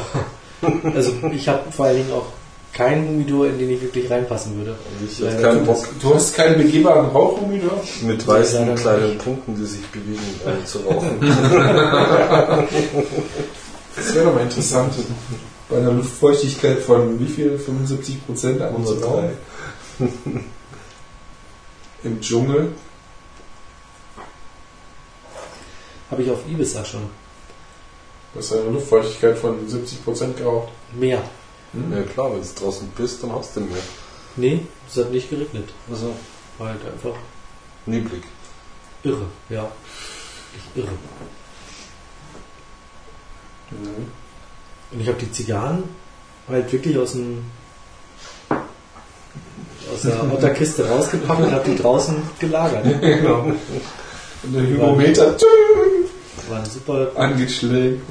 Also ich habe vor allen Dingen auch keinen Humidor, in den ich wirklich reinpassen würde. Ich Ja, habe keinen du- Bock Du hast keinen begehbaren Rauchhumidor? mit weißen kleinen nicht. Punkten, die sich bewegen, äh, zu rauchen. Das wäre doch mal interessant. Bei einer Luftfeuchtigkeit von wie viel? 75 Prozent an 103. Im Dschungel. Habe ich auf Ibiza schon. Das ist eine Luftfeuchtigkeit von 70 Prozent geraucht. Mehr. Hm? Ja klar, wenn du draußen bist, dann hast du mehr. Nee, es hat nicht geregnet. Also War halt einfach neblig. irre. Ja. Ich irre. Mhm. Und ich habe die Zigarren halt wirklich aus dem aus der Otterkiste rausgepackt und habe die draußen gelagert. genau. Und der Hygrometer tschüss, Das war ein super angeschlägt.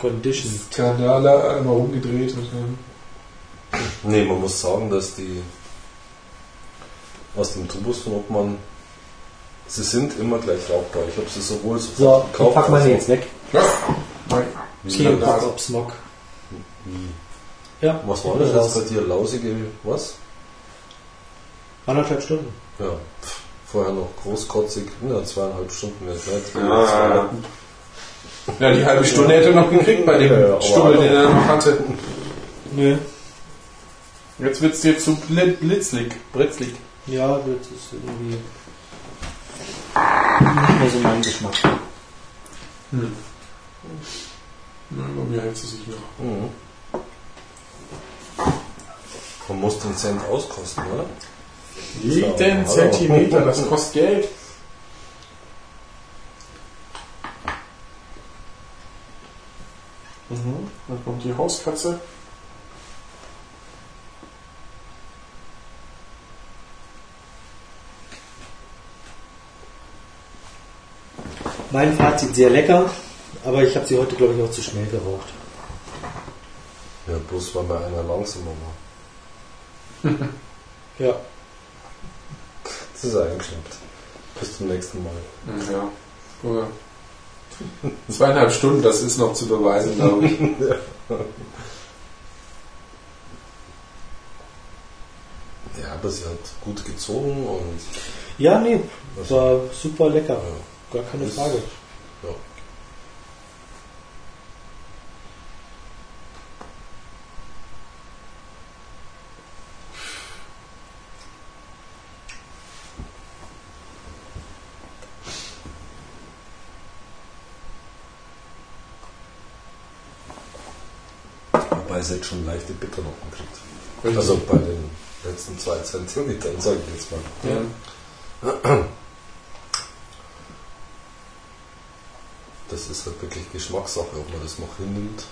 Condition. Skandale einmal rumgedreht. Und dann Nee, man muss sagen, dass die aus dem Tubus von Obmann, sie sind immer gleich rauchbar. Ich habe sie sowohl So, ich pack als jetzt weg. Was? Nein. Kein Bock. Wie? Ja, Was war das jetzt bei dir? Lausige, was? Anderthalb Stunden. Ja, vorher noch großkotzig, ja, zweieinhalb Stunden mehr Zeit. Ja, ja, die halbe Stunde hätte er noch gekriegt bei dem Ja, Stummel, den er noch hatte. Nö. Jetzt wird es dir zu bl- blitzlig, britzlig. Ja, das ist irgendwie nicht mehr so mein Geschmack. Hm. Nein, bei mir hält sie sich noch. Mhm. Man muss den Cent auskosten, oder? Jeden Hallo. Zentimeter, das kostet Geld. Mhm. Dann kommt die Hauskatze. Mein Fazit sehr lecker, aber ich habe sie heute, glaube ich, auch zu schnell geraucht. Ja, bloß weil bei einer langsamer war. Ja. Das ist eingeschnappt. Bis zum nächsten Mal. Ja. Oder zweieinhalb Stunden, das ist noch zu beweisen, glaube ich. Ja, aber sie hat gut gezogen und Ja, nee, war super lecker. ja, Gar keine Frage. ja. Sie jetzt schon leichte Bitternoten kriegt. Also bei den letzten zwei Zentimetern, sage ich jetzt mal. Ja. Das ist halt wirklich Geschmackssache, ob man das noch hinnimmt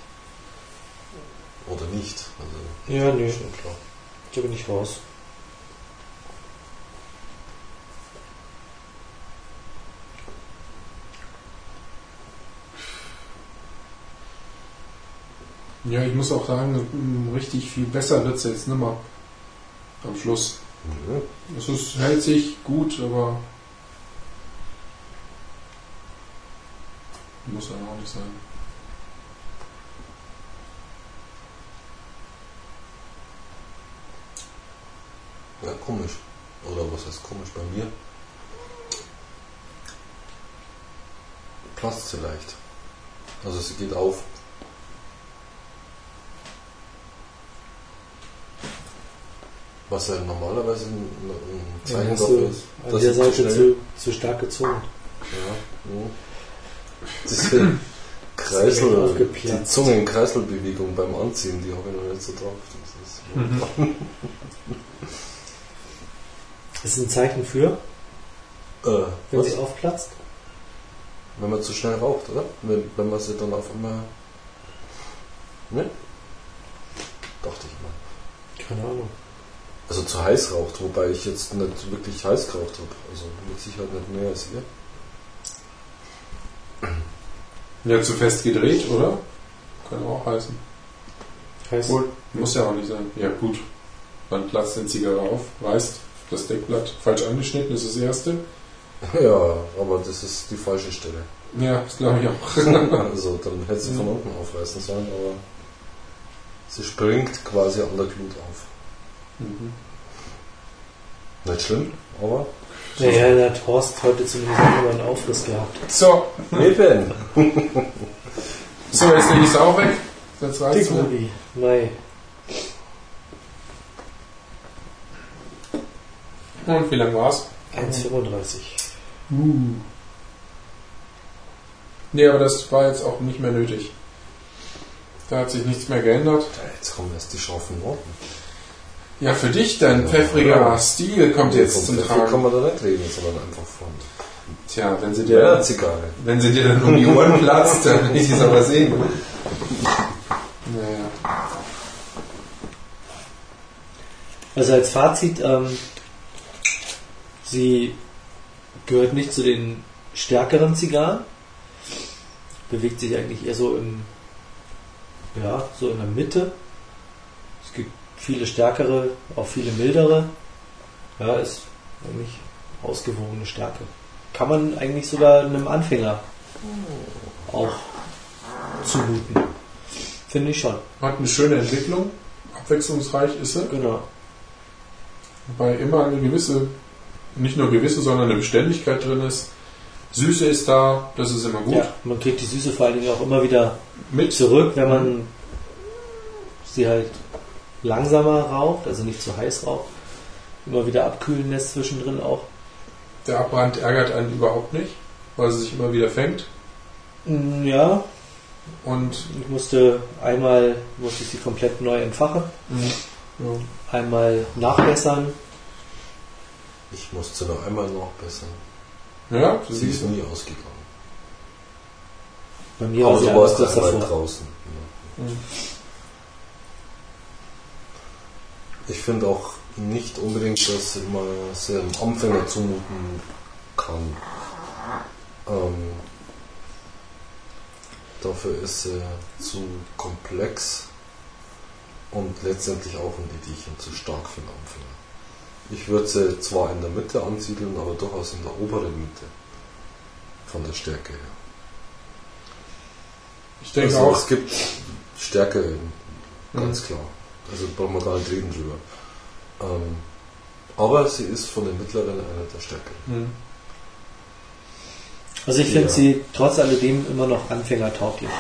oder nicht. Also, Ja, nee, schon klar. da bin ich raus. Ja, ich muss auch sagen, richtig viel besser wird es jetzt nimmer. Am Schluss. Mhm. Es ist, hält sich gut, aber Muss ja auch nicht sein. Ja, komisch. Oder was heißt komisch bei mir? Platzt sie leicht. Also sie geht auf. Was ja normalerweise ein, ein Zeichen dafür ist, an der Seite zu, zu stark gezogen. Ja, ja. Diese Kreisel, aufgeplatzt. die Zungen-Kreiselbewegung beim Anziehen, die habe ich noch nicht so drauf. Das ist, Das ist ein Zeichen für, äh, wenn was? sie aufplatzt. Wenn man zu schnell raucht, oder? Wenn, wenn man sie dann auf einmal. Ne? Dachte ich mal. Keine Ahnung. Also zu heiß raucht, wobei ich jetzt nicht wirklich heiß geraucht habe. Also mit Sicherheit nicht mehr als ihr. Ja, zu fest gedreht, oder? Kann auch heißen. Heißt, Wohl, muss ja auch nicht sein. Ja, gut. Dann platzt die Zigarre auf, reißt das Deckblatt falsch angeschnitten, ist das erste. Ja, aber das ist die falsche Stelle. Ja, das glaube ich auch. also dann hätte sie von unten aufreißen sollen, aber sie springt quasi an der Glut auf. Mhm. Nicht schlimm, aber naja, da hat Horst heute zumindest immer einen Aufriss gehabt. So, eben. so, jetzt lege ich es auch weg. Jetzt reicht's mir. Diggi, Mai. Und wie lang war's? 1,35. Uh. Nee, aber das war jetzt auch nicht mehr nötig. Da hat sich nichts mehr geändert. Ja, Jetzt kommen erst die scharfen Worten. Ja, für dich dann, Ja. pfeffriger Ja. Stil kommt jetzt Vom zum Pfeffer kann Tragen. man da nicht reden, sondern einfach von Tja, wenn sie der dir, Zigarre. wenn sie dir dann um die Ohren platzt, dann will ich es aber sehen. Naja. Also als Fazit, ähm, sie gehört nicht zu den stärkeren Zigarren, bewegt sich eigentlich eher so im, ja, so in der Mitte. Viele stärkere, auch viele mildere. Ja, ist eigentlich ausgewogene Stärke. Kann man eigentlich sogar einem Anfänger auch zumuten. Finde ich schon. Hat eine schöne Entwicklung, abwechslungsreich ist sie. Genau. Wobei immer eine gewisse, nicht nur gewisse, sondern eine Beständigkeit drin ist. Süße ist da, das ist immer gut. Ja, man kriegt die Süße vor allen Dingen auch immer wieder Mit zurück, wenn man sie halt langsamer raucht, also nicht zu heiß raucht. Immer wieder abkühlen lässt zwischendrin auch. der Abbrand ärgert einen überhaupt nicht, weil sie sich immer wieder fängt. Mm, Ja, Und ich musste einmal musste ich sie komplett neu entfachen, ja, einmal nachbessern. Ich musste noch einmal nachbessern. ja Sie ist nie ausgegangen. Bei mir Aber war kurz einmal davor. draußen. Ja. Mhm. Ich finde auch nicht unbedingt, dass man es einem Anfänger zumuten kann. Ähm, dafür ist sie zu komplex und letztendlich auch ein Ediechen zu stark für einen Anfänger. Ich würde sie zwar in der Mitte ansiedeln, aber durchaus in der oberen Mitte. Von der Stärke her. Ich denke also auch, es gibt Stärke, ganz Mhm. klar. Also brauchen wir gar nicht reden drüber. Ähm, aber sie ist von den mittleren einer der Stärke. Mhm. Also ich finde Ja. sie trotz alledem immer noch anfängertauglich.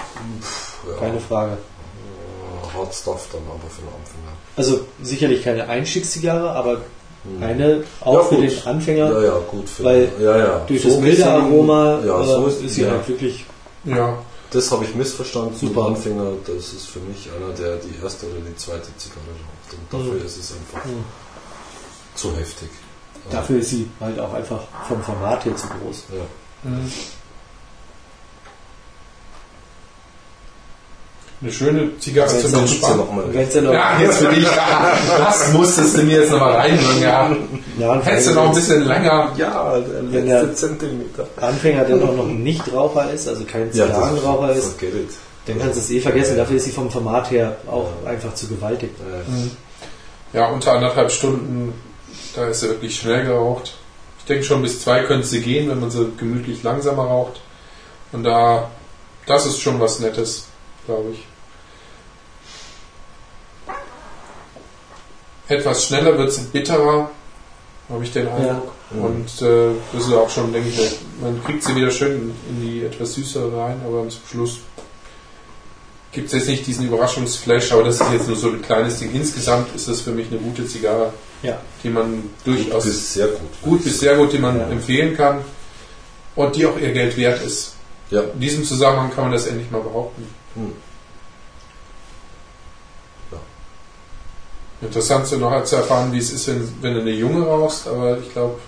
Ja, Keine Frage. äh, Hard Stuff dann aber für den Anfänger. Also sicherlich keine Einstiegszigarre, aber Hm. eine auch Ja, für gut. den Anfänger. Ja, ja, gut. Für Weil ja, ja. Durch So das milde Aroma Ja, äh, so ist, ist, sie ja. halt wirklich ja, Das habe ich missverstanden. Super. Anfänger, das ist für mich einer, der die erste oder die zweite Zigarre raucht. Und dafür Mhm. ist es einfach Mhm. zu heftig. Dafür ist sie halt auch einfach vom Format her zu groß. Ja. Mhm. Eine schöne Zigarre Jetzt zum ja Entspannen. ja Ja, jetzt für dich. Das musstest du mir jetzt nochmal reinhören. Ja. ja, Hättest du noch ein bisschen länger. Ja, der Wenn letzte der- Zentimeter. Anfänger, der noch ein Nichtraucher ist, also kein Zigarrenraucher ist, Forget it. dann kannst du es eh vergessen. Dafür ist sie vom Format her auch einfach zu gewaltig. Ja, unter anderthalb Stunden, da ist sie wirklich schnell geraucht. Ich denke schon bis zwei könnte sie gehen, wenn man sie gemütlich langsamer raucht. Und da das ist schon was Nettes, glaube ich. Etwas schneller wird es bitterer, habe ich den Eindruck. Und äh, das ist auch schon, denke ich, man kriegt sie wieder schön in die etwas süßere rein, aber zum Schluss gibt es jetzt nicht diesen Überraschungsflash, aber das ist jetzt nur so ein kleines Ding. Insgesamt ist das für mich eine gute Zigarre, Ja. die man durchaus Gut bis sehr gut. gut bis sehr gut, die man Ja. empfehlen kann und die auch ihr Geld wert ist. Ja. In diesem Zusammenhang kann man das endlich mal behaupten. Hm. Interessant so noch zu erfahren, wie es ist, wenn, wenn du eine Junge rauchst, aber ich glaube,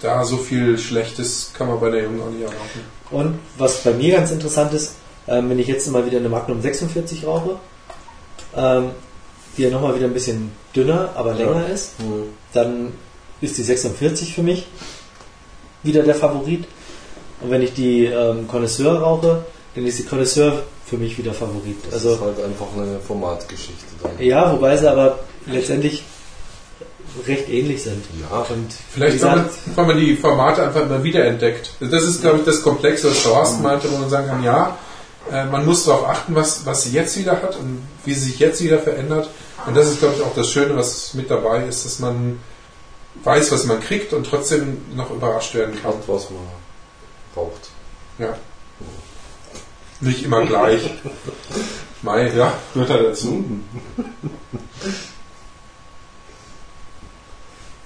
da so viel Schlechtes kann man bei der Jungen auch nicht erwarten. Und was bei mir ganz interessant ist, ähm, wenn ich jetzt mal wieder eine Magnum 46 rauche, ähm, die ja nochmal wieder ein bisschen dünner, aber länger ist, Hm. dann ist die 46 für mich wieder der Favorit. Und wenn ich die ähm, Connoisseur rauche, dann ist die Connoisseur für mich wieder Favorit. Das Also ist halt einfach eine Formatgeschichte dann. ja, wobei sie aber letztendlich recht ähnlich sind. Ja. Und Vielleicht, weil man, die Formate einfach immer wieder entdeckt. Das ist, glaube ich, das Komplexe, was Thorsten meinte, wo man sagen kann, ja, äh, man muss darauf achten, was, was sie jetzt wieder hat und wie sie sich jetzt wieder verändert. Und das ist, glaube ich, auch das Schöne, was mit dabei ist, dass man weiß, was man kriegt und trotzdem noch überrascht werden kann. Hat, was man braucht. Ja. Nicht immer gleich. Mai, ja, gehört da dazu.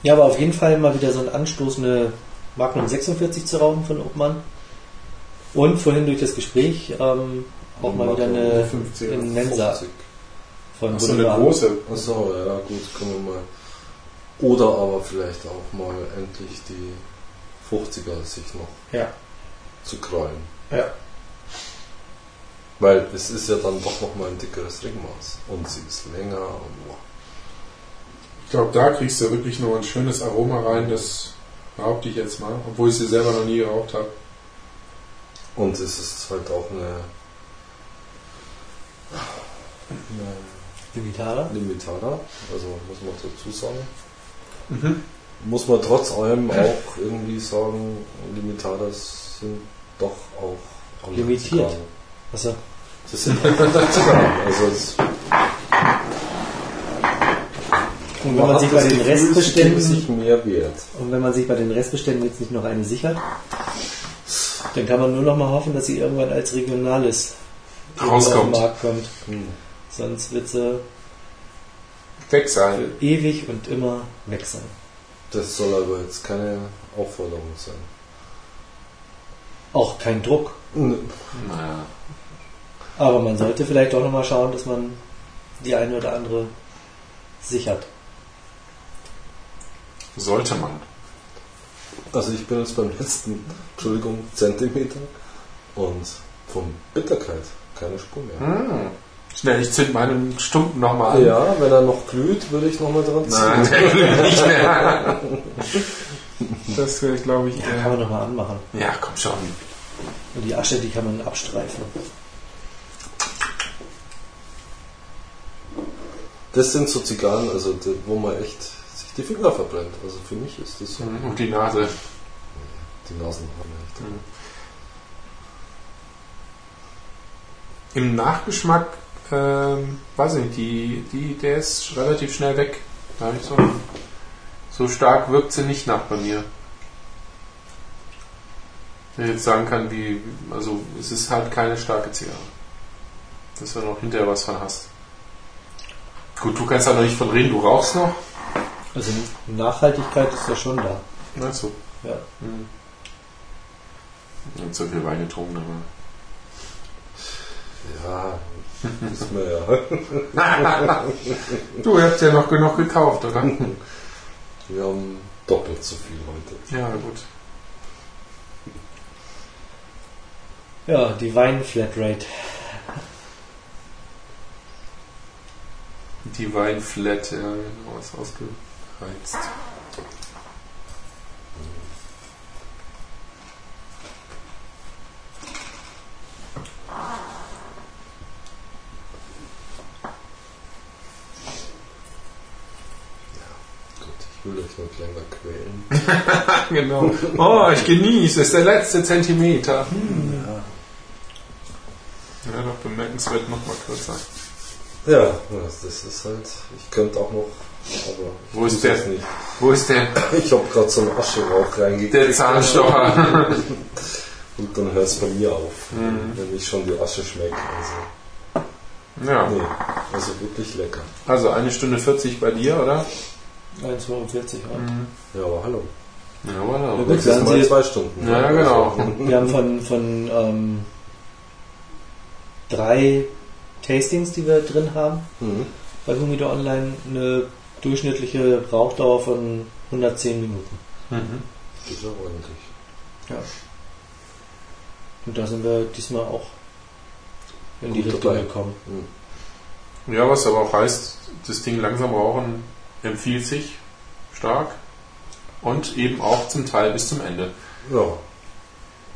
ja, aber auf jeden Fall mal wieder so ein Anstoß, eine Magnum 46 zu rauchen von Obmann. Und vorhin durch das Gespräch ähm, auch mal wieder eine 50 in Mensa 50. von Ach so eine große. Achso, ja gut, können wir mal. Oder aber vielleicht auch mal endlich die 50er sich noch Ja. zu krallen. Ja. Weil es ist ja dann doch nochmal ein dickeres Ringmaß. Und sie ist länger und boah. Ich glaube, da kriegst du wirklich nur ein schönes Aroma rein, das behaupte ich jetzt mal, obwohl ich sie selber noch nie geraucht habe. Und es ist halt auch eine, eine Limitada. Limitada, also muss man dazu sagen. Mhm. Muss man trotz allem auch irgendwie sagen, Limitadas sind doch auch Limitiert. Zigarren. Das sind andere Zigarren. Also es Und wenn man sich bei den Restbeständen sich mehr Wert. und wenn man sich bei den Restbeständen jetzt nicht noch eine sichert, dann kann man nur noch mal hoffen, dass sie irgendwann als regionales Rauskommt. auf den Markt kommt. Hm. Sonst wird sie Weg sein. ewig und immer weg sein. Das soll aber jetzt keine Aufforderung sein. Auch kein Druck. Naja. Aber man sollte vielleicht auch noch mal schauen, dass man die eine oder andere sichert. Sollte man. Also ich bin jetzt beim letzten, Entschuldigung, Zentimeter und von Bitterkeit keine Spur mehr. Hm. Schnell, ich zünd meinen Stumpen nochmal an. Ja, wenn er noch glüht, würde ich nochmal dran Nein, ziehen. der glüht nicht mehr. Das wäre, glaube ich, Ja, kann der. man noch mal anmachen. Ja, komm schon. Und die Asche, die kann man abstreifen. Das sind so Zigarren, also die- wo man echt sich die Finger verbrennt. Also für mich ist das so. Und die Nase. Die Nasen haben echt. Im Nachgeschmack, ähm, weiß ich nicht, die, die, der ist relativ schnell weg. Da ich so, so stark wirkt sie nicht nach bei mir. Wenn ich jetzt sagen kann, wie, also es ist halt keine starke Zigarre. Dass du noch hinterher was von hast. Gut, du kannst da noch nicht von reden, du rauchst noch. Also Nachhaltigkeit ist ja schon da. Achso. Ja. Hm. Nicht so viel Wein getrunken, aber. Ja, ist mir ja. Du, ihr habt ja noch genug gekauft, oder? Wir haben doppelt so viel heute. Ja, gut. Ja, die Wein-Flatrate. Die Weinflat, ja, genau, ist ausgereizt. Gut, ich will euch noch länger quälen. genau. Oh, ich genieße, es ist der letzte Zentimeter. Ja. es wird noch mal kürzer. Ja, das ist halt. Ich könnte auch noch. Aber Wo ist der? Nicht. Wo ist der, Ich habe gerade so einen Ascherauch reingekriegt. der Zahnstocher? Und dann hört es bei mir auf. Mhm. Wenn ich schon die Asche schmecke. Also, ja, nee, also wirklich lecker. also eine Stunde 40 bei dir, oder? 1,42 ja. Ja, aber hallo. Ja, voilà. gut, Nächstes werden Mal Sie- zwei Stunden. Ja, ja, genau. Also, Wir haben von, von ähm, drei Tastings, die wir drin haben, mhm. bei Humidor Online eine durchschnittliche Rauchdauer von 110 Minuten. Mhm. Das ist ja ordentlich. Ja. Und da sind wir diesmal auch in die Gut Richtung dabei. gekommen. Ja, was aber auch heißt, das Ding langsam rauchen empfiehlt sich stark und eben auch zum Teil bis zum Ende. Ja.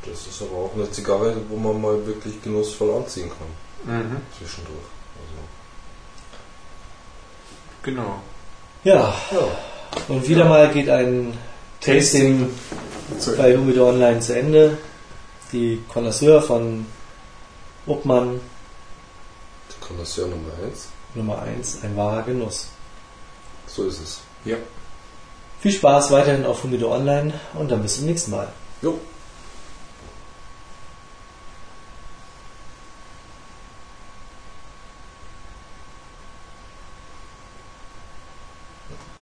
Das ist aber auch eine Zigarre, wo man mal wirklich genussvoll anziehen kann. Mhm. Zwischendurch. Genau. Ja, Also, ja. und wieder mal geht ein Tasting bei Humidor Online zu Ende. Die Connoisseur von Uppmann Die Connoisseur Nummer 1. Nummer 1, ein wahrer Genuss. So ist es. Viel Spaß weiterhin auf Humidor Online und dann bis zum nächsten Mal. Jo.